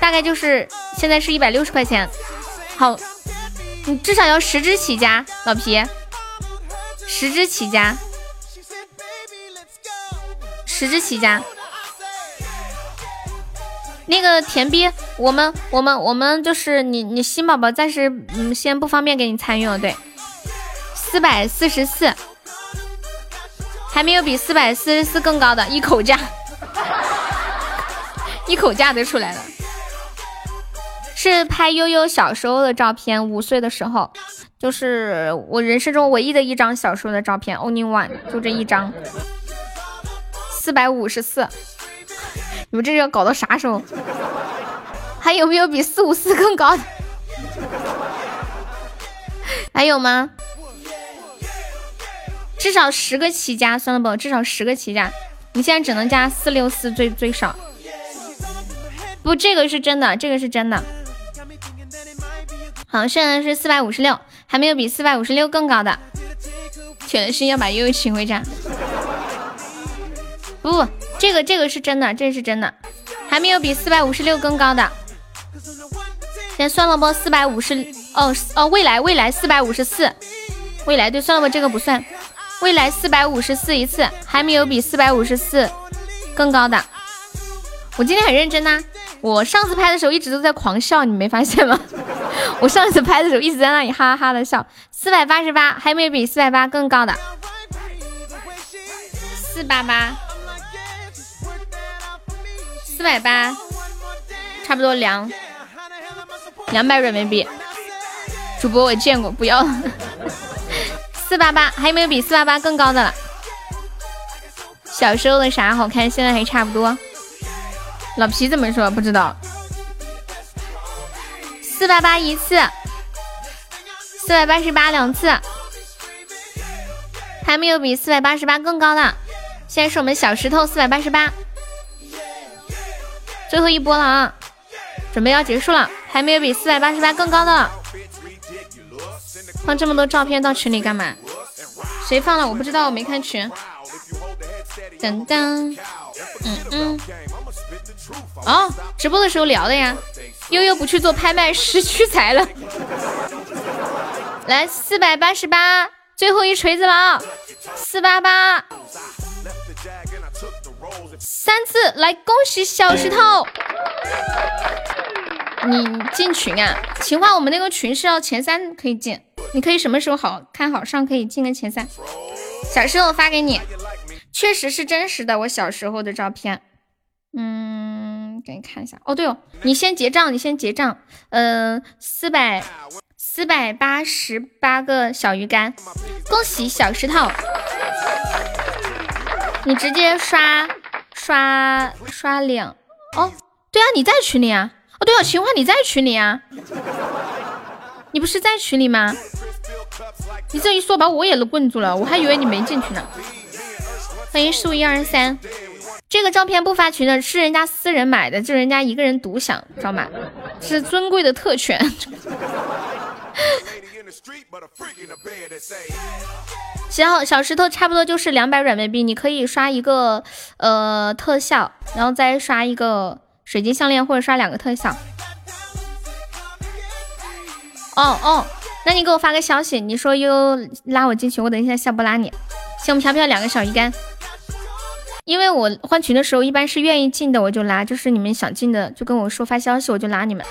大概就是现在是一百六十块钱。好，你至少要十只起家，老皮，十只起家，十只起家。那个甜逼，我们我们我们就是你你新宝宝暂时嗯先不方便给你参与了，对，四百四十四，还没有比四百四十四更高的，一口价，一口价都出来了，是拍悠悠小时候的照片，五岁的时候，就是我人生中唯一的一张小时候的照片，only one，就这一张，四百五十四。你们这要搞到啥时候？还有没有比四五四更高的？还有吗？至少十个起加，算了不？至少十个起加。你现在只能加四六四，最最少。不，这个是真的，这个是真的。好，现在是四百五十六，还没有比四百五十六更高的。铁的心要把悠悠请回家。不。这个这个是真的，这是真的，还没有比四百五十六更高的。先算了不？四百五十哦哦，未来未来四百五十四，未来对，算了不？这个不算。未来四百五十四一次，还没有比四百五十四更高的。我今天很认真呐，我上次拍的时候一直都在狂笑，你没发现吗？我上次拍的时候一直在那里哈哈哈的笑。四百八十八，还没有比四百八更高的。四八八。四百八，差不多两两百人民币。主播我见过，不要。四八八，还有没有比四八八更高的了？小时候的啥好看，现在还差不多。老皮怎么说？不知道。四八八一次，四百八十八两次，还没有比四百八十八更高的。现在是我们小石头四百八十八，最后一波了啊！准备要结束了，还没有比四百八十八更高的。放这么多照片到群里干嘛？谁放了？我不知道，我没看群。噔噔，嗯嗯，哦，直播的时候聊的呀。悠悠不去做拍卖，失去财了。来，四百八十八，最后一锤子了啊！四八八，三次，来恭喜小石头。你进群啊？情话，我们那个群是要前三可以进，你可以什么时候好看好上可以进个前三。小石头发给你。确实是真实的，我小时候的照片。嗯，给你看一下。哦，对哦，你先结账，你先结账。嗯，四百四百八十八个小鱼干，恭喜小石头。你直接刷刷刷两。哦，对啊，你在群里啊。哦，对哦，情话你在群里啊。你不是在群里吗？你这一说把我也都困住了，我还以为你没进去呢。欢迎数一二三，这个照片不发群的是人家私人买的，就人家一个人独享，知道吗？是尊贵的特权。行，小石头差不多就是两百软妹币，你可以刷一个呃特效，然后再刷一个水晶项链，或者刷两个特效。哦哦，那你给我发个消息，你说又拉我进去，我等一下下播拉你。行，我们飘飘两个小鱼干。因为我换群的时候，一般是愿意进的我就拉，就是你们想进的就跟我说发消息，我就拉你们。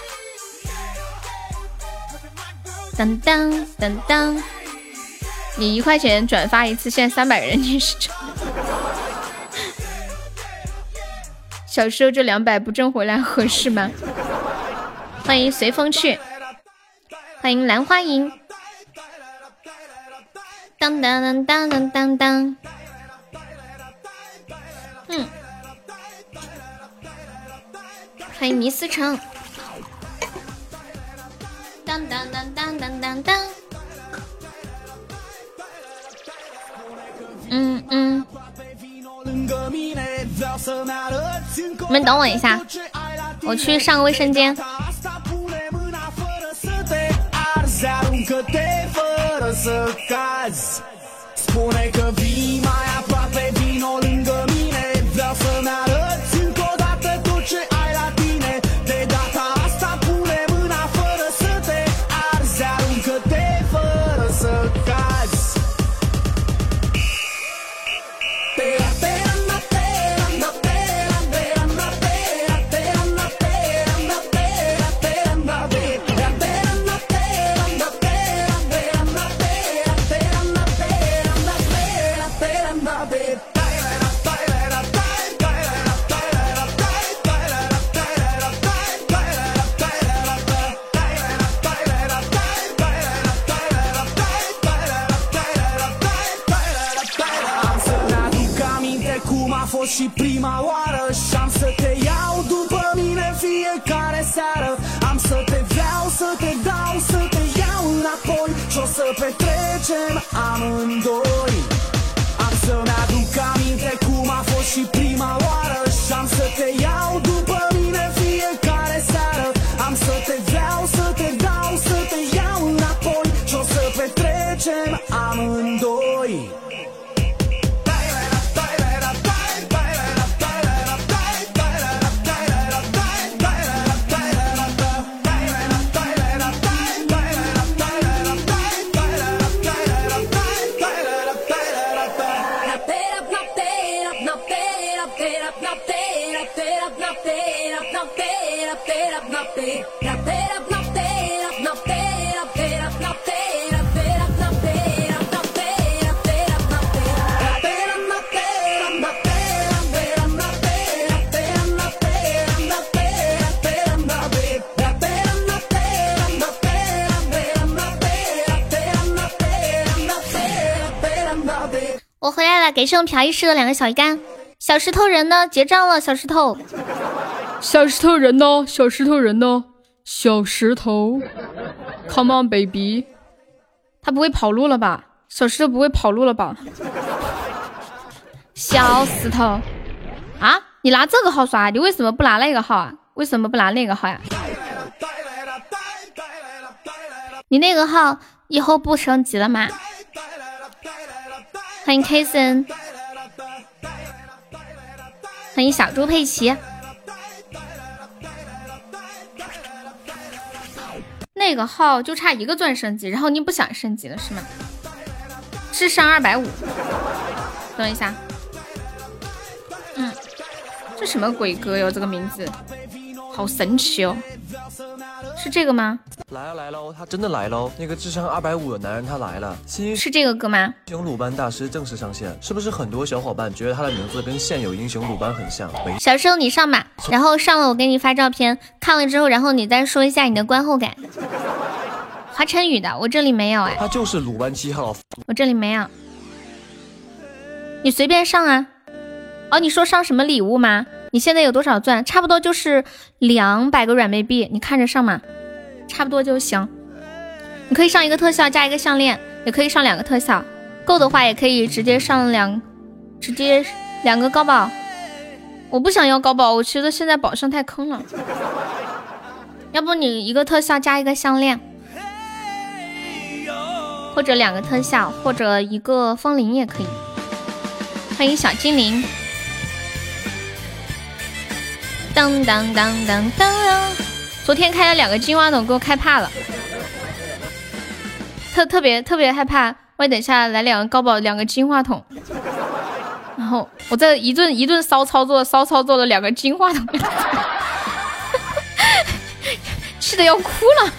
当当当当，你一块钱转发一次，现在三百人你是真。小时候这两百不挣回来合适吗？欢迎随风去，欢迎兰花银。当当当当当当当。欢迎迷思城。当当当当当当当。嗯嗯。你们等我一下，我去上个卫生间。Și prima oară Și am să te iau după mine fiecare seară. Am să te vreau, să te dau, să te iau înapoi Și o să petrecem amândoi. Am să-mi aduc aminte cum a fost și prima oară Și am să te iau după mine fiecare seară. Am să te vreau, să te dau, să te iau înapoi Și o să petrecem amândoi 我回来了，给送朴医师的两个小鱼干。小石头人呢？结账了，小石头。小石头人呢？小石头人呢？小石头，Come on baby，他不会跑路了吧？小石头不会跑路了吧？小石头，啊，你拿这个号刷，你为什么不拿那个号啊？为什么不拿那个号呀？你那个号以后不升级了吗？欢迎 K 森，欢迎小猪佩奇。那个号就差一个钻升级，然后你不想升级了是吗？是上二百五。等一下，嗯，这什么鬼歌哟？这个名字好神奇哦。是这个吗？来了来喽，他真的来喽！那个智商二百五的男人他来了，新是这个歌吗？英雄鲁班大师正式上线，是不是很多小伙伴觉得他的名字跟现有英雄鲁班很像？小生你上吧，然后上了我给你发照片，看了之后，然后你再说一下你的观后感。华晨宇的，我这里没有哎。他就是鲁班七号，我这里没有。你随便上啊。哦，你说上什么礼物吗？你现在有多少钻？差不多就是两百个软妹币，你看着上嘛，差不多就行。你可以上一个特效加一个项链，也可以上两个特效，够的话也可以直接上两，直接两个高宝。我不想要高宝，我觉得现在宝箱太坑了。要不你一个特效加一个项链，或者两个特效，或者一个风铃也可以。欢迎小精灵。当当当当当！昨天开了两个金话筒，给我开怕了，特特别特别害怕。万一等下来两个高宝，两个金话筒，然后我这一顿一顿骚操作，骚操作了两个金话筒，气的要哭了。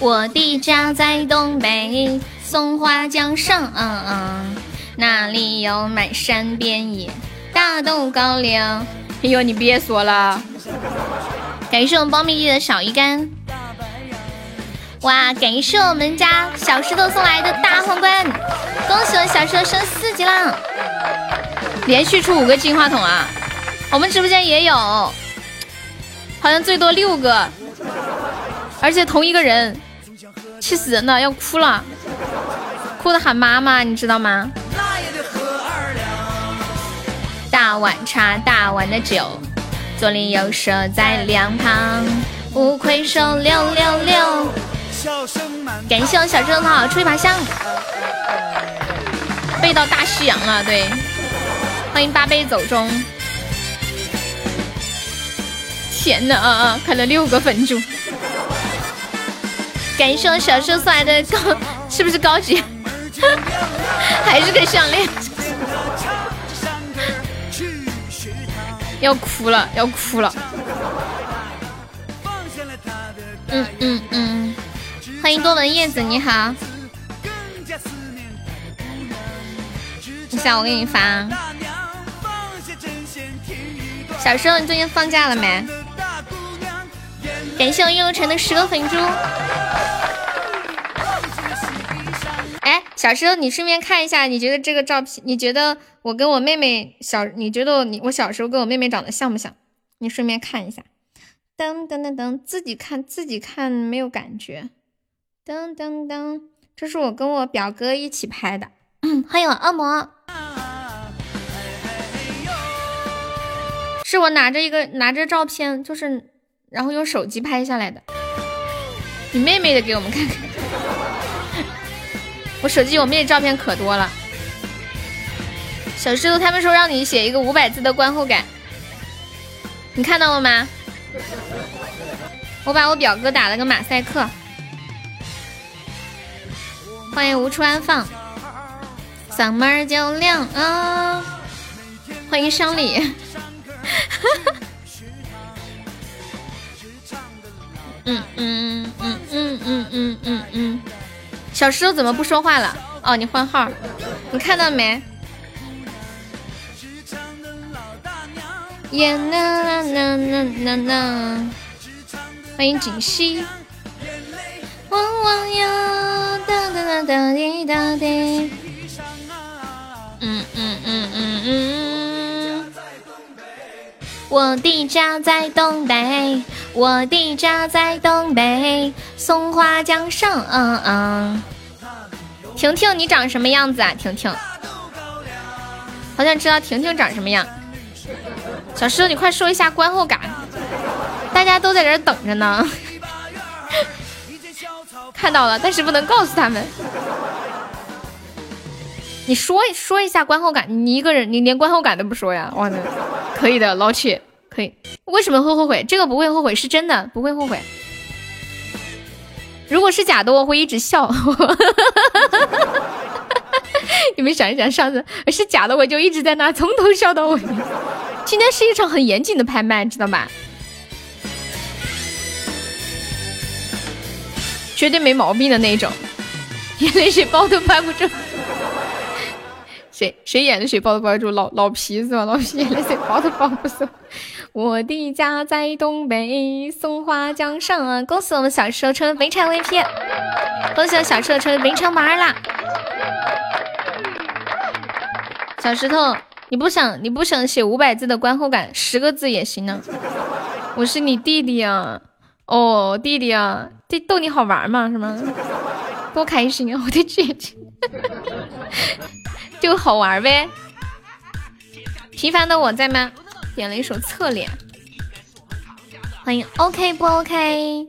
我的家在东北。松花江上，嗯嗯，那里有满山遍野大豆高粱。哎呦，你别说了，感谢我们苞米地的小鱼干。哇，感谢我们家小石头送来的大皇冠，恭喜我小石头升四级啦！连续出五个金话筒啊！我们直播间也有，好像最多六个，而且同一个人，气死人了，要哭了。哭的喊妈妈，你知道吗？大碗茶，大碗的酒，左邻右舍在两旁，不亏手六六六。感谢我小正好出一把香，背到大西洋了，对，欢迎八杯走中。天呐，开了六个粉猪，感谢我小生送来的高，是不是高级？还是个项链，要哭了，要哭了。嗯嗯嗯，欢迎多闻叶子，你好。你想我给你发。小时候你最近放假了没？感谢我叶如晨的十个粉珠。哎，小时候你顺便看一下，你觉得这个照片，你觉得我跟我妹妹小，你觉得你我小时候跟我妹妹长得像不像？你顺便看一下。噔噔噔噔，自己看自己看没有感觉。噔噔噔，这是我跟我表哥一起拍的。欢迎我恶魔，是我拿着一个拿着照片，就是然后用手机拍下来的。你妹妹的给我们看看。我手机我妹照片可多了，小石头他们说让你写一个五百字的观后感，你看到了吗？我把我表哥打了个马赛克，欢迎无处安放，嗓门就亮啊！欢迎商里，嗯嗯嗯嗯嗯嗯嗯嗯。小石头怎么不说话了？哦，你换号，你看到没？耶呐呐呐呐呐！欢迎锦溪。汪汪呀，哒哒哒哒滴哒滴。嗯嗯嗯嗯嗯。我的家在东北，我的家在东北，松花江上。嗯嗯。婷婷，你长什么样子啊？婷婷，好想知道婷婷长什么样。小石头，你快说一下观后感，大家都在这等着呢。看到了，但是不能告诉他们。你说说一下观后感，你一个人，你连观后感都不说呀？哇，可以的，老铁，可以。为什么会后悔？这个不会后悔，是真的，不会后悔。如果是假的，我会一直笑。你们想一想，上次是假的，我就一直在那从头笑到尾。今天是一场很严谨的拍卖，知道吧？绝对没毛病的那种，眼泪水包都拍不住。谁谁演的谁包都包不住？老老皮是吧？老皮演的谁包都包不住。我的家在东北，松花江上啊！恭喜我们小石头成为肥肠 VP，恭喜我小石头成为肥肠八啦！小石头，你不想你不想写五百字的观后感，十个字也行呢。我是你弟弟啊！哦，弟弟啊，这逗你好玩嘛，是吗？多开心啊！我的姐姐，就好玩呗。平凡的我在吗？点了一首侧脸，欢迎 OK 不 OK？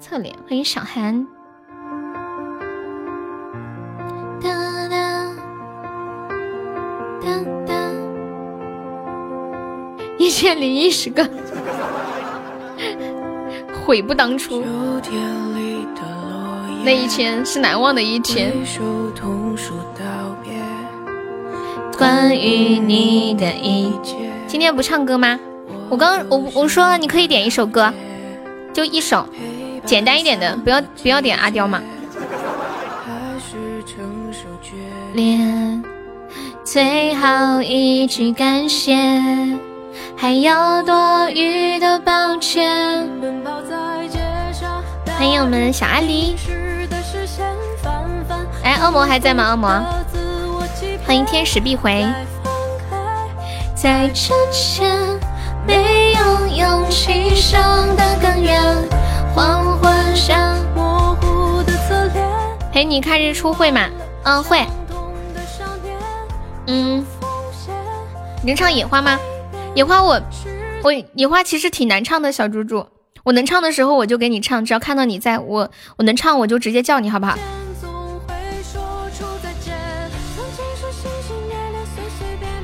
侧脸，欢迎小韩。哒哒哒哒，一千零一十个，悔不当初。那一天是难忘的一天。关于你的一切。今天不唱歌吗？我刚我我说了，你可以点一首歌，就一首，简单一点的，不要不要点阿刁嘛。最好一句感谢，还有多余的抱歉。欢迎我们小阿狸。哎，恶魔还在吗？恶魔。欢迎天使必回。在之前没有勇气上的更远，黄昏下模糊的侧脸。陪你看日出会吗？嗯，会。嗯，能唱野花吗？野花我我野花其实挺难唱的，小猪猪。我能唱的时候我就给你唱，只要看到你在我我能唱我就直接叫你好不好？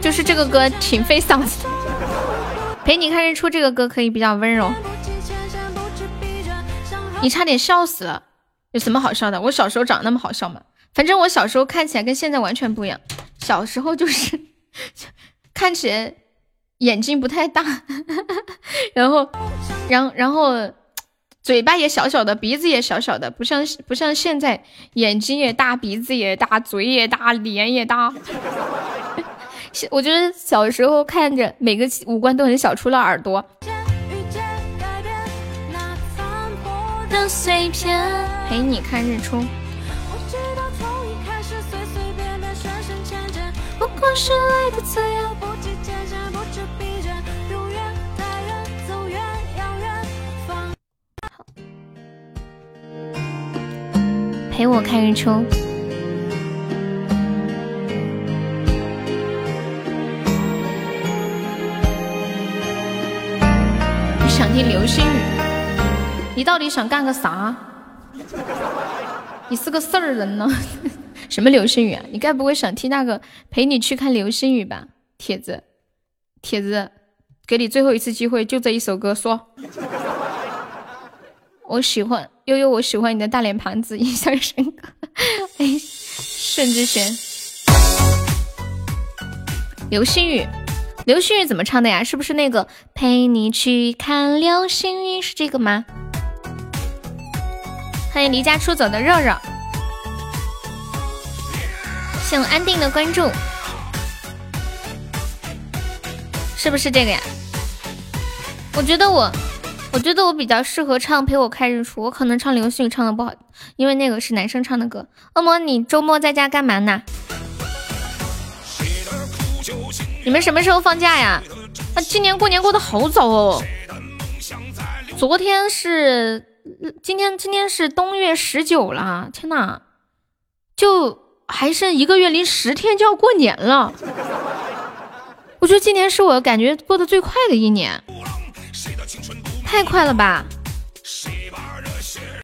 就是这个歌挺费嗓子，陪你看日出这个歌可以比较温柔。你差点笑死了，有什么好笑的？我小时候长那么好笑吗？反正我小时候看起来跟现在完全不一样。小时候就是 看起来眼睛不太大，然后，然然后嘴巴也小小的，鼻子也小小的，不像不像现在眼睛也大，鼻子也大，嘴也大，脸也大。我觉得小时候看着每个五官都很小，除了耳朵。陪你看日出。陪我看日出。想听流星雨，你到底想干个啥？你是个事儿人呢？什么流星雨啊？你该不会想听那个陪你去看流星雨吧？铁子，铁子，给你最后一次机会，就这一首歌，说。我喜欢悠悠，我喜欢你的大脸盘子，印象深刻。哎，盛之轩，流星雨。流星雨怎么唱的呀？是不是那个陪你去看流星雨？是这个吗？欢迎离家出走的肉肉，谢我安定的关注，是不是这个呀？我觉得我，我觉得我比较适合唱《陪我看日出》，我可能唱流星雨唱的不好，因为那个是男生唱的歌。恶魔，你周末在家干嘛呢？你们什么时候放假呀？啊，今年过年过得好早哦。昨天是，今天今天是冬月十九了，天呐，就还剩一个月，离十天就要过年了。我觉得今年是我感觉过得最快的一年，太快了吧！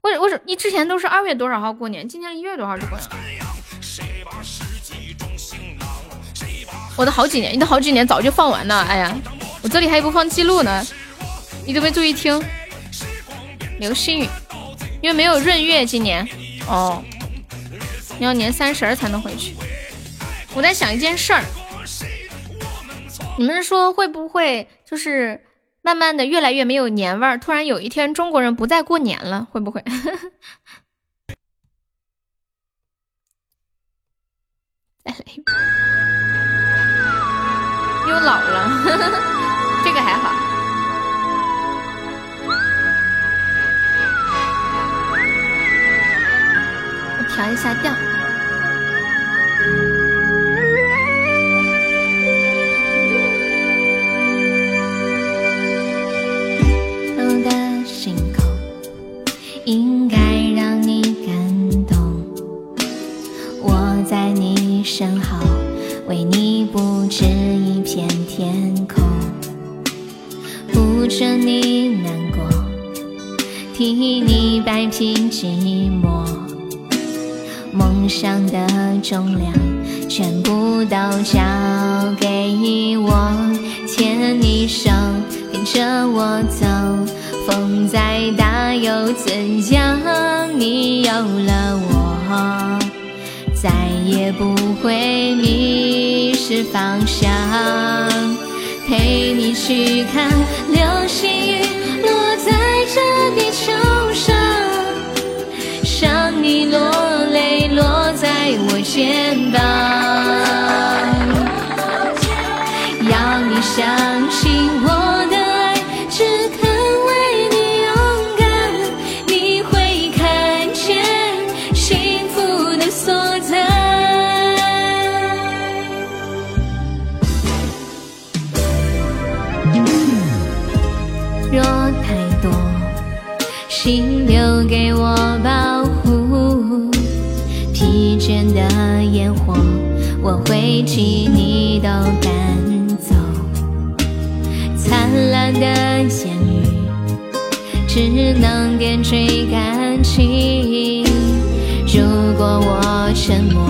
我我你之前都是二月多少号过年，今年一月多少就过年？我的好几年，你的好几年早就放完了。哎呀，我这里还有播放记录呢，你都没注意听。流星雨，因为没有闰月，今年哦，你要年三十才能回去。我在想一件事儿，你们说会不会就是慢慢的越来越没有年味儿？突然有一天中国人不再过年了，会不会？再 来一遍，又老了，这个还好。我调一下调。的星空应该让你感动，我在你身后，为你布置一片天空，不准你难过，替你摆平寂寞。梦想的重量全部都交给我，牵你手，跟着我走，风再大又怎样？你有了我，在也不会迷失方向，陪你去看流星雨落在这地球上，让你落泪。落在我肩膀，我会替你都赶走。灿烂的言语，只能点缀感情。如果我沉默，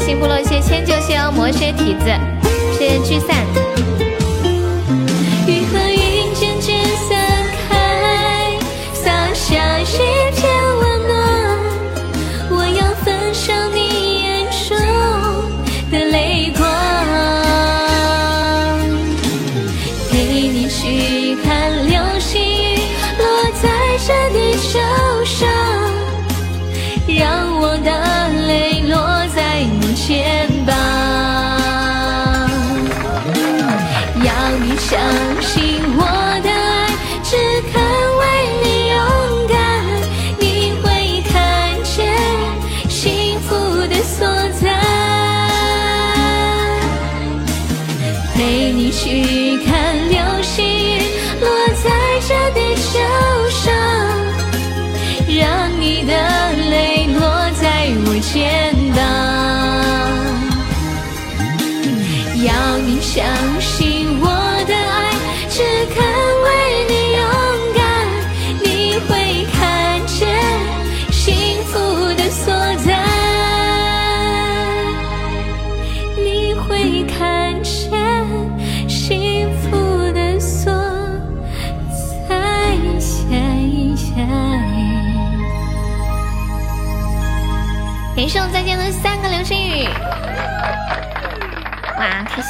行部落，谢迁就，谢谢魔雪体子，谢谢聚散。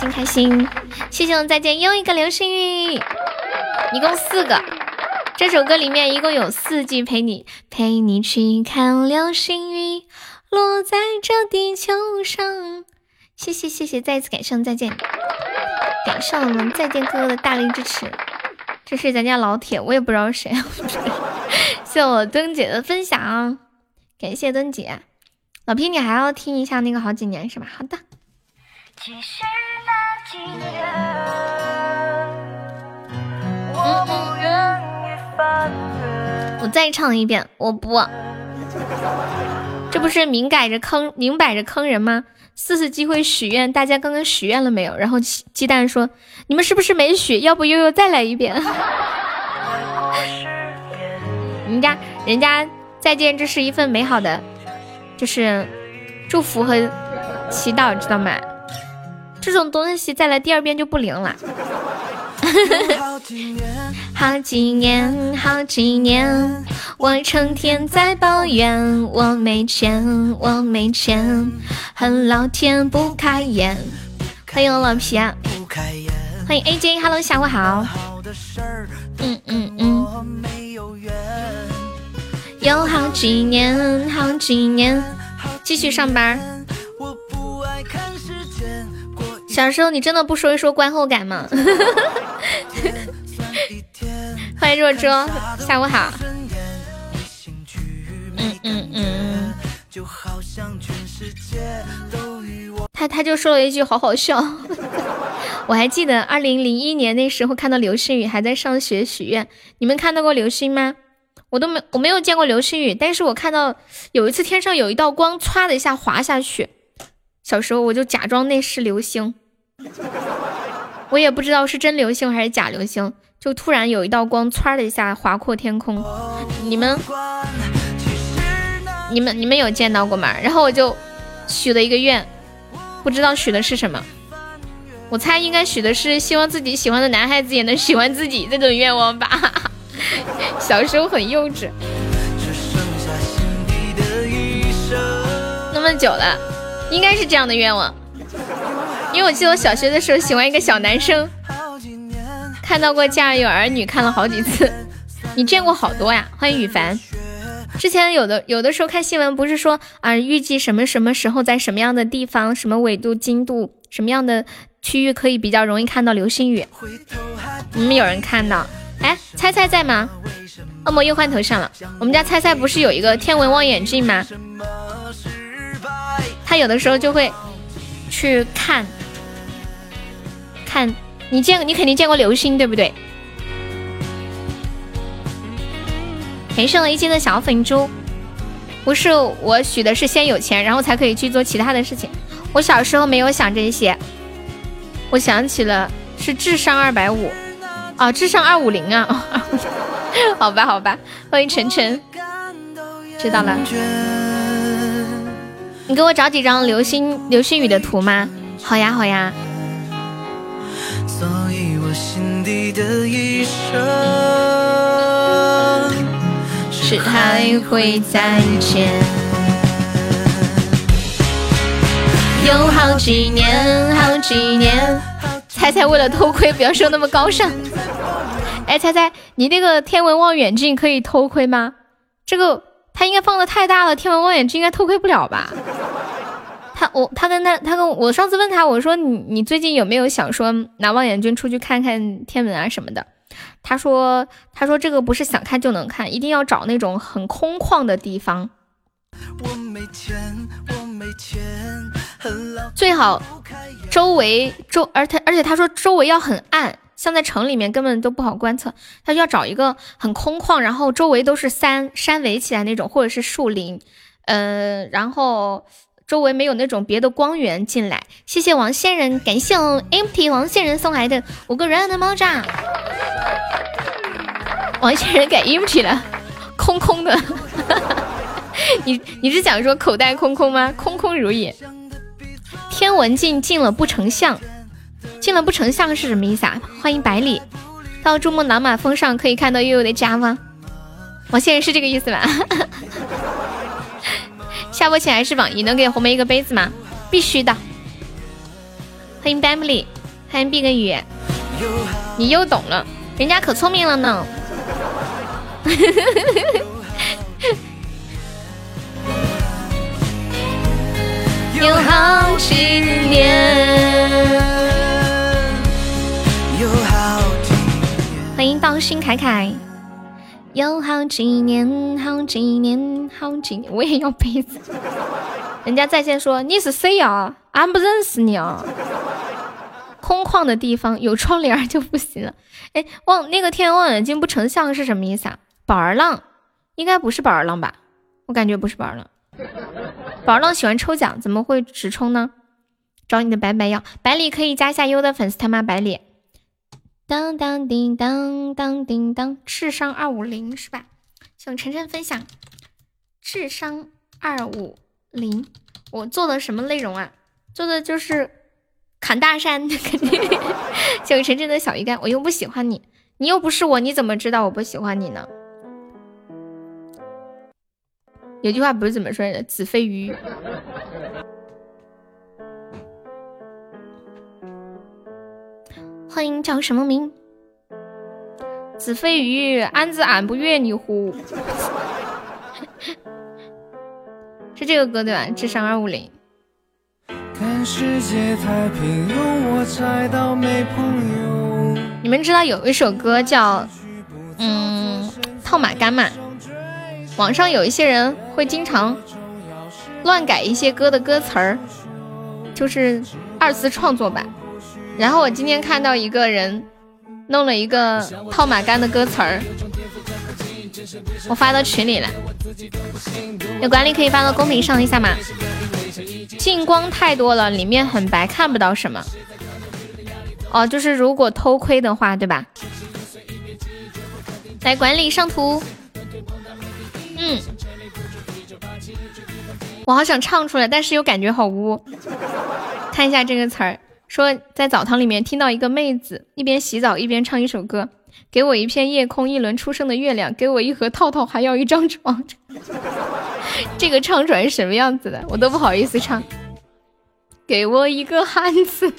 心开心！谢谢我们再见又一个流星雨，一共四个。这首歌里面一共有四句陪你陪你去看流星雨落在这地球上。谢谢谢谢，再一次感谢再见，感谢我们再见哥哥的大力支持。这是咱家老铁，我也不知道谁。谢我灯姐的分享，感谢灯姐。老皮，你还要听一下那个好几年是吧？好的。我再唱一遍，我不，这不是明摆着坑，明摆着坑人吗？四次机会许愿，大家刚刚许愿了没有？然后鸡蛋说：“你们是不是没许？要不悠悠再来一遍？” 人家，人家再见，这是一份美好的，就是祝福和祈祷，知道吗？这种东西再来第二遍就不灵了。好几年，好几年，我成天在抱怨我没钱，我没钱，恨老天不开眼。欢迎我老皮啊！欢迎 AJ，Hello，下午好。嗯嗯嗯。有好几年，好几年，继续上班。小时候你真的不说一说观后感吗？欢迎若舟，下午好。嗯嗯嗯。他他就说了一句好好笑。我还记得二零零一年那时候看到流星雨，还在上学许愿。你们看到过流星吗？我都没我没有见过流星雨，但是我看到有一次天上有一道光，歘的一下滑下去。小时候我就假装那是流星。我也不知道是真流星还是假流星，就突然有一道光唰的一下划破天空。你们、你们、你们有见到过吗？然后我就许了一个愿，不知道许的是什么。我猜应该许的是希望自己喜欢的男孩子也能喜欢自己这种愿望吧。小时候很幼稚。那么久了，应该是这样的愿望。因为我记得我小学的时候喜欢一个小男生，看到过《家有儿女》，看了好几次。你见过好多呀？欢迎羽凡。之前有的有的时候看新闻，不是说啊，预计什么什么时候在什么样的地方、什么纬度、经度、什么样的区域可以比较容易看到流星雨？你们有人看到？哎，猜猜在吗？恶魔又换头像了。我们家猜猜不是有一个天文望远镜吗？他有的时候就会去看。看你见你肯定见过流星对不对？感谢了一斤的小粉猪，不是我许的是先有钱，然后才可以去做其他的事情。我小时候没有想这些，我想起了是智商二百五啊，智商二五零啊，好吧好吧，欢迎晨晨，知道了。你给我找几张流星流星雨的图吗？好呀好呀。心底的一生，是还会再见。有好几年，好几年。猜猜为了偷窥，不要说那么高尚。哎，猜猜你那个天文望远镜可以偷窥吗？这个它应该放的太大了，天文望远镜应该偷窥不了吧？他我他跟他他跟我上次问他我说你你最近有没有想说拿望远镜出去看看天文啊什么的？他说他说这个不是想看就能看，一定要找那种很空旷的地方，最好周围周而且而且他说周围要很暗，像在城里面根本都不好观测，他就要找一个很空旷，然后周围都是山山围起来那种或者是树林，嗯，然后。周围没有那种别的光源进来，谢谢王仙人，感谢 empty 王仙人送来的五个软软的猫爪。王仙人改 empty 了，空空的。你你是想说口袋空空吗？空空如也。天文镜进了不成像，进了不成像是什么意思啊？欢迎百里到珠穆朗玛峰上可以看到悠悠的家吗？王仙人是这个意思吧？下播前还是榜一，能给红梅一个杯子吗？必须的。欢迎 Bamily，欢迎碧个雨，你又懂了，人家可聪明了呢。有好几年。欢迎道心凯凯。有好几年，好几年，好几年，我也要杯子。人家在线说你是谁呀？俺不认识你啊。空旷的地方有窗帘就不行了。哎，望那个天望远镜不成像是什么意思啊？宝儿浪应该不是宝儿浪吧？我感觉不是宝儿浪。宝儿浪喜欢抽奖，怎么会直冲呢？找你的白白要百里可以加一下优的粉丝团吗？百里。当当叮当当叮当，智商二五零是吧？请晨晨分享智商二五零，我做的什么内容啊？做的就是砍大山，肯定。请晨晨的小鱼干，我又不喜欢你，你又不是我，你怎么知道我不喜欢你呢？有句话不是怎么说的？子非鱼。欢迎叫什么名？子非鱼，安子俺不悦你乎？是这个歌对吧？智商二五零。你们知道有一首歌叫嗯套马杆吗？网上有一些人会经常乱改一些歌的歌词儿，就是二次创作版。然后我今天看到一个人弄了一个套马杆的歌词儿，我发到群里了，有管理可以发到公屏上一下吗？近光太多了，里面很白，看不到什么。哦，就是如果偷窥的话，对吧？来管理上图。嗯，我好想唱出来，但是又感觉好污。看一下这个词儿。说在澡堂里面听到一个妹子一边洗澡一边唱一首歌，给我一片夜空，一轮初升的月亮，给我一盒套套，还要一张床。这个唱出来是什么样子的？我都不好意思唱。给我一个汉子。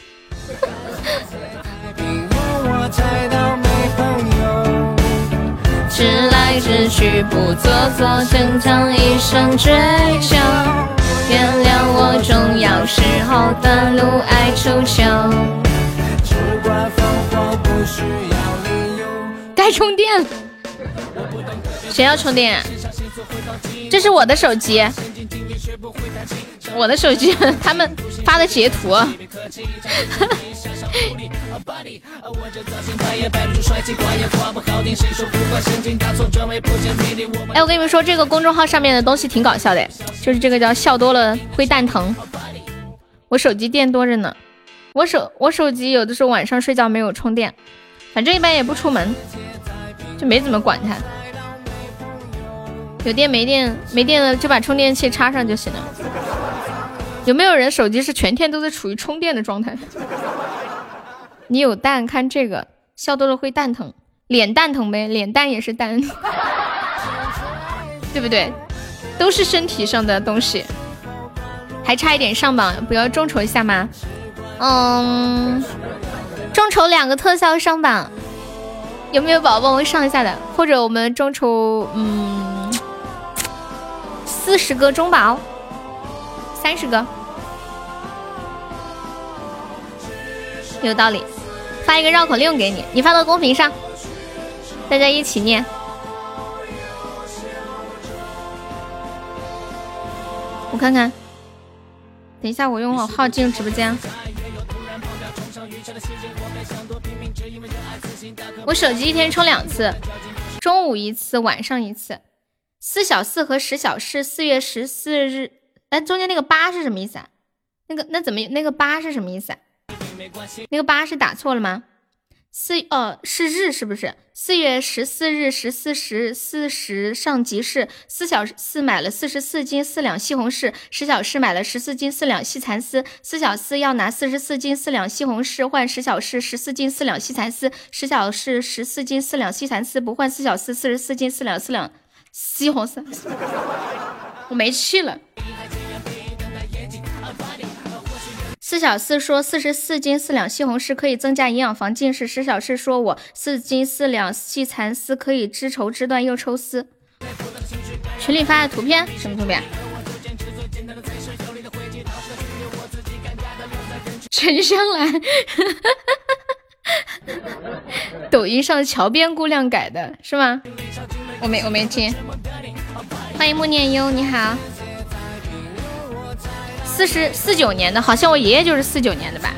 直来直去不做作，正当一生追求。原谅我重要时候的路爱出糗。该充电了，谁要充电？这是我的手机，我的手机，他们发的截图。哎，我跟你们说，这个公众号上面的东西挺搞笑的，就是这个叫笑多了会蛋疼。我手机电多着呢，我手我手机有的时候晚上睡觉没有充电，反正一般也不出门，就没怎么管它。有电没电没电了就把充电器插上就行了。有没有人手机是全天都在处于充电的状态？你有蛋，看这个笑多了会蛋疼，脸蛋疼呗，脸蛋也是蛋，对不对？都是身体上的东西，还差一点上榜，不要众筹一下吗？嗯，众筹两个特效上榜，有没有宝宝帮我上一下的？或者我们众筹嗯四十个中宝，三十个，有道理。发一个绕口令给你，你发到公屏上，大家一起念。我看看，等一下我用我号进入直播间。我手机一天充两次，中午一次，晚上一次。四小四和十小四，四月十四日。哎，中间那个八是什么意思啊？那个那怎么那个八是什么意思啊？那个八是打错了吗？四哦是日是不是？四月十四日十四时四十上集市，四小四买了四十四斤四两西红柿，十小四买了十四斤四两细蚕丝，四小四要拿四十四斤四两西红柿换十小四十四斤四两细蚕丝，十小四十四斤四两细蚕丝不换四小四四十四斤四两四两西红柿，我没气了。四小四说四十四斤四两西红柿可以增加营养防近视。十小四说我四斤四两细蚕丝可以织绸织缎又抽丝。群里发的图片什么图片？陈香兰，抖音上桥边姑娘改的是吗？我没我没听。欢迎莫念忧，你好。四十四九年的，好像我爷爷就是四九年的吧？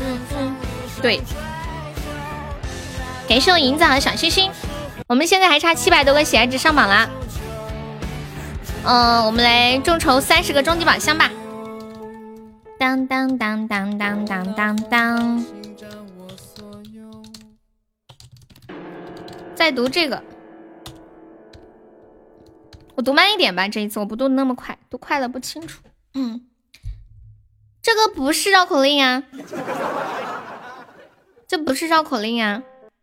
嗯嗯，对。感谢我银子和小星星，我们现在还差七百多个喜爱值上榜啦。嗯，我们来众筹三十个终极宝箱吧。当当当当当当当当。再读这个。我读慢一点吧，这一次我不读那么快，读快了不清楚。嗯，这个不是绕口令啊，这不是绕口令啊。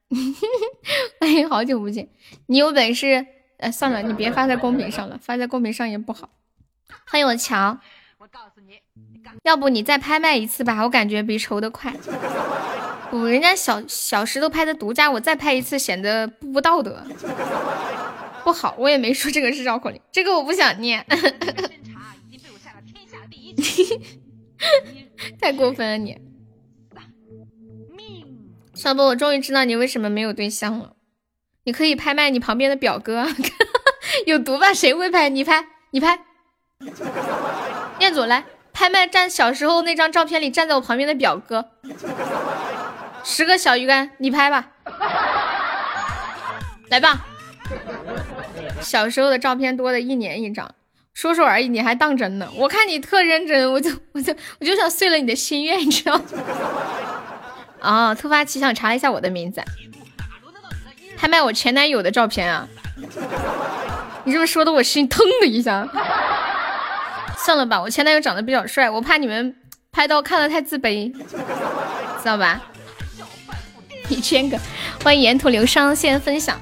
哎，好久不见，你有本事，呃，算了，你别发在公屏上了，发在公屏上也不好。欢迎我乔，我告诉你，要不你再拍卖一次吧，我感觉比抽的快。不，人家小小石头拍的独家，我再拍一次显得不道德。不好，我也没说这个是绕口令，这个我不想念。太过分了你！小波，我终于知道你为什么没有对象了。你可以拍卖你旁边的表哥，有毒吧？谁会拍？你拍，你拍。彦祖来拍卖站小时候那张照片里站在我旁边的表哥，十个小鱼干，你拍吧。来吧。小时候的照片多的一年一张，说说而已，你还当真呢？我看你特认真，我就我就我就想碎了你的心愿，你知道吗？哦，突发奇想查一下我的名字，拍卖我前男友的照片啊！你这么说的，我心腾的一下。算了吧，我前男友长得比较帅，我怕你们拍到看了太自卑，知道吧？一千个，欢迎沿途流伤，谢谢分享。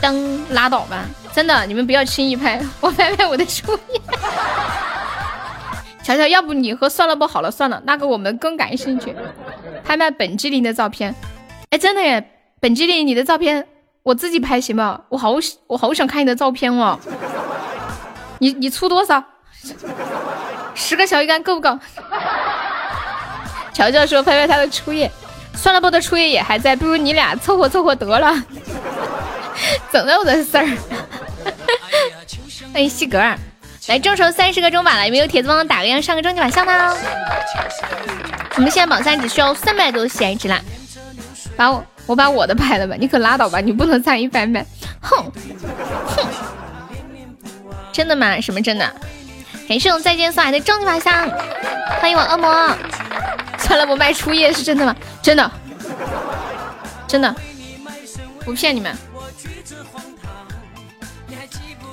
当拉倒吧，真的，你们不要轻易拍，我拍拍我的初夜。乔乔，要不你和算了不好了，算了，那个我们更感兴趣，拍卖本机灵的照片。哎，真的耶，本机灵，你的照片我自己拍行吗？我好我好想看你的照片哦。你你出多少？十个小鱼干够不够？乔乔说拍拍他的初夜，算了不的初夜也还在，不如你俩凑合凑合得了。整的我的事儿，欢迎西格，来众筹三十个中榜了，有没有铁子帮我打个样上个终极宝箱呢？我们现在榜三只需要三百多喜爱值啦，把我我把我的拍了吧，你可拉倒吧，你不能参与拍卖，哼哼，真的吗？什么真的？感谢我再见送来的终极宝箱，欢迎我恶魔，算了，我卖初夜是真的吗？真的，真的，不骗你们。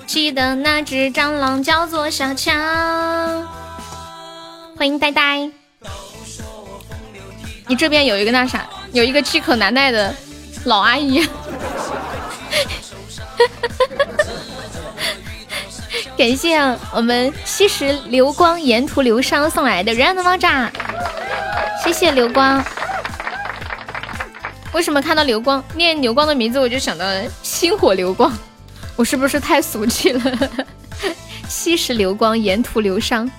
记得那只蟑螂叫做小强，欢迎呆呆。你这边有一个那啥，有一个饥渴难耐的老阿姨。感谢我们吸食流光沿途流伤送来的 random 爆炸，谢谢流光。为什么看到流光念流光的名字我就想到星火流光？我是不是太俗气了？吸食流光，沿途流伤。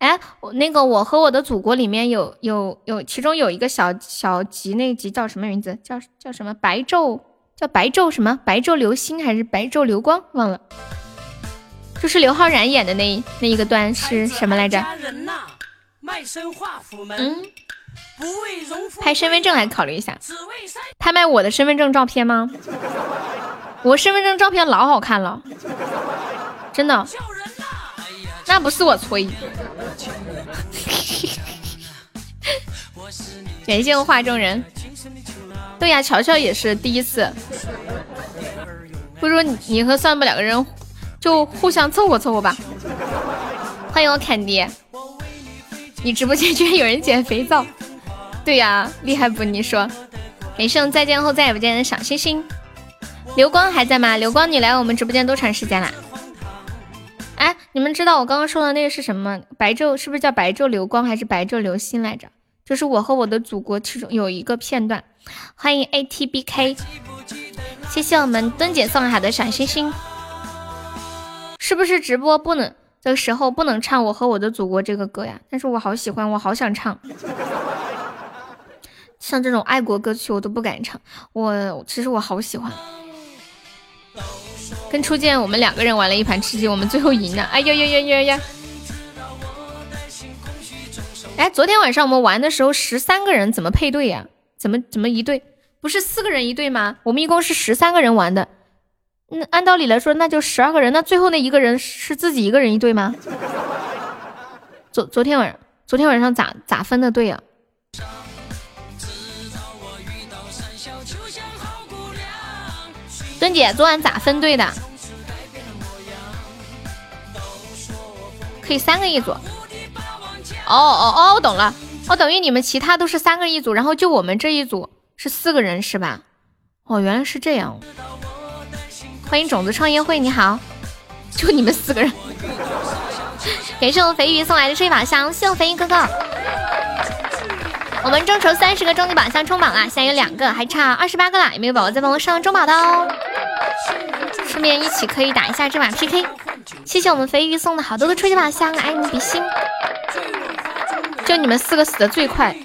哎，我那个我和我的祖国里面有有有，其中有一个小小集，那集叫什么名字？叫叫什么？白昼叫白昼什么？白昼流星还是白昼流光？忘了。就是刘昊然演的那那一个段是什么来着？嗯。拍身份证来考虑一下，拍卖我的身份证照片吗？我身份证照片老好看了，真的，那不是我吹。感谢我画中人。对呀，乔乔也是第一次，不如你和算不两个人就互相凑合凑合吧。欢迎我坎迪，你直播间居然有人捡肥皂。对呀，厉害不？你说，给圣再见后再也不见的小星星，刘光还在吗？刘光，你来我们直播间多长时间啦？哎，你们知道我刚刚说的那个是什么？白昼是不是叫白昼流光还是白昼流星来着？就是我和我的祖国其中有一个片段。欢迎 ATBK，谢谢我们墩姐送来的小星星。是不是直播不能的时候不能唱我和我的祖国这个歌呀？但是我好喜欢，我好想唱。像这种爱国歌曲我都不敢唱，我其实我好喜欢。跟初见我们两个人玩了一盘吃鸡，我们最后赢了。哎呀呀呀呀呀！哎，昨天晚上我们玩的时候十三个人怎么配对呀？怎么怎么一对？不是四个人一对吗？我们一共是十三个人玩的。那按道理来说，那就十二个人。那最后那一个人是自己一个人一对吗？昨昨天晚上，昨天晚上咋咋分的队啊？墩姐，昨晚咋分队的？可以三个一组。哦哦哦，我懂了，哦，等于你们其他都是三个一组，然后就我们这一组是四个人是吧？哦，原来是这样。欢迎种子创业会，你好，就你们四个人。感谢我肥鱼送来的这一把香，谢我肥鱼哥哥。我们众筹三十个终极宝箱冲榜啦，现在有两个，还差二十八个啦，有没有宝宝再帮我上中宝的哦？顺便一起可以打一下这把 PK。谢谢我们肥鱼送的好多的初级宝箱，爱你比心。就你们四个死的最快，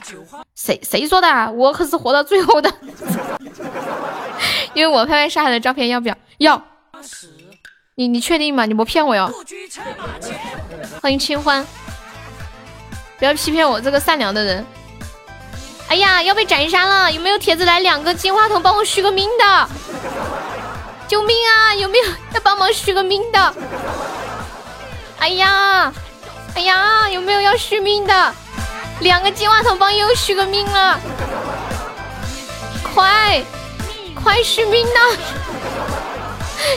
谁谁说的？我可是活到最后的。因为我拍拍上海的照片，要不要？要。你你确定吗？你不骗我哟。欢迎清欢，不要欺骗我这个善良的人。哎呀，要被斩杀了！有没有铁子来两个金话筒帮我续个命的？救命啊！有没有要帮忙续个命的？哎呀，哎呀，有没有要续命的？两个金话筒帮又续个命了，快！快续命呐！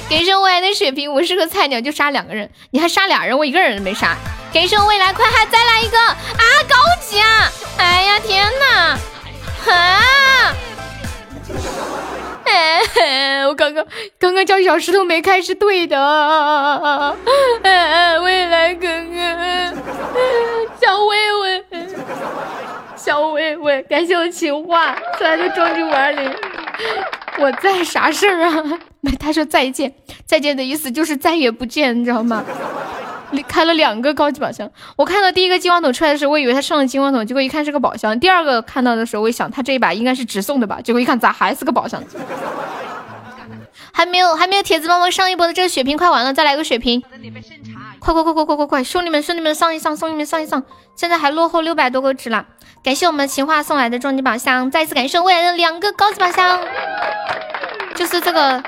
给生未来的血瓶，我是个菜鸟，就杀两个人，你还杀俩人，我一个人都没杀。给生未来，快还再来一个啊！高级啊！哎呀天哪！啊！哎，我刚刚刚刚叫小石头没开是对的。哎，未来哥哥，小薇薇，小薇薇，感谢我情话送来的终极五二零。我在啥事儿啊？没，他说再见，再见的意思就是再也不见，你知道吗？你 开了两个高级宝箱，我看到第一个金光筒出来的时候，我以为他上了金光筒，结果一看是个宝箱。第二个看到的时候，我一想他这一把应该是直送的吧，结果一看咋还是个宝箱？还没有还没有铁子帮忙上一波的这个血瓶快完了，再来个血瓶！快快快快快快快！兄弟们兄弟们上一上，兄弟们上一上！现在还落后六百多个值了。感谢我们情话送来的终极宝箱，再次感谢未来的两个高级宝箱，就是这个，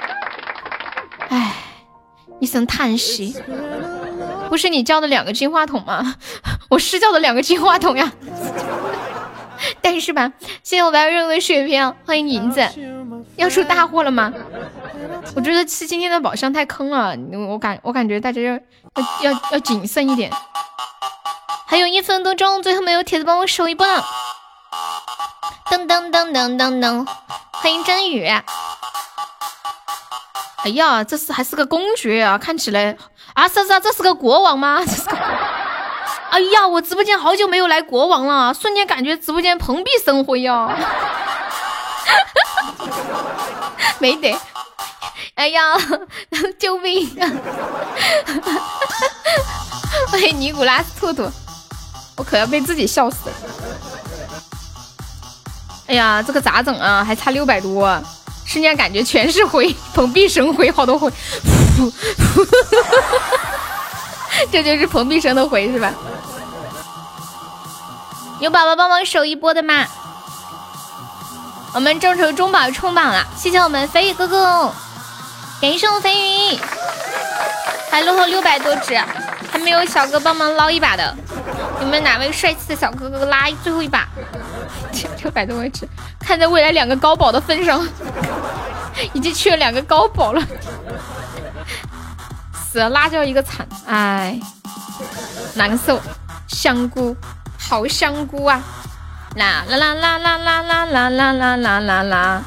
唉，一声叹息。不是你叫的两个金话筒吗？我是叫的两个金话筒呀。但是吧，谢谢我白肉的血瓶，欢迎银子，要出大货了吗？我觉得吃今天的宝箱太坑了，我感我感觉大家要要要要谨慎一点。还有一分多钟，最后没有铁子帮我守一波。噔噔噔噔噔噔，欢迎真宇。哎呀，这是还是个公爵啊，看起来啊是是，这是个国王吗？这是个。哎呀，我直播间好久没有来国王了，瞬间感觉直播间蓬荜生辉呀。没得。哎呀，救命！欢迎尼古拉斯兔兔。我可要被自己笑死了！哎呀，这个咋整啊？还差六百多，瞬间感觉全是灰，蓬荜生辉，好多灰，这就是蓬荜生的灰是吧？有宝宝帮忙守一波的吗？我们众筹中宝冲榜了，谢谢我们飞宇哥哥，感谢我飞宇，还落后六百多只，还没有小哥帮忙捞一把的。你们哪位帅气的小哥哥拉最后一把？六百的位置，看在未来两个高宝的份上，已经去了两个高宝了，死了拉叫一个惨，哎，难受。香菇，好香菇啊！啦啦啦啦啦啦啦啦啦啦啦啦啦，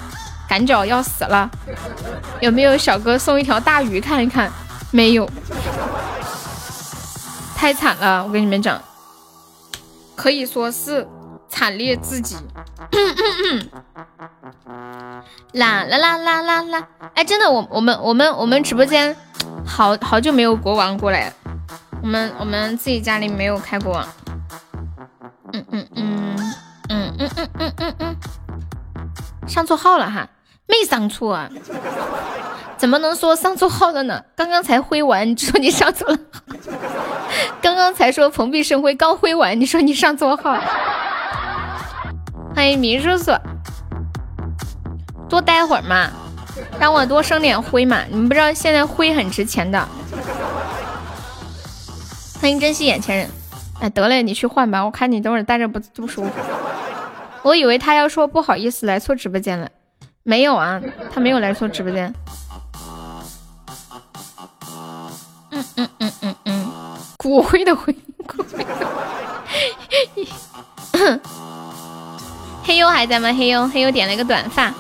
赶脚要死了。有没有小哥送一条大鱼看一看？没有。太惨了，我跟你们讲，可以说是惨烈至极。啦啦啦啦啦啦！哎，真的，我我们我们我们直播间好好久没有国王过来了，我们我们自己家里没有开国王。嗯嗯嗯嗯嗯嗯嗯嗯嗯，上错号了哈，没上错啊，怎么能说上错号了呢？刚刚才挥完，你说你上错了，刚刚才说蓬荜生辉，刚挥完，你说你上错号。欢迎明叔叔。多待会儿嘛，让我多生点灰嘛。你们不知道现在灰很值钱的。欢迎珍惜眼前人。哎，得嘞，你去换吧。我看你等会儿待着不不舒服。我以为他要说不好意思来错直播间了，没有啊，他没有来错直播间。嗯嗯嗯嗯嗯，骨灰的灰。黑优还在吗？黑优，黑优点了一个短发。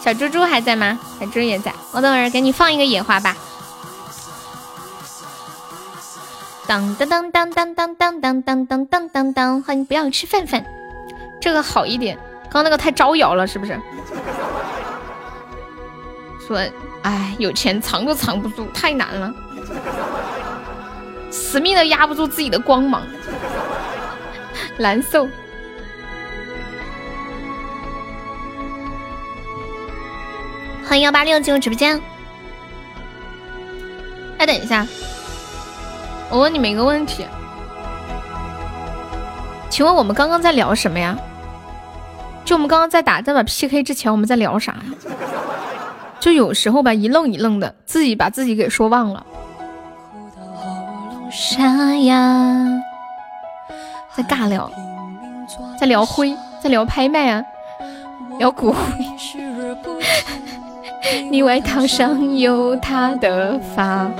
小猪猪还在吗？小猪也在，我等会儿给你放一个野花吧。当当当当当当当当当当当当当，欢迎不要吃饭饭，这个好一点，刚那个太招摇了，是不是？说，哎，有钱藏都藏不住，太难了，死命的压不住自己的光芒，难受。欢迎幺八六进入直播间。哎，等一下，我问你们一个问题，请问我们刚刚在聊什么呀？就我们刚刚在打这把 PK 之前，我们在聊啥呀？就有时候吧，一愣一愣的，自己把自己给说忘了。沙哑，在尬聊，在聊灰，在聊拍卖啊，聊骨灰。你外套上有他的发，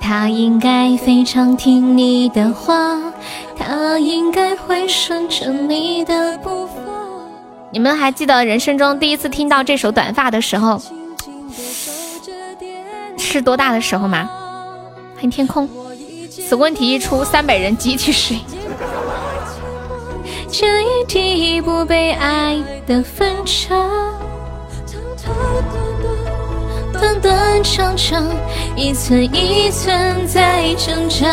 他应该非常听你的话，他应该会顺着你的步伐。你们还记得人生中第一次听到这首《短发》的时候是多大的时候吗？欢迎天空，此问题一出，三百人集体睡。这一地不被爱的分岔。短短长长，一寸一寸在挣扎。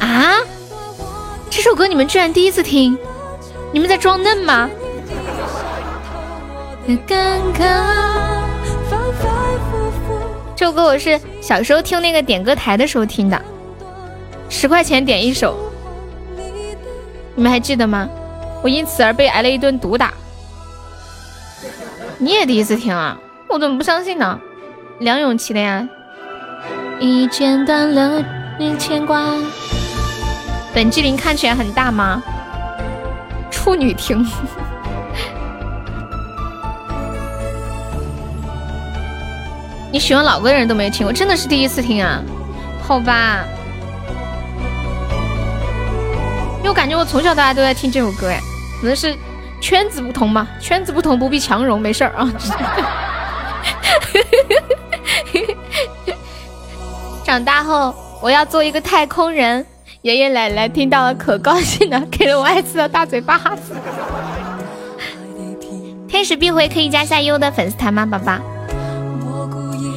啊！这首歌你们居然第一次听？你们在装嫩吗？这首歌我是小时候听那个点歌台的时候听的，十块钱点一首，你们还记得吗？我因此而被挨了一顿毒打。你也第一次听啊？我怎么不相信呢？梁咏琪的呀，一剪断了你牵挂。本纪灵看起来很大吗？处女听。你喜欢老歌的人都没听，过真的是第一次听啊。好吧，因为我感觉我从小到大都在听这首歌，哎，可能是圈子不同嘛，圈子不同不必强融，没事儿啊。长大后我要做一个太空人，爷爷奶奶听到了可高兴了，给了我爱吃的大嘴巴子。天使必回可以加下优的粉丝团吗，宝宝？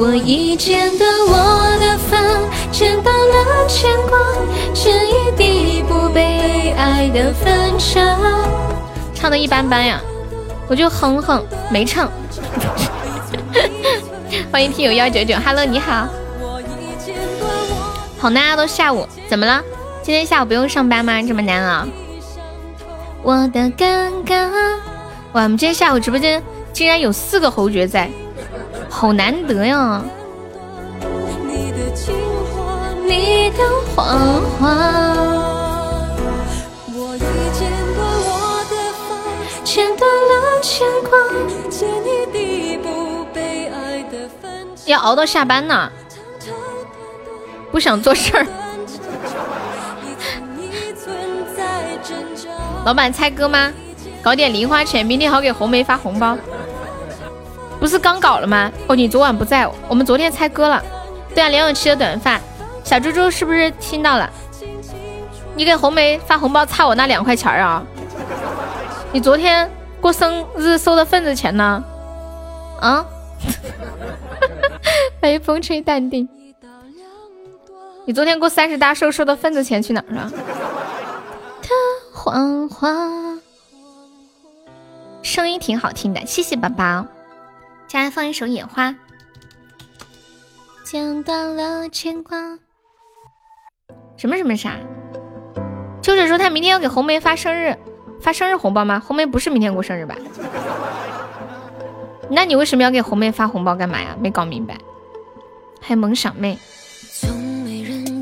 我已剪断我的发，剪断了牵挂，剪一地不被爱的分岔。唱的一般般呀，我就哼哼，没唱。欢迎听友幺九九，Hello，你好。好呢，都下午，怎么了？今天下午不用上班吗？这么难熬？我的尴尬，哇！我们今天下午直播间竟然有四个侯爵在，好难得呀。你的你的谎话我已剪我的发剪断了牵挂一被爱的分要熬到下班呢。不想做事儿。老板猜歌吗？搞点零花钱明天好给红梅发红包。不是刚搞了吗？哦，你昨晚不在，我们昨天猜歌了。对啊，梁咏琪的短发，小猪猪是不是听到了？你给红梅发红包差我那两块钱啊？你昨天过生日收的份子钱呢？啊？欢迎风吹淡定。你昨天过三十大寿收的份子钱去哪儿了？的黄花，声音挺好听的，谢谢宝宝。接下来放一首《野花》。剪断了牵挂。什么什么啥？秋水说他明天要给红梅发生日，发生日红包吗？红梅不是明天过生日吧？那你为什么要给红梅发红包干嘛呀？没搞明白。还有萌小妹，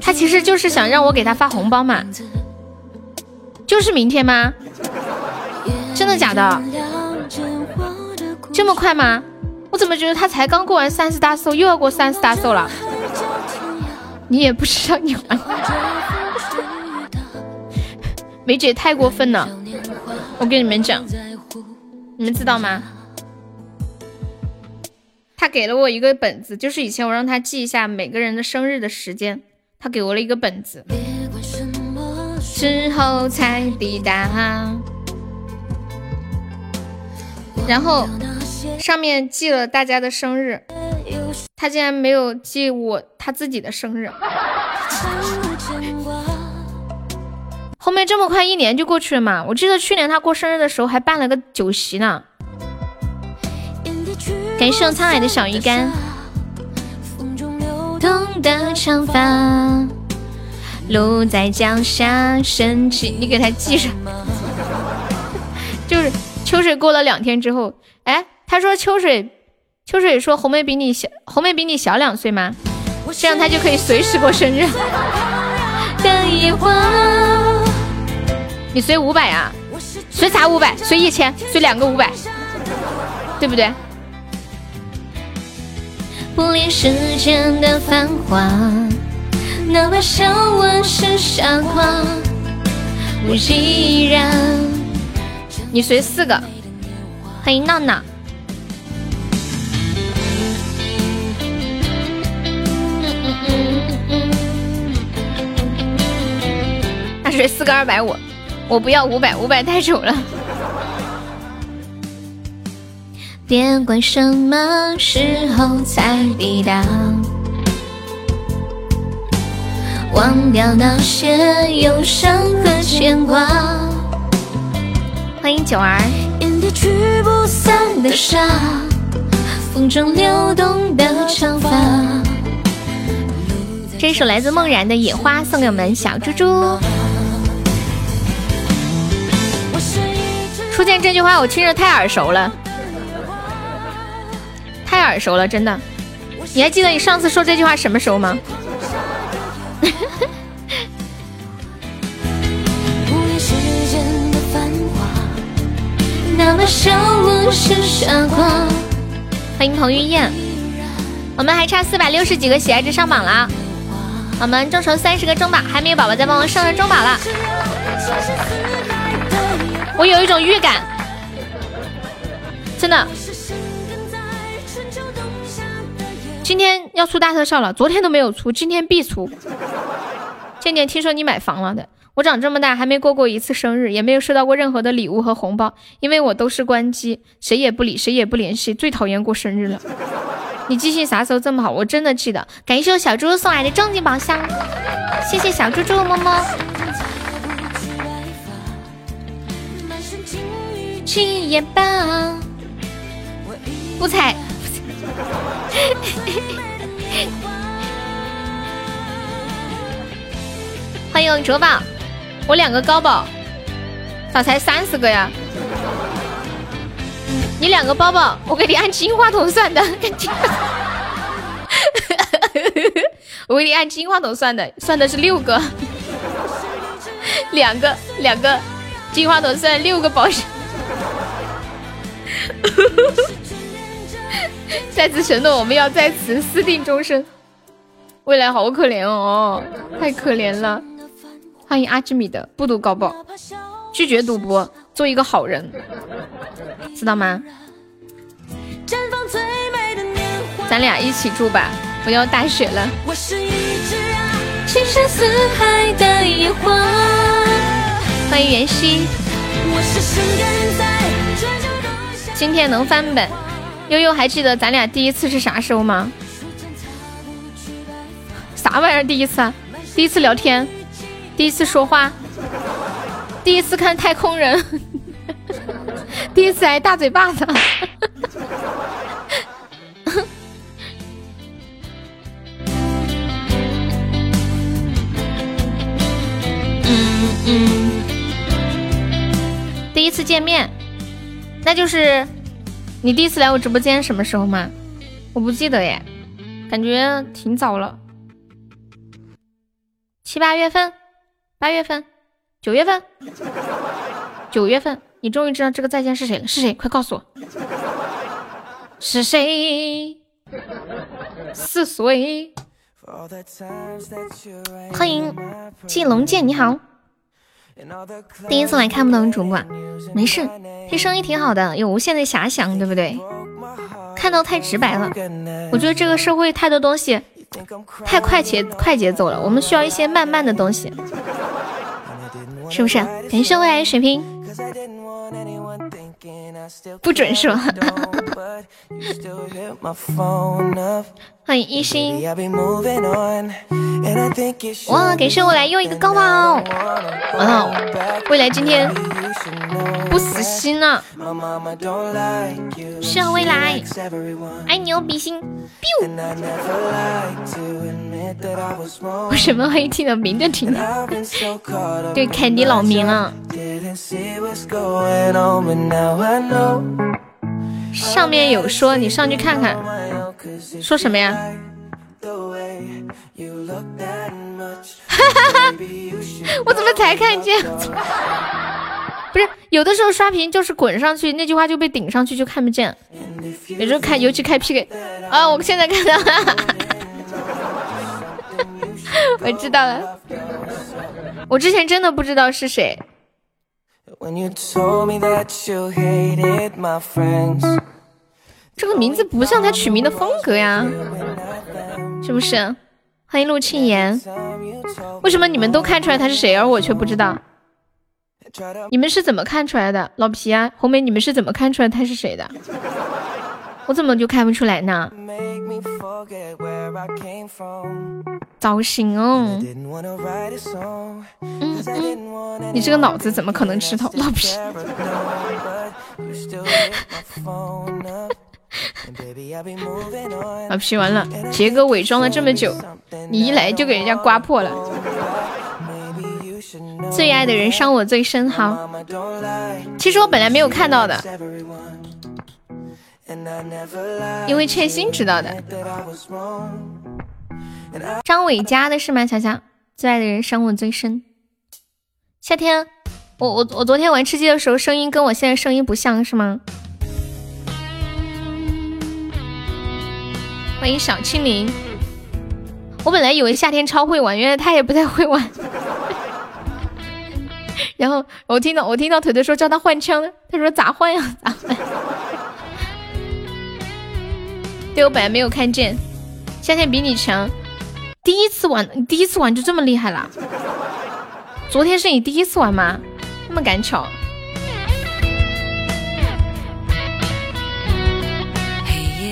他其实就是想让我给他发红包嘛。就是明天吗？真的假的？这么快吗？我怎么觉得他才刚过完三十大寿，又要过三十大寿了？你也不知道你玩，梅姐太过分了。我跟你们讲，你们知道吗？他给了我一个本子，就是以前我让他记一下每个人的生日的时间，他给我了一个本子。之后才抵达，然后上面记了大家的生日，他竟然没有记我他自己的生日。后面这么快一年就过去了嘛？我记得去年他过生日的时候还办了个酒席呢。感谢我沧海的小鱼干。动的长发，路在脚下升起。你给他记上。就是秋水过了两天之后，哎，他说秋水，秋水说红梅比你小，红梅比你小两岁吗？这样他就可以随时过生日。你随五百啊？随啥五百？随一千？随两个五百？对不对？不恋世间的繁华，哪怕笑我是傻瓜，我依然。你随四个，欢迎闹闹。他随四个二百五，我不要五百，五百太丑了。别管什么时候才抵达，忘掉那些忧伤和牵挂。欢迎九儿。聚不散的沙，风中流动的长发。这首来自梦然的《野花》送给我们小猪猪。初见这句话，我听着太耳熟了。太耳熟了，真的。你还记得你上次说这句话什么时候吗？欢迎彭于晏，我们还差四百六十几个喜爱值上榜了，我们众筹三十个中宝，还没有宝宝再帮我上上中宝了。我有一种预感，真的。今天要出大特效了，昨天都没有出，今天必出。健健，听说你买房了的，我长这么大还没过过一次生日，也没有收到过任何的礼物和红包，因为我都是关机，谁也不理，谁也不联系，最讨厌过生日了。你记性啥时候这么好？我真的记得。感谢我小猪送来的正金宝箱，谢谢小猪猪，么么。去也罢，不猜。欢迎卓宝，我两个高宝，咋才三十个呀？你两个包包，我给你按金话筒算的。我给你按金话筒算的，算的是六个，两个两个金话筒算六个宝石。再次承诺，我们要在此私定终身。未来好可怜哦，太可怜了。欢迎阿基米德，不读高报，拒绝赌博，做一个好人，知道吗？咱俩一起住吧，不要大雪了。情深似海的野花。欢迎袁熙。今天能翻本？悠悠还记得咱俩第一次是啥时候吗？啥玩意儿？第一次啊？第一次聊天？第一次说话？第一次看太空人？第一次挨大嘴巴子？嗯 嗯。第一次见面，那就是你第一次来我直播间什么时候吗？我不记得耶，感觉挺早了，七八月份，八月份，九月份，九月份，你终于知道这个再见是谁了？是谁？快告诉我，是谁？四岁。欢迎进龙剑，你好。第一次来看不懂主播，没事，这声音挺好的，有无限的遐想，对不对？看到太直白了，我觉得这个社会太多东西太快节快节奏了，我们需要一些慢慢的东西，是不是？感谢未来水平。不准说。欢迎一心。哇，感谢我来又一个高宝。哇，未来今天不死心了。是未来，爱你哦比心。为什么会听到名的听的？对，凯迪老名了。上面有说，你上去看看，说什么呀？哈哈哈！我怎么才看见？不是，有的时候刷屏就是滚上去，那句话就被顶上去，就看不见。有时候开，尤其开 PK 啊！我现在看到了，我知道了。我之前真的不知道是谁。这个名字不像他取名的风格呀，是不是？欢迎陆庆言。为什么你们都看出来他是谁，而我却不知道？你们是怎么看出来的？老皮啊，红梅，你们是怎么看出来他是谁的？我怎么就看不出来呢？糟心哦！嗯嗯，你这个脑子怎么可能吃透？老皮，老皮完了！杰哥伪装了这么久，你一来就给人家刮破了。最爱的人伤我最深，好。其实我本来没有看到的，因为欠薪知道的。张伟家的是吗？乔乔，最爱的人伤我最深。夏天，我我我昨天玩吃鸡的时候，声音跟我现在声音不像是吗？欢迎小青柠。我本来以为夏天超会玩，原来他也不太会玩。然后我听到我听到腿腿说叫他换枪，他说咋换呀？咋换？对我本来没有看见，夏天比你强。第一次玩，你第一次玩就这么厉害了？昨天是你第一次玩吗？那么赶巧？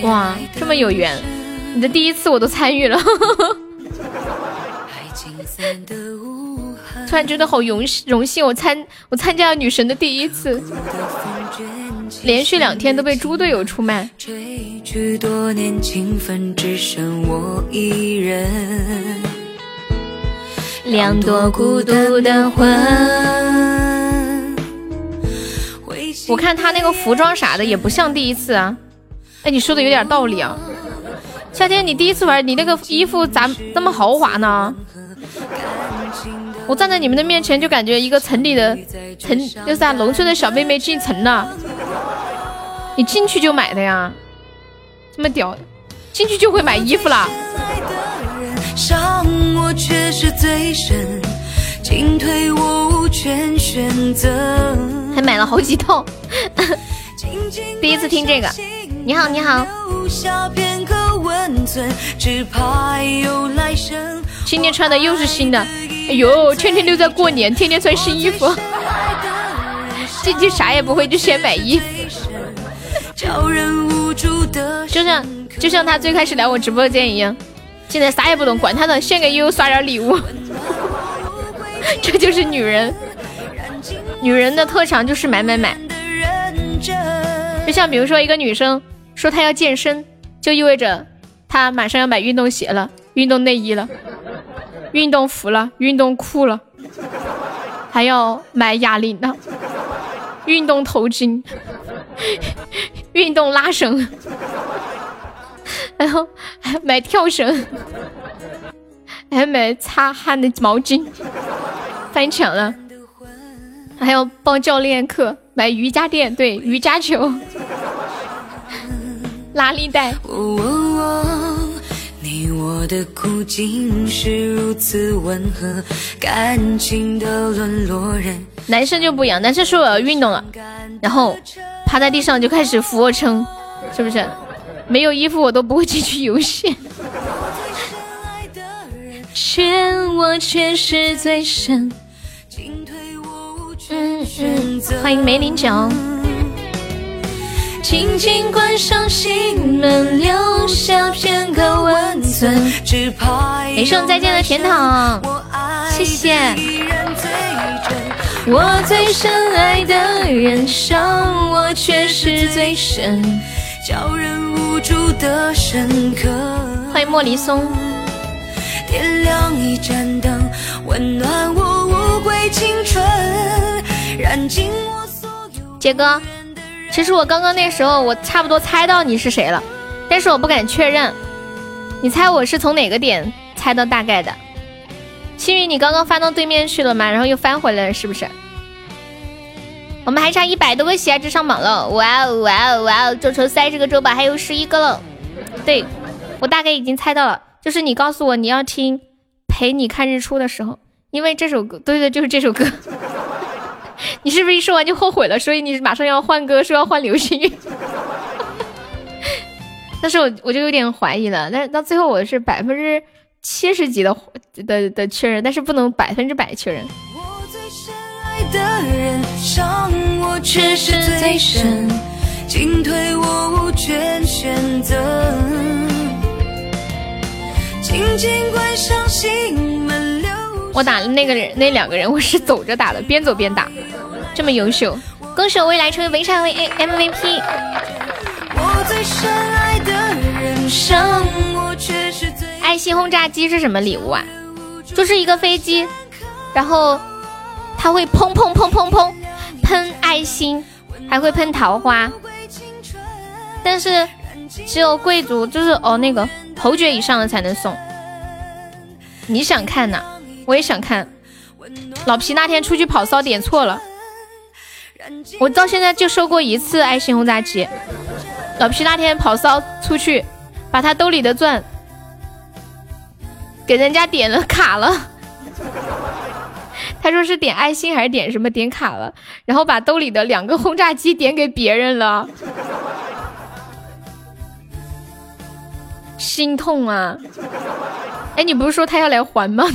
哇，这么有缘！你的第一次我都参与了，突然觉得好荣荣幸，我参我参加了女神的第一次，连续两天都被猪队友出卖。去多年情分只剩我一人，两朵孤独的魂。我看他那个服装啥的也不像第一次啊。哎，你说的有点道理啊。夏天，你第一次玩，你那个衣服咋那么豪华呢？我站在你们的面前就感觉一个城里的城，就是啊，农村的小妹妹进城了。你进去就买的呀？这么屌，进去就会买衣服了。还买了好几套，第一次听这个。你好，你好。今天穿的又是新的，哎呦，天天都在过年，天天穿新衣服。进去啥也不会，就先买衣服。就像就像他最开始来我直播间一样，现在啥也不懂，管他的，先给悠悠刷点礼物。这就是女人，女人的特长就是买买买。就像比如说一个女生说她要健身，就意味着她马上要买运动鞋了、运动内衣了、运动服了、运动裤了，还要买哑铃了、运动头巾、运动拉绳，然后还买跳绳，还买擦汗的毛巾。翻墙了，还要报教练课，买瑜伽垫，对，瑜伽球，拉力带。男生就不一样，男生说我要运动了，然后趴在地上就开始俯卧撑，是不是？没有衣服我都不会进去游戏。欠我却是最深。欢迎梅林角。轻轻关上心门，留下片刻温存。没送再见的甜筒，谢谢。我最深爱的人，伤我却是最深，叫人无助的深刻。欢迎莫离松。点亮一盏灯，温暖我无悔青春。燃尽我所有杰哥，其实我刚刚那时候我差不多猜到你是谁了，但是我不敢确认。你猜我是从哪个点猜到大概的？青云，你刚刚翻到对面去了吗？然后又翻回来了，是不是？我们还差一百多个喜爱值上榜了！哇哦哇哦哇哦！周抽赛这个周榜还有十一个了。对，我大概已经猜到了，就是你告诉我你要听《陪你看日出》的时候，因为这首歌，对对，就是这首歌。你是不是一说完就后悔了？所以你马上要换歌，说要换流星雨。但是我我就有点怀疑了。但是到最后我是百分之七十几的的的确认，但是不能百分之百确认。我无权选择，紧紧关上心门打的那个人，那两个人我是走着打的，边走边打，这么优秀，恭喜我未来成为围场为 A MVP。爱心轰炸机是什么礼物啊？就是一个飞机，然后它会砰砰砰砰砰喷爱心，还会喷桃花，但是只有贵族，就是哦那个侯爵以上的才能送。你想看呢？我也想看，老皮那天出去跑骚点错了，我到现在就收过一次爱心轰炸机。老皮那天跑骚出去，把他兜里的钻给人家点了卡了，他说是点爱心还是点什么点卡了，然后把兜里的两个轰炸机点给别人了，心痛啊！哎，你不是说他要来还吗？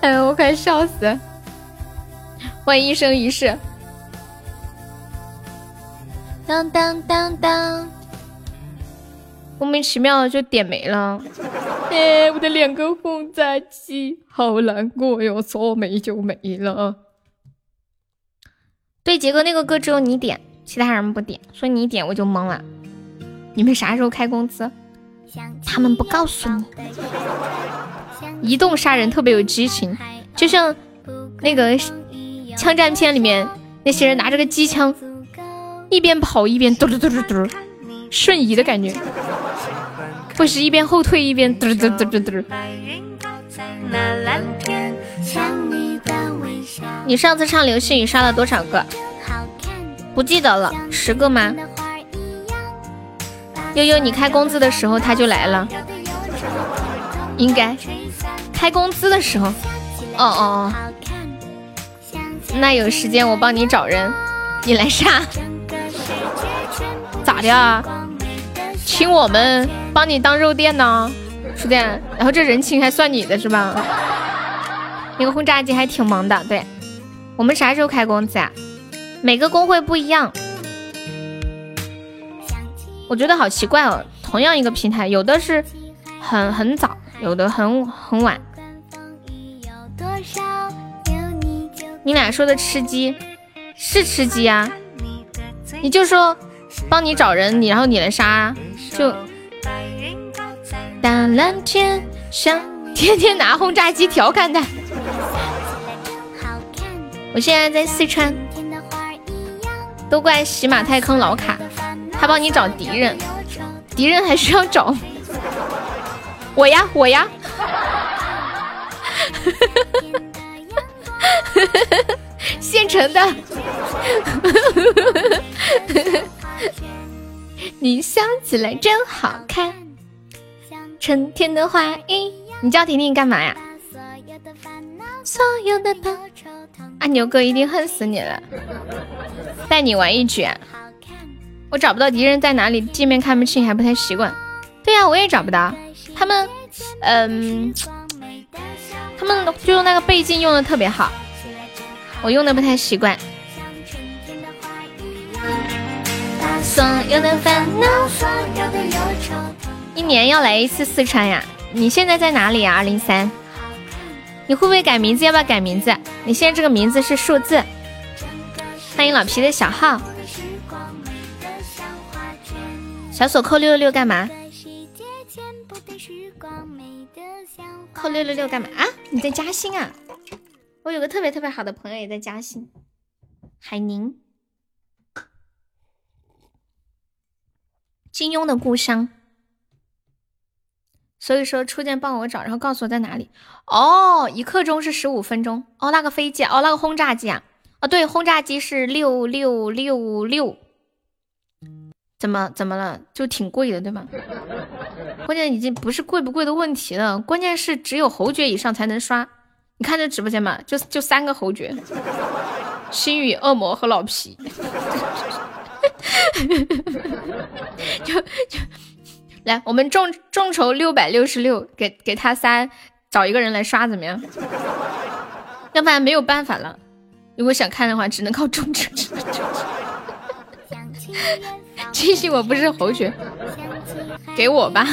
哎呀，我快笑死！欢迎一生一世。当当当当，莫名其妙就点没了。哎，我的两个轰炸机，好难过哟！说没就没了。对，杰哥那个歌只有你点，其他人不点，所以你点我就懵了。你们啥时候开工资？他们不告诉你。移动杀人特别有激情，就像那个枪战片里面那些人拿着个机枪，一边跑一边嘟嘟嘟嘟嘟，瞬移的感觉，或是一边后退一边嘟嘟嘟嘟嘟。你上次唱流星雨刷了多少个？不记得了，十个吗？悠悠，你开工资的时候他就来了，应该开工资的时候。哦哦哦，那有时间我帮你找人，你来杀。咋的啊？请我们帮你当肉垫呢，书店，然后这人情还算你的是吧？那个轰炸机还挺忙的，对。我们啥时候开工资啊？每个工会不一样。我觉得好奇怪哦，同样一个平台，有的是很很早，有的很很晚。你俩说的吃鸡是吃鸡啊？你就说帮你找人，你然后你来杀啊，就大蓝天上天天拿轰炸机调侃他。我现在在四川，都怪喜马太坑老卡，他帮你找敌人，敌人还需要找我呀我呀，现成的，你笑起来真好看，春天的花一你叫婷婷干嘛呀？所有的朋阿牛哥一定恨死你了，带你玩一局。我找不到敌人在哪里，界面看不清，还不太习惯。对呀，我也找不到。他们，嗯，他们就用那个倍镜用的特别好，我用的不太习惯。一年要来一次四川呀？你现在在哪里呀？二零三。你会不会改名字？要不要改名字？你现在这个名字是数字。欢迎老皮的小号。小锁扣六六六干嘛？扣六六六干嘛啊？你在嘉兴啊？我有个特别特别好的朋友也在嘉兴，海宁，金庸的故乡。所以说，初见帮我找，然后告诉我在哪里。哦，一刻钟是十五分钟。哦，那个飞机，哦，那个轰炸机啊。哦，对，轰炸机是六六六六。怎么怎么了？就挺贵的，对吗？关键已经不是贵不贵的问题了，关键是只有侯爵以上才能刷。你看这直播间嘛，就就三个侯爵：星宇、恶魔和老皮。就就。来，我们众众筹六百六十六，给给他仨找一个人来刷，怎么样？要不然没有办法了。如果想看的话，只能靠众筹。庆幸我不是侯爵，给我吧。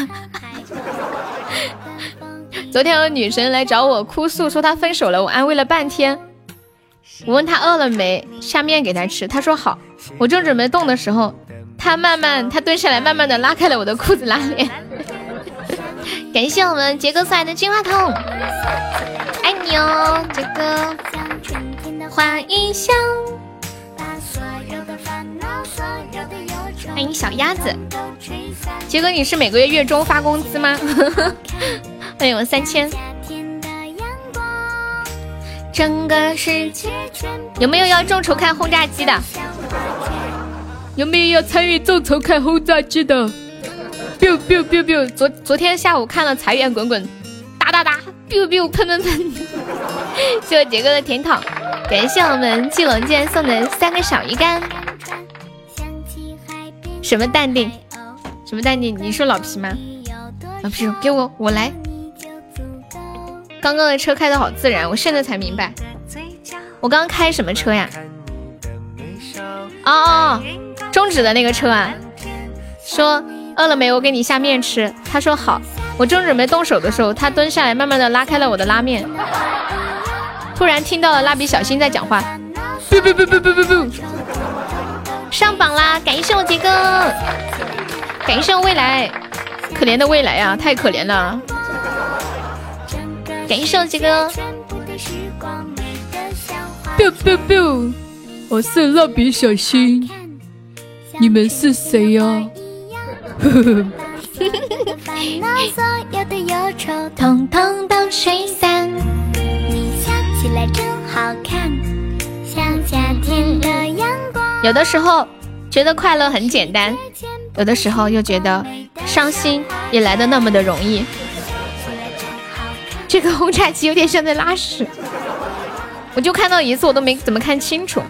昨天有女神来找我哭诉，说她分手了，我安慰了半天。我问她饿了没，下面给她吃，她说好。我正准备动的时候。她慢慢，她蹲下来，慢慢的拉开了我的裤子拉链。感谢我们杰哥送来的金话筒，爱你哦，杰哥。欢迎小，欢迎小鸭子。杰哥，你是每个月月中发工资吗？欢迎我三千。整个世界有没有要众筹看轰炸机的？有没有要参与众筹看轰炸机的？biu biu biu biu，昨昨天下午看了财源滚滚，哒哒哒，biu biu 喷喷喷。谢谢杰哥的甜筒，感谢我们季龙剑送的三个小鱼干。什么淡定？什么淡定？你说老皮吗？老皮，给我，我来。刚刚的车开的好自然，我现在才明白。我刚开什么车呀？哦哦哦。中指的那个车啊，说饿了没？我给你下面吃。他说好。我正准备动手的时候，他蹲下来，慢慢的拉开了我的拉面。突然听到了蜡笔小新在讲话。不不不不不不不！上榜啦！感谢我杰哥，感谢我未来，可怜的未来呀，太可怜了。感谢我杰哥。biu biu biu！我是蜡笔小新。你们是谁 呀？有 的有的时候觉得快乐很简单，有的时候又觉得伤心也来的那么的容易。这个轰炸机有点像在拉屎，我就看到一次，我都没怎么看清楚。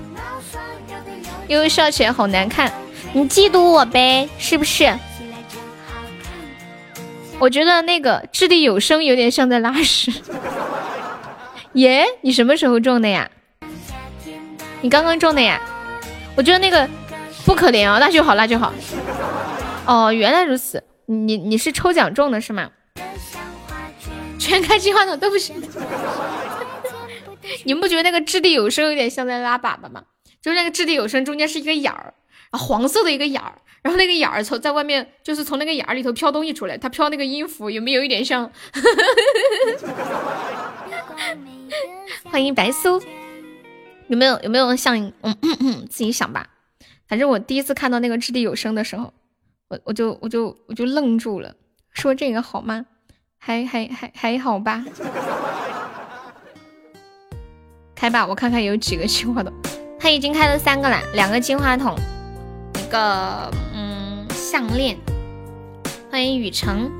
悠悠笑起来好难看，你嫉妒我呗？是不是？我觉得那个掷地有声有点像在拉屎。耶，你什么时候种的呀？你刚刚种的呀？我觉得那个不可怜哦，那就好，那就好。哦，原来如此，你你是抽奖中的是吗？全开金话筒都不行。你们不觉得那个掷地有声有点像在拉粑粑吗？就是那个掷地有声中间是一个眼儿，啊，黄色的一个眼儿，然后那个眼儿从在外面，就是从那个眼儿里头飘东西出来，它飘那个音符，有没有一点像？欢迎白苏，有没有有没有像？嗯嗯嗯，自己想吧。反正我第一次看到那个掷地有声的时候，我我就我就我就愣住了，说这个好吗？还还还还好吧。开吧，我看看有几个金话筒。他已经开了三个了，两个金话筒，一个嗯项链。欢迎雨城。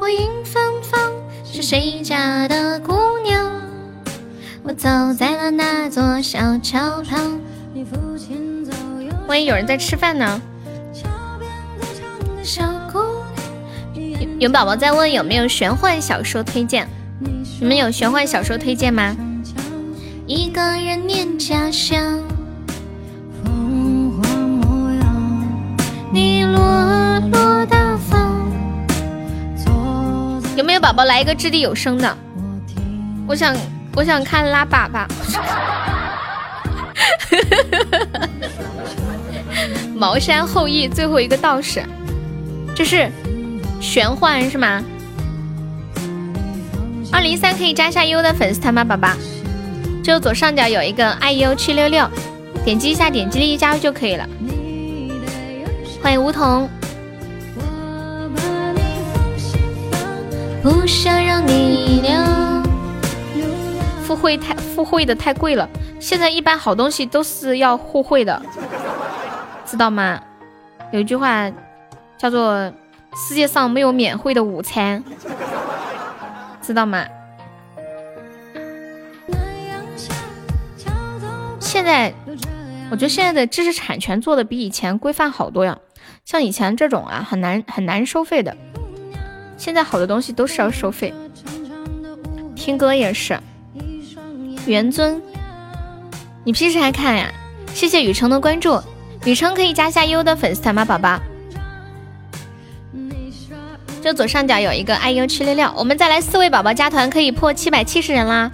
我迎芬芳，是谁家的姑娘？我走在了那座小桥旁。欢迎有人在吃饭呢。有有宝宝在问有没有玄幻小说推荐。你们有玄幻小说推荐吗？一个人念家乡，风华模样，你落落大方。有没有宝宝来一个掷地有声的？我想，我想看拉粑粑。茅山后裔最后一个道士，这是玄幻是吗？二零三可以加下优的粉丝团吗，宝宝？就左上角有一个 iu 七六六，点击一下，点击立即加入就可以了。欢迎梧桐。不想让你留。付会太付会的太贵了，现在一般好东西都是要互惠的，知道吗？有一句话叫做“世界上没有免费的午餐”。知道吗？现在我觉得现在的知识产权做的比以前规范好多呀。像以前这种啊，很难很难收费的。现在好多东西都是要收费，听歌也是。元尊，你平时还看呀？谢谢雨城的关注，雨城可以加下优的粉丝团吗，宝宝？就左上角有一个爱优七六六，我们再来四位宝宝加团，可以破七百七十人啦！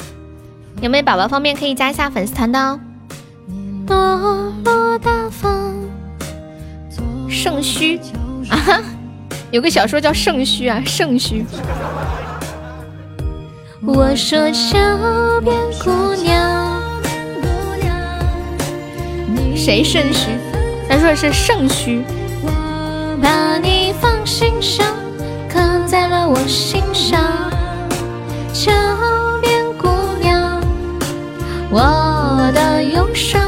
有没有宝宝方便可以加一下粉丝团的哦？肾虚啊，有个小说叫肾虚啊，肾虚。我说小边姑娘，谁肾虚？他说的是肾虚。把你放心上。刻在了我心上，桥边姑娘，我的忧伤。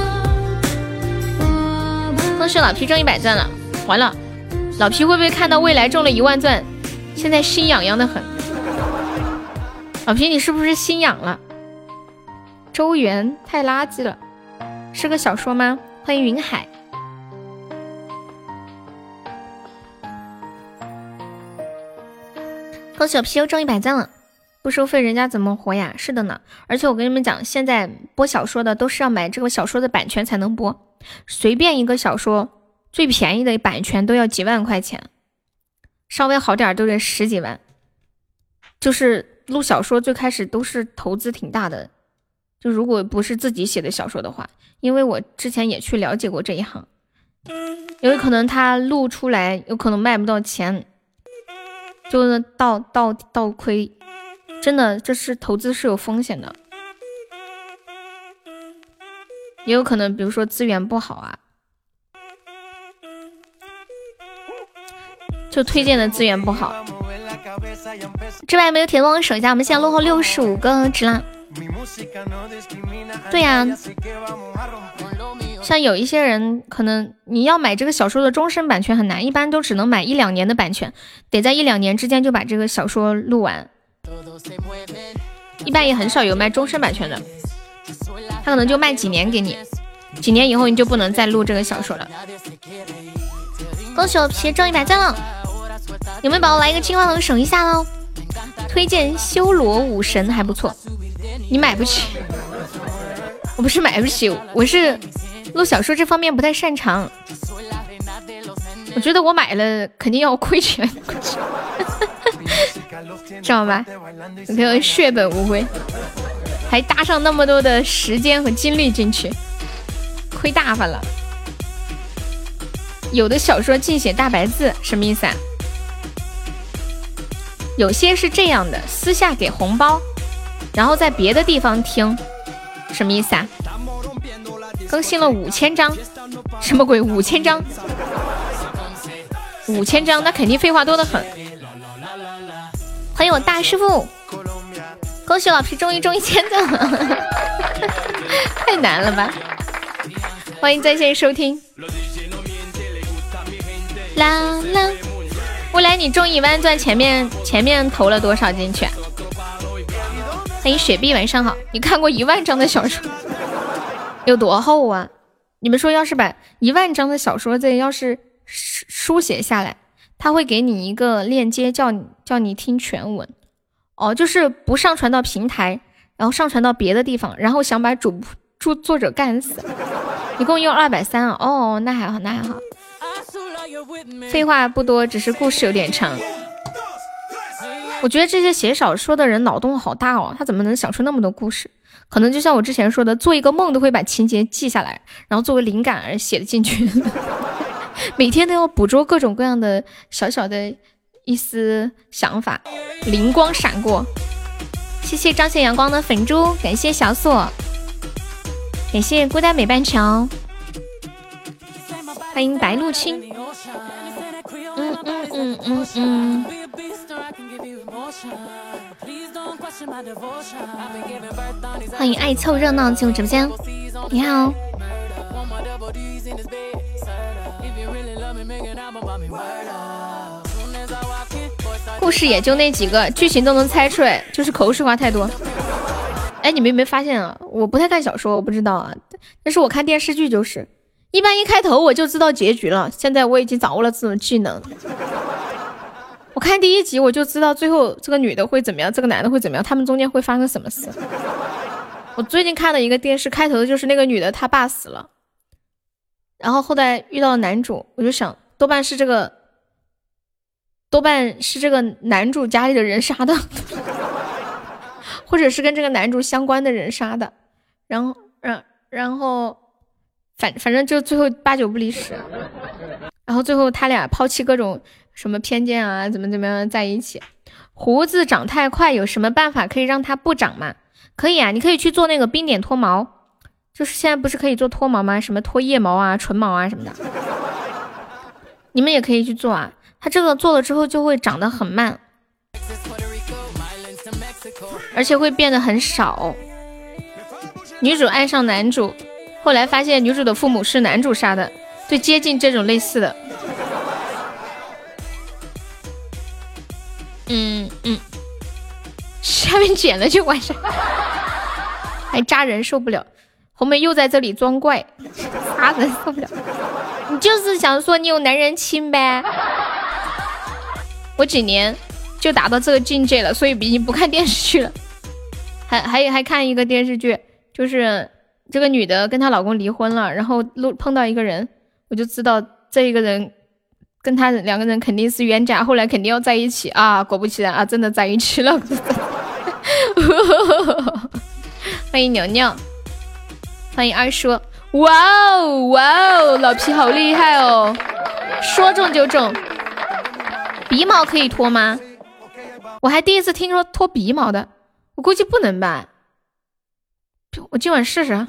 恭喜老皮中一百钻了，完了，老皮会不会看到未来中了一万钻，现在心痒痒的很？老皮，你是不是心痒了？周元太垃圾了，是个小说吗？欢迎云海。恭喜我皮又中一百赞了，不收费人家怎么活呀？是的呢，而且我跟你们讲，现在播小说的都是要买这个小说的版权才能播，随便一个小说最便宜的版权都要几万块钱，稍微好点都得十几万。就是录小说最开始都是投资挺大的，就如果不是自己写的小说的话，因为我之前也去了解过这一行，有可能他录出来有可能卖不到钱。就是倒倒倒亏，真的，这是投资是有风险的，也有可能，比如说资源不好啊，就推荐的资源不好。这边没有铁的帮我守一下，我们现在落后六十五个值啦。对呀，像有一些人可能你要买这个小说的终身版权很难，一般都只能买一两年的版权，得在一两年之间就把这个小说录完。一般也很少有卖终身版权的，他可能就卖几年给你，几年以后你就不能再录这个小说了。恭喜我皮中一百赞了，有没有宝宝来一个金话筒省一下喽？推荐修罗武神还不错，你买不起，我不是买不起，我是录小说这方面不太擅长。我觉得我买了肯定要亏钱，知道吧？你看血本无归，还搭上那么多的时间和精力进去，亏大发了。有的小说尽写大白字，什么意思啊？有些是这样的，私下给红包，然后在别的地方听，什么意思啊？更新了五千张，什么鬼？五千张？五千张？那肯定废话多得很。欢迎我大师傅，恭喜老皮终于中一千赞了，太难了吧？欢迎在线收听。啦啦。未来你中一万钻，前面前面投了多少进去？欢迎雪碧，晚上好。你看过一万张的小说有多厚啊？你们说，要是把一万张的小说这要是书写下来，他会给你一个链接，叫你叫你听全文。哦，就是不上传到平台，然后上传到别的地方，然后想把主著作者干死。一共用二百三啊？哦，那还好，那还好。废话不多，只是故事有点长。我觉得这些写小说的人脑洞好大哦，他怎么能想出那么多故事？可能就像我之前说的，做一个梦都会把情节记下来，然后作为灵感而写的进去。每天都要捕捉各种各样的小小的一丝想法，灵光闪过。谢谢彰显阳光的粉猪，感谢小锁，感谢孤单美半桥。欢迎白露青，嗯嗯嗯嗯嗯。欢迎爱凑热闹进入直播间，你好。故事也就那几个，剧情都能猜出来，就是口水话太多。哎，你们有没有发现啊？我不太看小说，我不知道啊，但是我看电视剧就是。一般一开头我就知道结局了。现在我已经掌握了这种技能。我看第一集我就知道最后这个女的会怎么样，这个男的会怎么样，他们中间会发生什么事。我最近看了一个电视开头就是那个女的她爸死了，然后后来遇到男主，我就想多半是这个，多半是这个男主家里的人杀的，或者是跟这个男主相关的人杀的。然后，然然后。反反正就最后八九不离十，然后最后他俩抛弃各种什么偏见啊，怎么怎么样在一起。胡子长太快，有什么办法可以让它不长吗？可以啊，你可以去做那个冰点脱毛，就是现在不是可以做脱毛吗？什么脱腋毛啊、唇毛啊什么的，你们也可以去做啊。它这个做了之后就会长得很慢，而且会变得很少。女主爱上男主。后来发现女主的父母是男主杀的，最接近这种类似的。嗯嗯，下面剪了就完事，还扎人受不了。红梅又在这里装怪，扎人受不了。你就是想说你有男人亲呗？我几年就达到这个境界了，所以已经不看电视剧了。还还有还看一个电视剧，就是。这个女的跟她老公离婚了，然后路碰到一个人，我就知道这一个人跟他两个人肯定是冤家，后来肯定要在一起啊！果不其然啊，真的在一起了。欢迎牛牛，欢迎二叔，哇哦哇哦，老皮好厉害哦，说中就中。鼻毛可以脱吗？我还第一次听说脱鼻毛的，我估计不能吧。我今晚试试，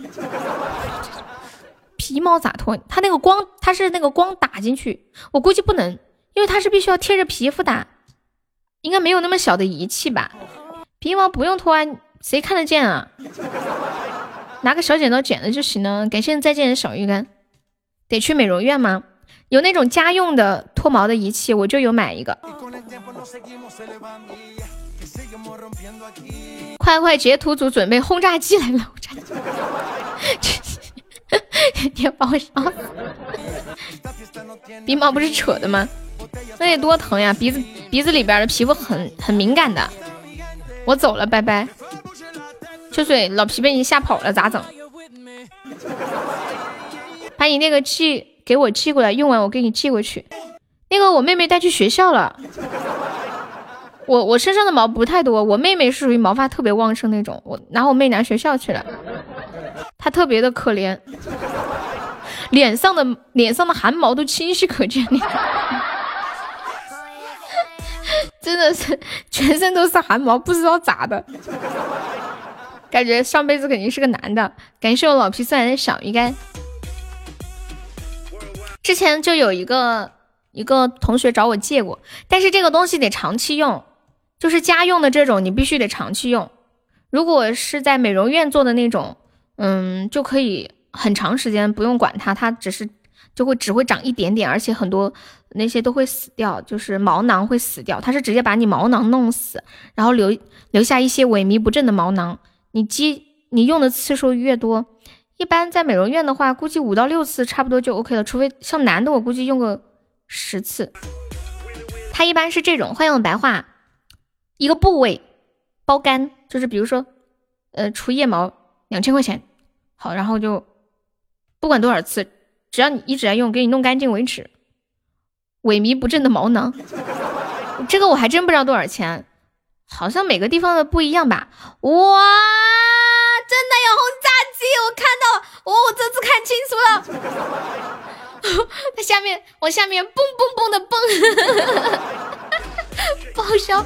皮毛咋脱？它那个光，它是那个光打进去，我估计不能，因为它是必须要贴着皮肤打，应该没有那么小的仪器吧？皮毛不用脱啊，谁看得见啊？拿个小剪刀剪了就行了。感谢再见的小鱼干。得去美容院吗？有那种家用的脱毛的仪器，我就有买一个。快快截图组准备轰炸机来了！轰炸机，你把我烧死！鼻毛不是扯的吗？那得多疼呀！鼻子鼻子里边的皮肤很很敏感的。我走了，拜拜。秋水，老皮被你吓跑了，咋整？把你那个寄给我寄过来，用完我给你寄过去。那个我妹妹带去学校了。我我身上的毛不太多，我妹妹是属于毛发特别旺盛那种，我拿我妹拿学校去了。她特别的可怜，脸上的脸上的汗毛都清晰可见，真的是全身都是汗毛，不知道咋的，感觉上辈子肯定是个男的。感谢我老皮送来的小鱼干。之前就有一个一个同学找我借过，但是这个东西得长期用，就是家用的这种，你必须得长期用。如果是在美容院做的那种，嗯，就可以很长时间不用管它，它只是就会只会长一点点，而且很多那些都会死掉，就是毛囊会死掉。它是直接把你毛囊弄死，然后留留下一些萎靡不振的毛囊。你积你用的次数越多。一般在美容院的话，估计五到六次差不多就 OK 了，除非像男的，我估计用个十次。它一般是这种，欢迎我白话，一个部位包干，就是比如说，呃，除腋毛两千块钱，好，然后就不管多少次，只要你一直在用，给你弄干净为止。萎靡不振的毛囊，这个我还真不知道多少钱，好像每个地方的不一样吧？哇，真的有轰炸机！我看到，哦，我这次看清楚了，它下面往下面蹦蹦蹦的蹦，报销，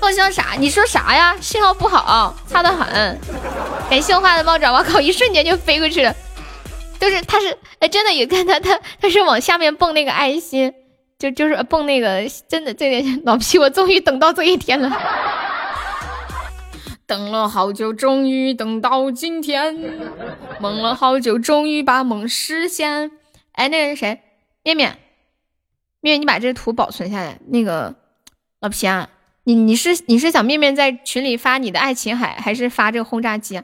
报销啥？你说啥呀？信号不好，差得很。感谢我画的猫爪，我靠，一瞬间就飞过去了，就是他是，哎，真的有看他他他是往下面蹦那个爱心，就就是蹦那个，真的这点老皮，我终于等到这一天了。等了好久，终于等到今天。梦了好久，终于把梦实现。哎，那个是谁？面面，面，你把这图保存下来。那个老皮啊，你你是你是想面面在群里发你的爱琴海，还是发这个轰炸机？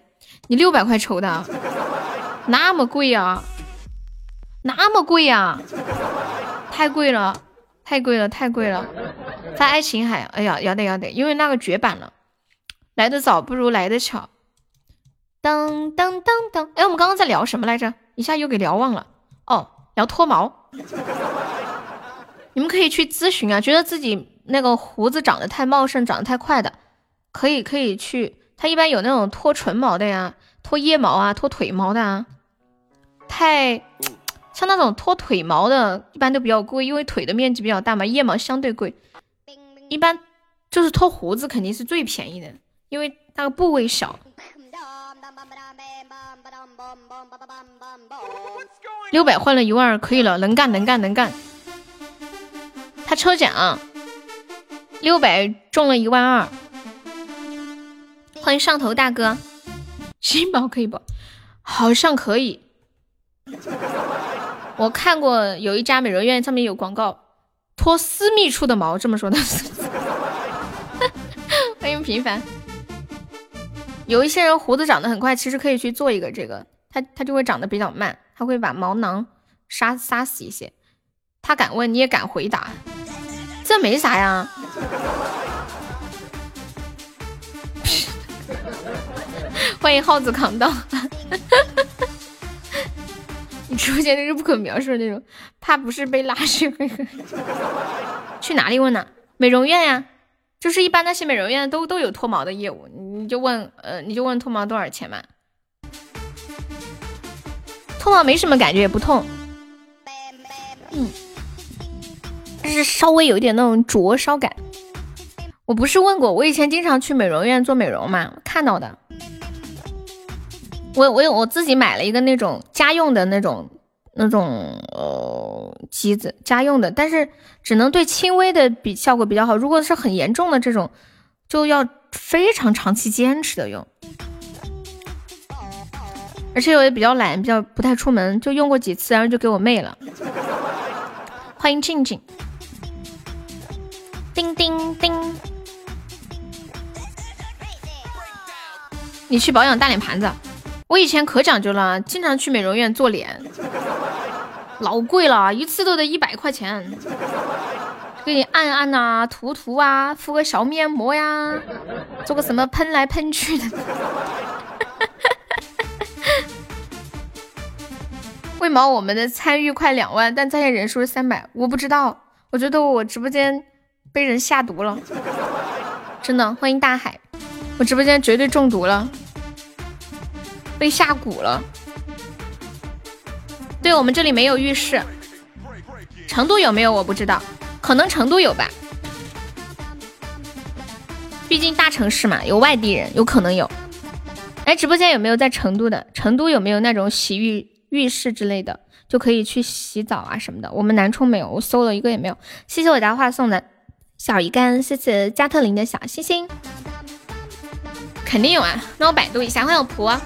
你六百块抽的，那么贵啊？那么贵呀？太贵了，太贵了，太贵了！发爱琴海，哎呀，要得要得，因为那个绝版了。来的早不如来的巧，噔噔噔噔！哎，我们刚刚在聊什么来着？一下又给聊忘了。哦，聊脱毛。你们可以去咨询啊，觉得自己那个胡子长得太茂盛、长得太快的，可以可以去。他一般有那种脱唇毛的呀，脱腋毛啊，脱腿毛的啊。太像那种脱腿毛的，一般都比较贵，因为腿的面积比较大嘛，腋毛相对贵。一般就是脱胡子肯定是最便宜的。因为那个部位小，六百换了一万二，可以了，能干能干能干。他抽奖，六百中了一万二，欢迎上头大哥，新宝可以不？好像可以。我看过有一家美容院上面有广告，脱私密处的毛，这么说的。欢迎平凡。有一些人胡子长得很快，其实可以去做一个这个，他他就会长得比较慢，他会把毛囊杀杀死一些。他敢问，你也敢回答，这没啥呀。欢迎耗子扛刀，你出现的是不可描述的那种，怕不是被拉去？去哪里问呢？美容院呀。就是一般那些美容院都都有脱毛的业务，你就问，呃，你就问脱毛多少钱嘛？脱毛没什么感觉，也不痛，嗯，但是稍微有一点那种灼烧感。我不是问过，我以前经常去美容院做美容嘛，看到的。我我有我自己买了一个那种家用的那种。那种呃机子家用的，但是只能对轻微的比效果比较好。如果是很严重的这种，就要非常长期坚持的用，而且我也比较懒，比较不太出门，就用过几次，然后就给我妹了。欢迎静静，叮叮叮，你去保养大脸盘子。我以前可讲究了，经常去美容院做脸，老贵了，一次都得一百块钱。给你按按呐，涂涂啊，敷个小面膜呀，做个什么喷来喷去的。为毛我们的参与快两万，但在线人数是三百？我不知道，我觉得我直播间被人下毒了，真的。欢迎大海，我直播间绝对中毒了，被下蛊了。对我们这里没有浴室，成都有没有我不知道。可能成都有吧，毕竟大城市嘛，有外地人，有可能有。哎，直播间有没有在成都的？成都有没有那种洗浴浴室之类的，就可以去洗澡啊什么的？我们南充没有，我搜了一个也没有。谢谢我家话送的小鱼干，谢谢加特林的小星星，肯定有啊。那我百度一下，欢迎我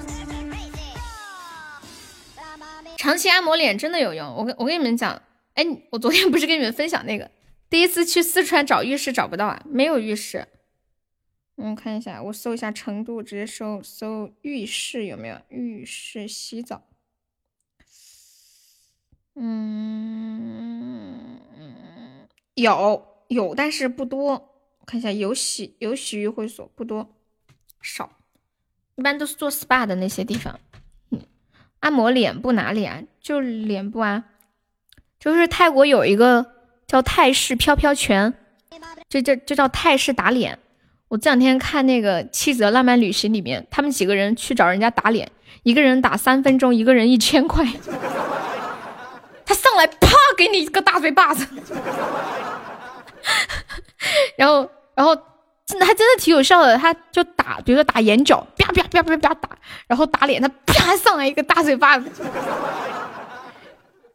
长期按摩脸真的有用，我跟我跟你们讲，哎，我昨天不是跟你们分享那个？第一次去四川找浴室找不到啊，没有浴室。我，看一下，我搜一下成都，直接搜搜浴室有没有浴室洗澡。嗯，有有，但是不多。看一下有洗有洗浴会所不多，少，一般都是做 SPA 的那些地方。嗯，按摩脸部哪里啊？就脸部啊，就是泰国有一个。叫泰式飘飘拳，这这这叫泰式打脸。我这两天看那个《妻子的浪漫旅行》里面，他们几个人去找人家打脸，一个人打三分钟，一个人一千块。他上来啪给你一个大嘴巴子，然后然后真的还真的挺有效的。他就打，比如说打眼角，啪啪啪啪啪打，然后打脸，他啪上来一个大嘴巴子，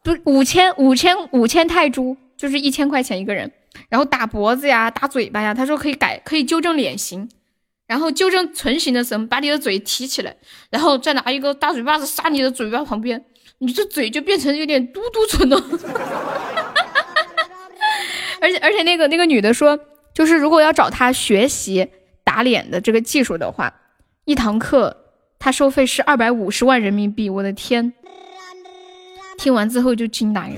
不五千五千五千泰铢。就是一千块钱一个人，然后打脖子呀，打嘴巴呀，他说可以改，可以纠正脸型，然后纠正唇形的时候，把你的嘴提起来，然后再拿一个大嘴巴子扇你的嘴巴旁边，你这嘴就变成有点嘟嘟唇了。而且而且那个那个女的说，就是如果要找他学习打脸的这个技术的话，一堂课他收费是二百五十万人民币，我的天！听完之后就惊呆了。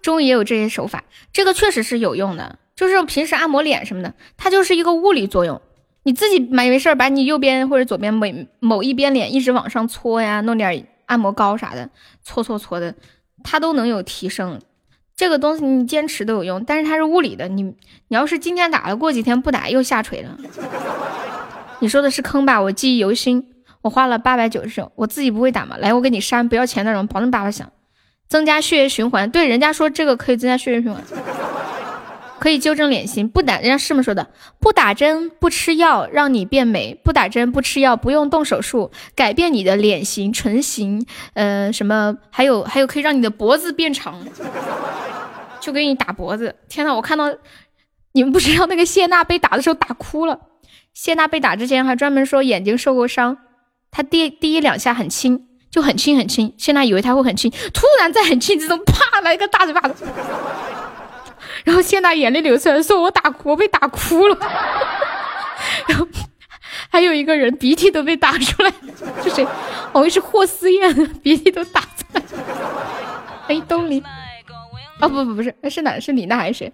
终于也有这些手法，这个确实是有用的。就是平时按摩脸什么的，它就是一个物理作用。你自己没没事把你右边或者左边每某一边脸一直往上搓呀，弄点按摩膏啥的，搓搓搓的，它都能有提升。这个东西你坚持都有用，但是它是物理的。你你要是今天打了，过几天不打又下垂了。你说的是坑吧？我记忆犹新，我花了八百九十九，我自己不会打嘛？来，我给你删，不要钱那种，保证叭叭响。增加血液循环，对，人家说这个可以增加血液循环，可以纠正脸型。不打，人家是么说的？不打针，不吃药，让你变美；不打针，不吃药，不用动手术，改变你的脸型、唇形，呃，什么？还有还有，可以让你的脖子变长，就给你打脖子。天呐，我看到你们不知道那个谢娜被打的时候打哭了。谢娜被打之前还专门说眼睛受过伤，她第第一两下很轻。就很轻很轻，谢娜以为他会很轻，突然在很轻之中，啪来一个大嘴巴子，然后谢娜眼泪流出来，说我打我被打哭了，然后还有一个人鼻涕都被打出来，是谁？好像是霍思燕，鼻涕都打出来。哎，东林，哦不不不是，是哪？是李娜还是谁？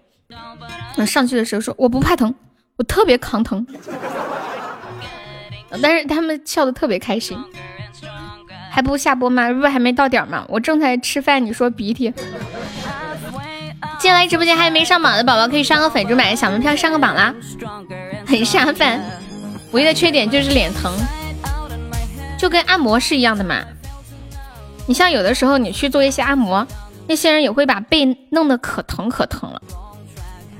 上去的时候说我不怕疼，我特别抗疼，但是他们笑的特别开心。还不下播吗？不还没到点吗？我正在吃饭，你说鼻涕。进来直播间还没上榜的宝宝，可以上个粉猪买个小门票上个榜啦。很下饭，唯一的缺点就是脸疼，就跟按摩是一样的嘛。你像有的时候你去做一些按摩，那些人也会把背弄得可疼可疼了。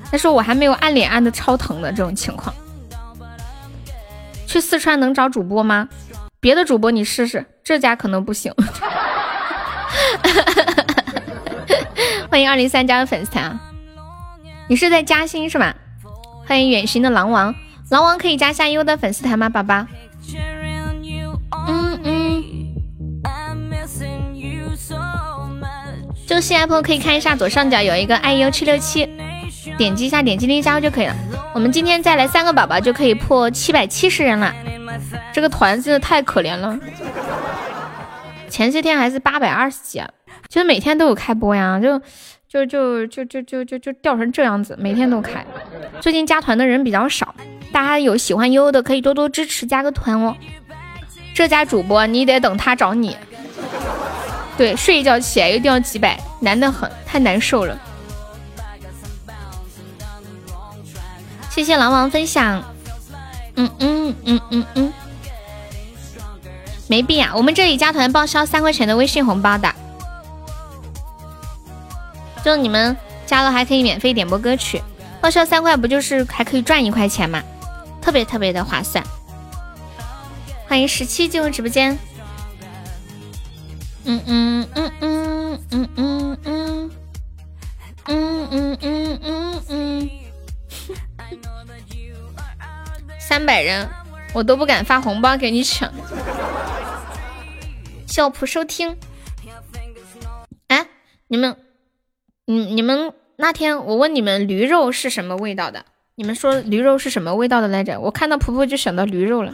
但是我还没有按脸按的超疼的这种情况。去四川能找主播吗？别的主播你试试，这家可能不行。欢迎二零三加的粉丝团啊，你是在嘉兴是吧？欢迎远行的狼王，狼王可以加下优的粉丝团吗，宝宝？嗯嗯。就新 Apple 可以看一下左上角有一个 IU 七六七，点击一下，点击立即加入就可以了。我们今天再来三个宝宝就可以破七百七十人了，这个团真的太可怜了。前些天还是八百二十几，其实每天都有开播呀，就就就就就就就就掉成这样子，每天都开。最近加团的人比较少，大家有喜欢悠悠的可以多多支持，加个团哦。这家主播你得等他找你。对，睡一觉起来又掉几百，难得很，太难受了。谢谢狼王分享，嗯嗯嗯嗯嗯，没必要，我们这里加团报销三块钱的微信红包的，就你们加了还可以免费点播歌曲，报销三块不就是还可以赚一块钱吗？特别特别的划算。欢迎十七进入直播间。嗯嗯嗯嗯嗯嗯嗯嗯嗯嗯嗯嗯，三百人我都不敢发红包给你抢。小普收听，哎，你们，你你们那天我问你们驴肉是什么味道的，你们说驴肉是什么味道的来着？我看到婆婆就想到驴肉了。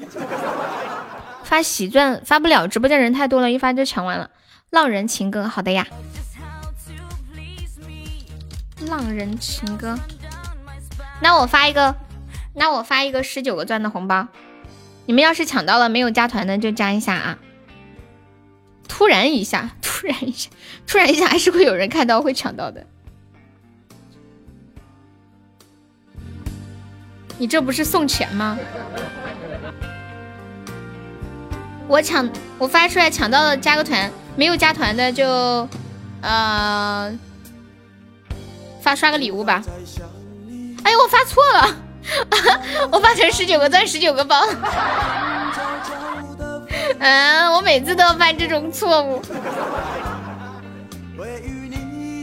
发喜钻发不了，直播间人太多了，一发就抢完了。浪人情歌，好的呀。浪人情歌，那我发一个，那我发一个十九个钻的红包。你们要是抢到了没有加团的就加一下啊。突然一下，突然一下，突然一下，还是会有人看到会抢到的。你这不是送钱吗？我抢，我发出来抢到了，加个团。没有加团的就，呃，发刷个礼物吧。哎呦，我发错了，我发成十九个钻十九个包。嗯，我每次都要犯这种错误。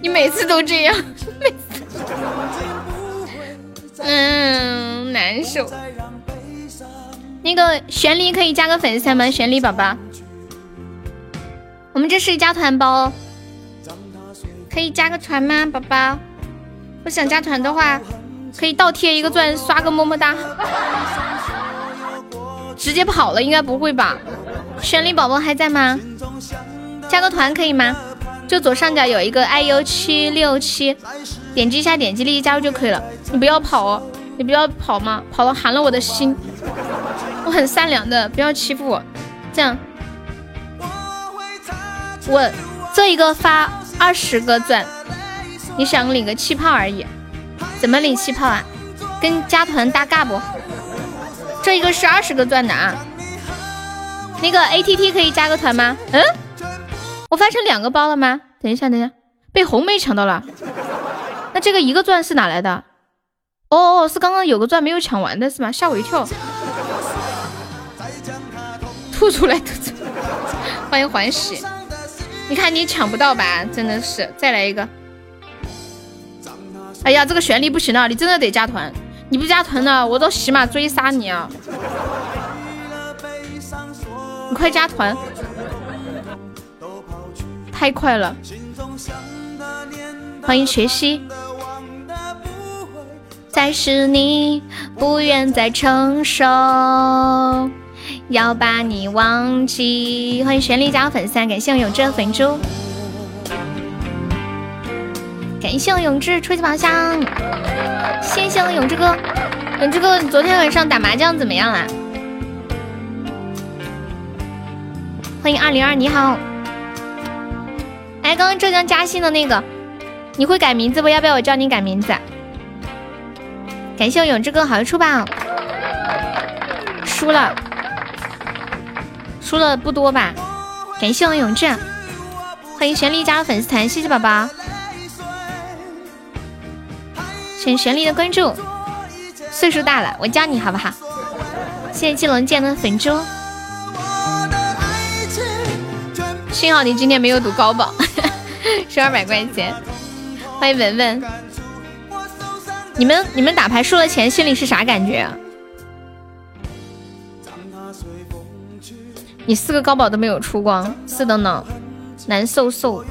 你每次都这样，每次。嗯，难受。那个玄离可以加个粉丝团吗？玄离宝宝。我们这是加团包，可以加个团吗，宝宝？不想加团的话，可以倒贴一个钻，刷个么么哒。直接跑了，应该不会吧？玄灵宝宝还在吗？加个团可以吗？就左上角有一个 iu 七六七，点击一下，点击立即加入就可以了。你不要跑哦，你不要跑嘛，跑了寒了我的心。我很善良的，不要欺负我，这样。我这一个发二十个钻，你想领个气泡而已，怎么领气泡啊？跟加团搭嘎不？这一个是二十个钻的啊。那个 ATT 可以加个团吗？嗯，我发成两个包了吗？等一下，等一下，被红梅抢到了。那这个一个钻是哪来的？哦哦，是刚刚有个钻没有抢完的是吗？吓我一跳。吐出来，吐出来。欢迎欢喜。你看你抢不到吧？真的是，再来一个。哎呀，这个旋律不行了，你真的得加团。你不加团呢，我到喜马追杀你啊！快加团，太快了。欢迎学习。再是你不愿再承受。要把你忘记。欢迎旋律加入粉丝，感谢我永志的粉猪，感谢我永志初级宝箱，谢谢我永志哥。永志哥，你昨天晚上打麻将怎么样啦？欢迎二零二，你好。哎，刚刚浙江嘉兴的那个，你会改名字不？要不要我教你改名字？感谢我永志哥好运出宝，输了。输了不多吧？感谢我永志，欢迎玄力加入粉丝团，谢谢宝宝，谢谢玄力的关注。岁数大了，我教你好不好？谢谢季龙剑的粉猪，幸好你今天没有赌高宝，输二百块钱。欢迎文文，你们你们打牌输了钱，心里是啥感觉？你四个高宝都没有出光，四等等，难受受。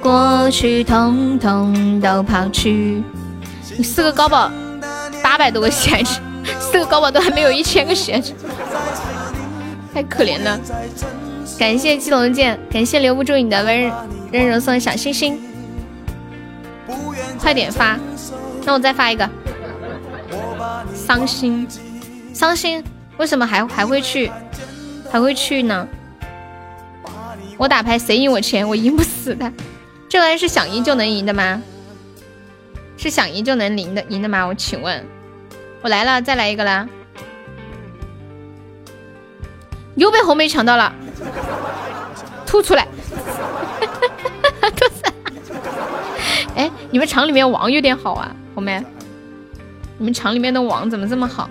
过去统统都抛去。你四个高宝，八百多个血值，四个高宝都还没有一千个血值。太可怜了。感谢七龙剑，感谢留不住你的温温柔送的小星星，快点发，那我再发一个。伤心，伤心，为什么还还会去，还会去呢？我打牌谁赢我钱，我赢不死的。这玩意是想赢就能赢的吗？是想赢就能赢的赢的吗？我请问，我来了，再来一个啦！又被红梅抢到了，吐出来！吐出来！哎，你们厂里面网有点好啊，红梅。你们厂里面的网怎么这么好？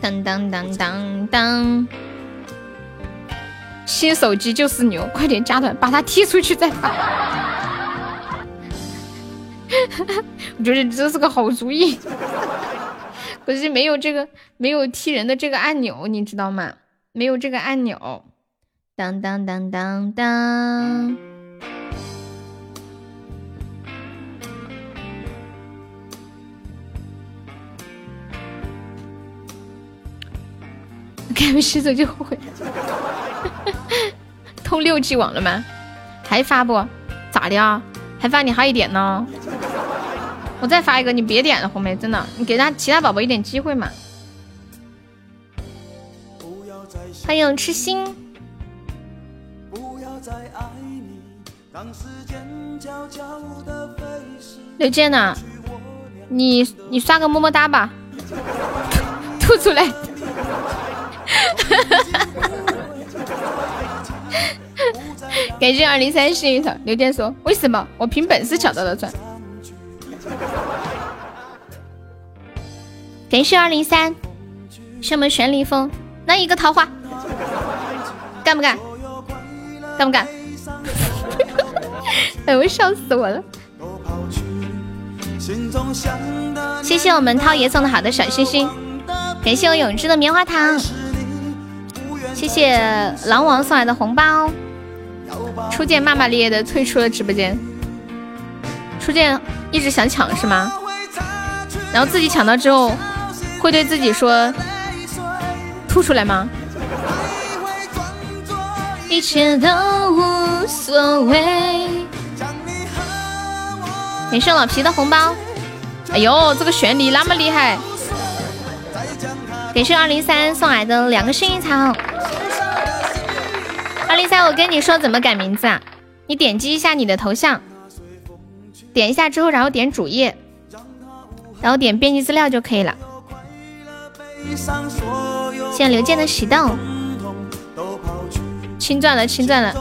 当当当当当！新手机就是牛，快点加团，把他踢出去再发。我觉得这是个好主意，可是没有这个没有踢人的这个按钮，你知道吗？没有这个按钮。当当当当当！开完洗澡就后悔。通六 G 网了吗？还发不？咋的啊？还发你嗨一点呢？我再发一个，你别点了，红梅，真的，你给他其他宝宝一点机会嘛。欢迎痴心。刘健呢？你你刷个么么哒吧，吐出来。感谢二零三幸运草，刘健说：“为什么我凭本事抢到了钻？”感谢二零三，什么旋律风？那一个桃花，干不干？干不干？哎，我笑死我了！谢谢我们涛爷送的好的小心心，感谢我永志的棉花糖。谢谢狼王送来的红包。初见骂骂咧咧的退出了直播间。初见一直想抢是吗？然后自己抢到之后，会对自己说吐出来吗？一切都无所谓。感谢老皮的红包。哎呦，这个玄离那么厉害！感谢二零三送来的两个幸运草。二零三，我跟你说怎么改名字啊？你点击一下你的头像，点一下之后，然后点主页，然后点编辑资料就可以了。谢谢刘健的喜豆，清钻了，清钻了。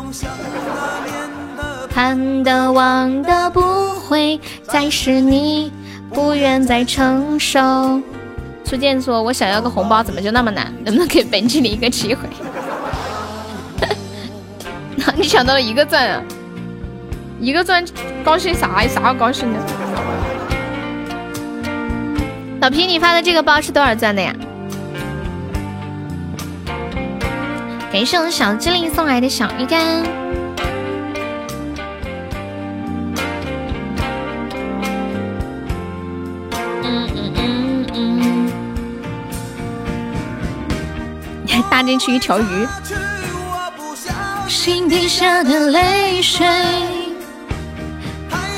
看的忘的不会再是你，不愿再承受。初见说：“我想要个红包，怎么就那么难？能不能给本经理一个机会？” 你抢到了一个钻啊！一个钻，高兴啥？有啥好高兴的？老皮，你发的这个包是多少钻的呀？感谢我们小精灵送来的小鱼干。嗯嗯嗯嗯，你还 搭进去一条鱼。心底下的泪水，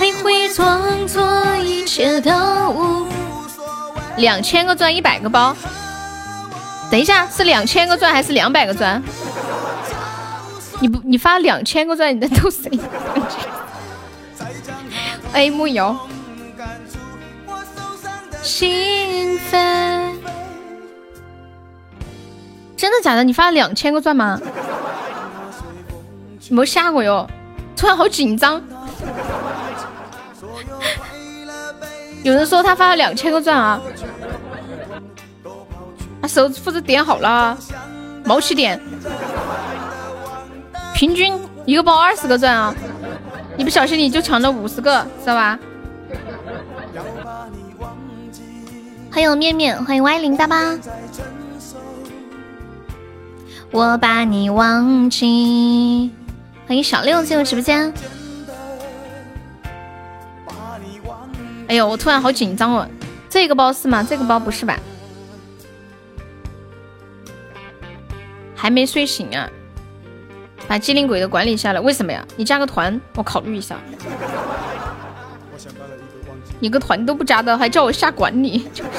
还会装作一切都无所谓。两千个钻，一百个包。等一下，是两千个钻还是两百个钻？你不，你发两千个钻，你在逗谁？哎，木瑶。兴奋。真的假的？你发了两千个钻吗？没吓过哟，突然好紧张。有人说他发了两千个钻啊，他手负责点好了，毛起点，平均一个包二十个钻啊，一不小心你就抢了五十个，知道吧？欢迎面面，欢迎 Y 零大巴。我把你忘记。欢迎小六进入直播间。哎呦，我突然好紧张哦！这个包是吗？这个包不是吧？还没睡醒啊？把机灵鬼的管理下来，为什么呀？你加个团，我考虑一下。你个团都不加的，还叫我下管理？就是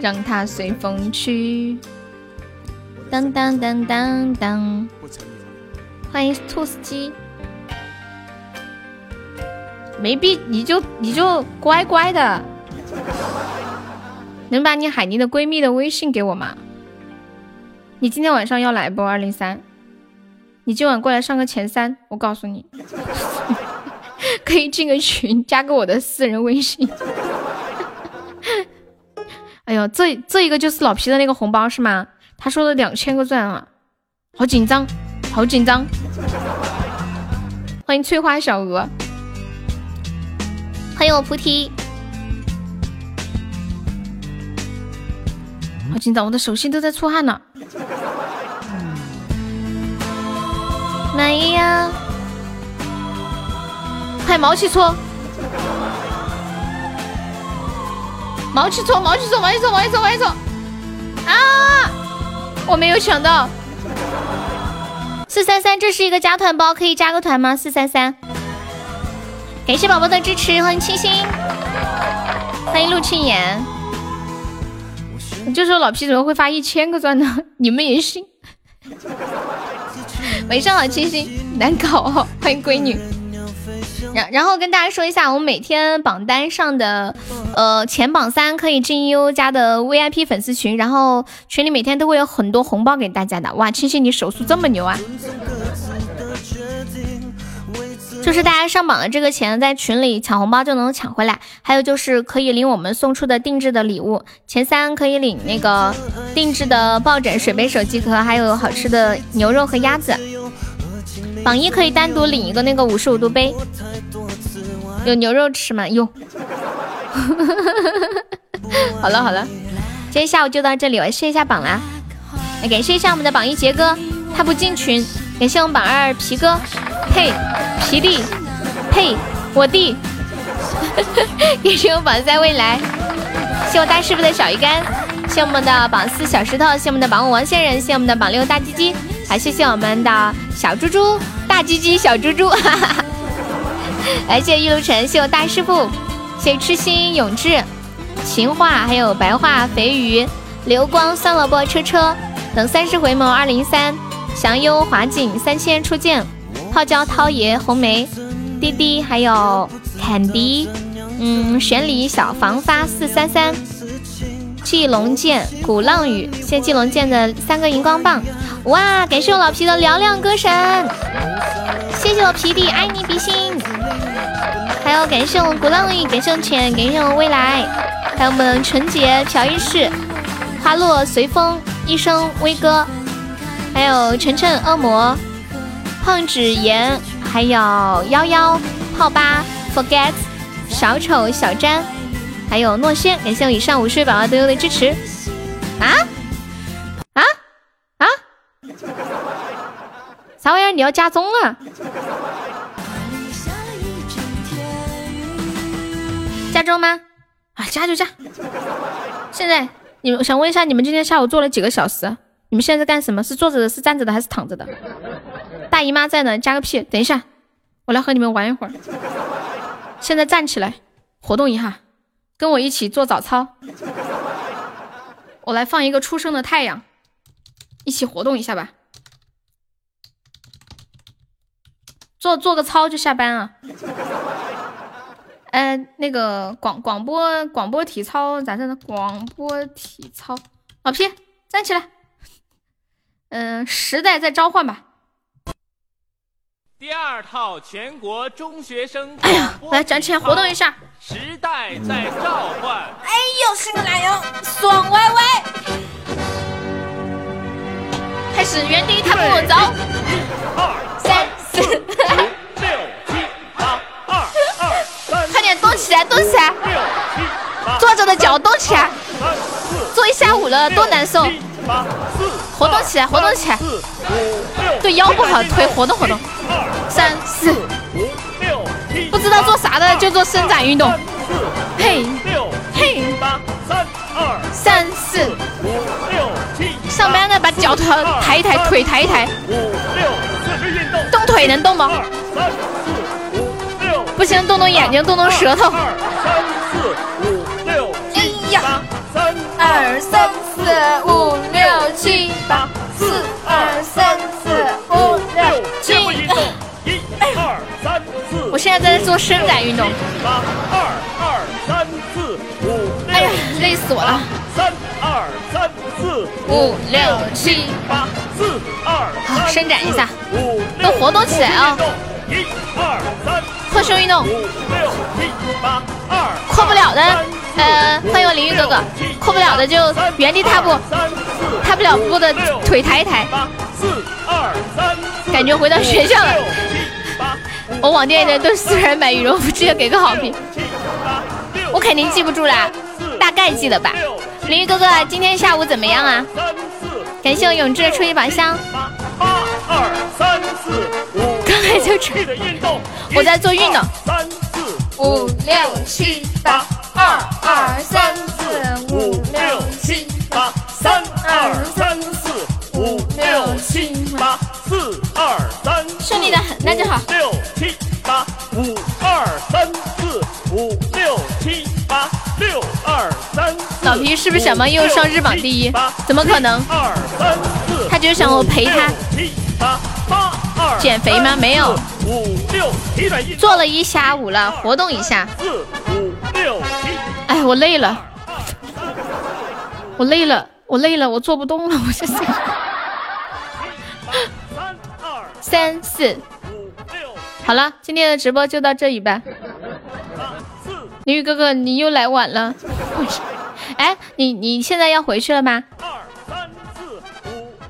让他随风去。当当当当当！欢迎兔斯基。没必你就你就乖乖的，能把你海宁的闺蜜的微信给我吗？你今天晚上要来不？二零三，你今晚过来上个前三，我告诉你，可以进个群，加个我的私人微信。哎呦，这这一个就是老皮的那个红包是吗？他说的两千个钻啊，好紧张，好紧张。欢迎翠花小鹅。欢迎我菩提，好紧张，我的手心都在出汗了。满意呀！快毛起搓，毛起搓，毛起搓，毛起搓，毛起搓，毛起搓！啊！我没有想到，四三三，这是一个加团包，可以加个团吗？四三三。感谢宝宝的支持，欢迎清新，欢迎陆青言。就说老皮怎么会发一千个钻呢？你们也信？晚上好，清新，难搞哦。欢迎闺女。然然后跟大家说一下，我们每天榜单上的呃前榜三可以进优家的 VIP 粉丝群，然后群里每天都会有很多红包给大家的。哇，清新你手速这么牛啊！就是大家上榜的这个钱，在群里抢红包就能抢回来。还有就是可以领我们送出的定制的礼物，前三可以领那个定制的抱枕、水杯、手机壳，还有好吃的牛肉和鸭子。榜一可以单独领一个那个五十五度杯，有牛肉吃吗？有。好了好了，今天下午就到这里，我试一下榜啦。来感谢一下我们的榜一杰哥，他不进群。感谢我们榜二皮哥，呸，皮弟，呸，我弟。感谢我们榜三未来，谢我大师傅的小鱼干，谢我们的榜四小石头，谢我们的榜五王仙人，谢我们的榜六大鸡鸡，还谢谢我们的小猪猪，大鸡鸡小猪猪，哈哈来谢谢玉露晨，谢我大师傅，谢痴心永志，情话还有白话肥鱼，流光酸萝卜车车等三十回眸二零三。祥优华锦三千初见，泡椒涛爷红梅滴滴还有坎迪，嗯，玄礼小房发四三三，季龙剑鼓浪屿，谢季龙剑的三个荧光棒，哇，感谢我老皮的嘹亮歌声，谢谢我皮弟爱你比心，还有感谢我鼓浪屿，感谢我浅，感谢我未来，还有我们纯洁朴一世，花落随风，一生威哥。还有晨晨、恶魔、胖纸盐，还有幺幺、泡吧、forget、小丑、小詹，还有诺仙，感谢我以上五十位宝宝对我的支持。啊啊啊！啥玩意儿？你要加钟了？加钟吗？啊，加就加。现在你们想问一下，你们今天下午做了几个小时？你们现在在干什么？是坐着的，是站着的，还是躺着的？大姨妈在呢，加个屁！等一下，我来和你们玩一会儿。现在站起来，活动一下，跟我一起做早操。我来放一个初升的太阳，一起活动一下吧。做做个操就下班啊？呃，那个广广播广播体操咋整的？广播体操，老皮站起来。嗯时代在召唤吧。第二套全国中学生哎呀来展前活动一下时代在召唤哎呦是个奶油爽歪歪。开始原地踏步走一二 三四五六七八二二三快点动起来动起来六七八坐着的脚动起来坐一下午了多难受活动起来，活动起来！对腰不好，腿活动活动。三四五六不知道做啥的就做伸展运动。嘿，嘿，三二三四五六七。上班的把脚抬抬一抬，腿抬一抬。五六四肢运动。动腿能动吗？三四五六。不行，动动眼睛，动动舌头。二三四五六七八。三二三四五六七八。四二三四五六七。一二三四。我现在在做伸展运动。八二二三四五。哎呀，累死我了。三二三四五六七八。四二。好，伸展一下。五。都活动起来啊！一二三。扩胸运动。五六七八二。扩不了的，呃，欢迎我淋浴哥哥。扩不了的就原地踏步。踏不了步的腿抬一抬。四二三。感觉回到学校了。我网店的都私人买羽绒服，直接给个好评。我肯定记不住啦，大概记得吧。林玉哥哥，今天下午怎么样啊？感谢我永志的初级宝箱。八二三四五。刚才就吃。我在做运动。三四五六七八。二二三四五六七八。三二三四五六七八。四二三。顺利的很，那就好。六七八五二三四五六七八六二三。老皮是不是想帮悠悠上日榜第一？怎么可能？二三四。他就是想我陪他。七八八二。减肥吗？没有。五六七。做了一下午了，活动一下。四五六七。哎，我累了。我累了，我累了，我做不动了，我现在。三四五六，好了，今天的直播就到这里吧。林雨哥哥，你又来晚了。哎，你你现在要回去了吗？二三四五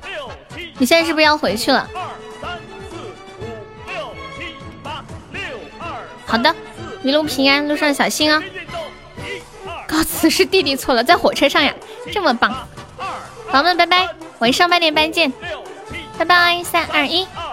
六七，你现在是不是要回去了？二三四五六七八六二。好的，一路平安，路上小心啊。告辞是弟弟错了，在火车上呀，这么棒。宝宝们，拜拜，晚上八点半见。拜拜，三二一。跑跳一。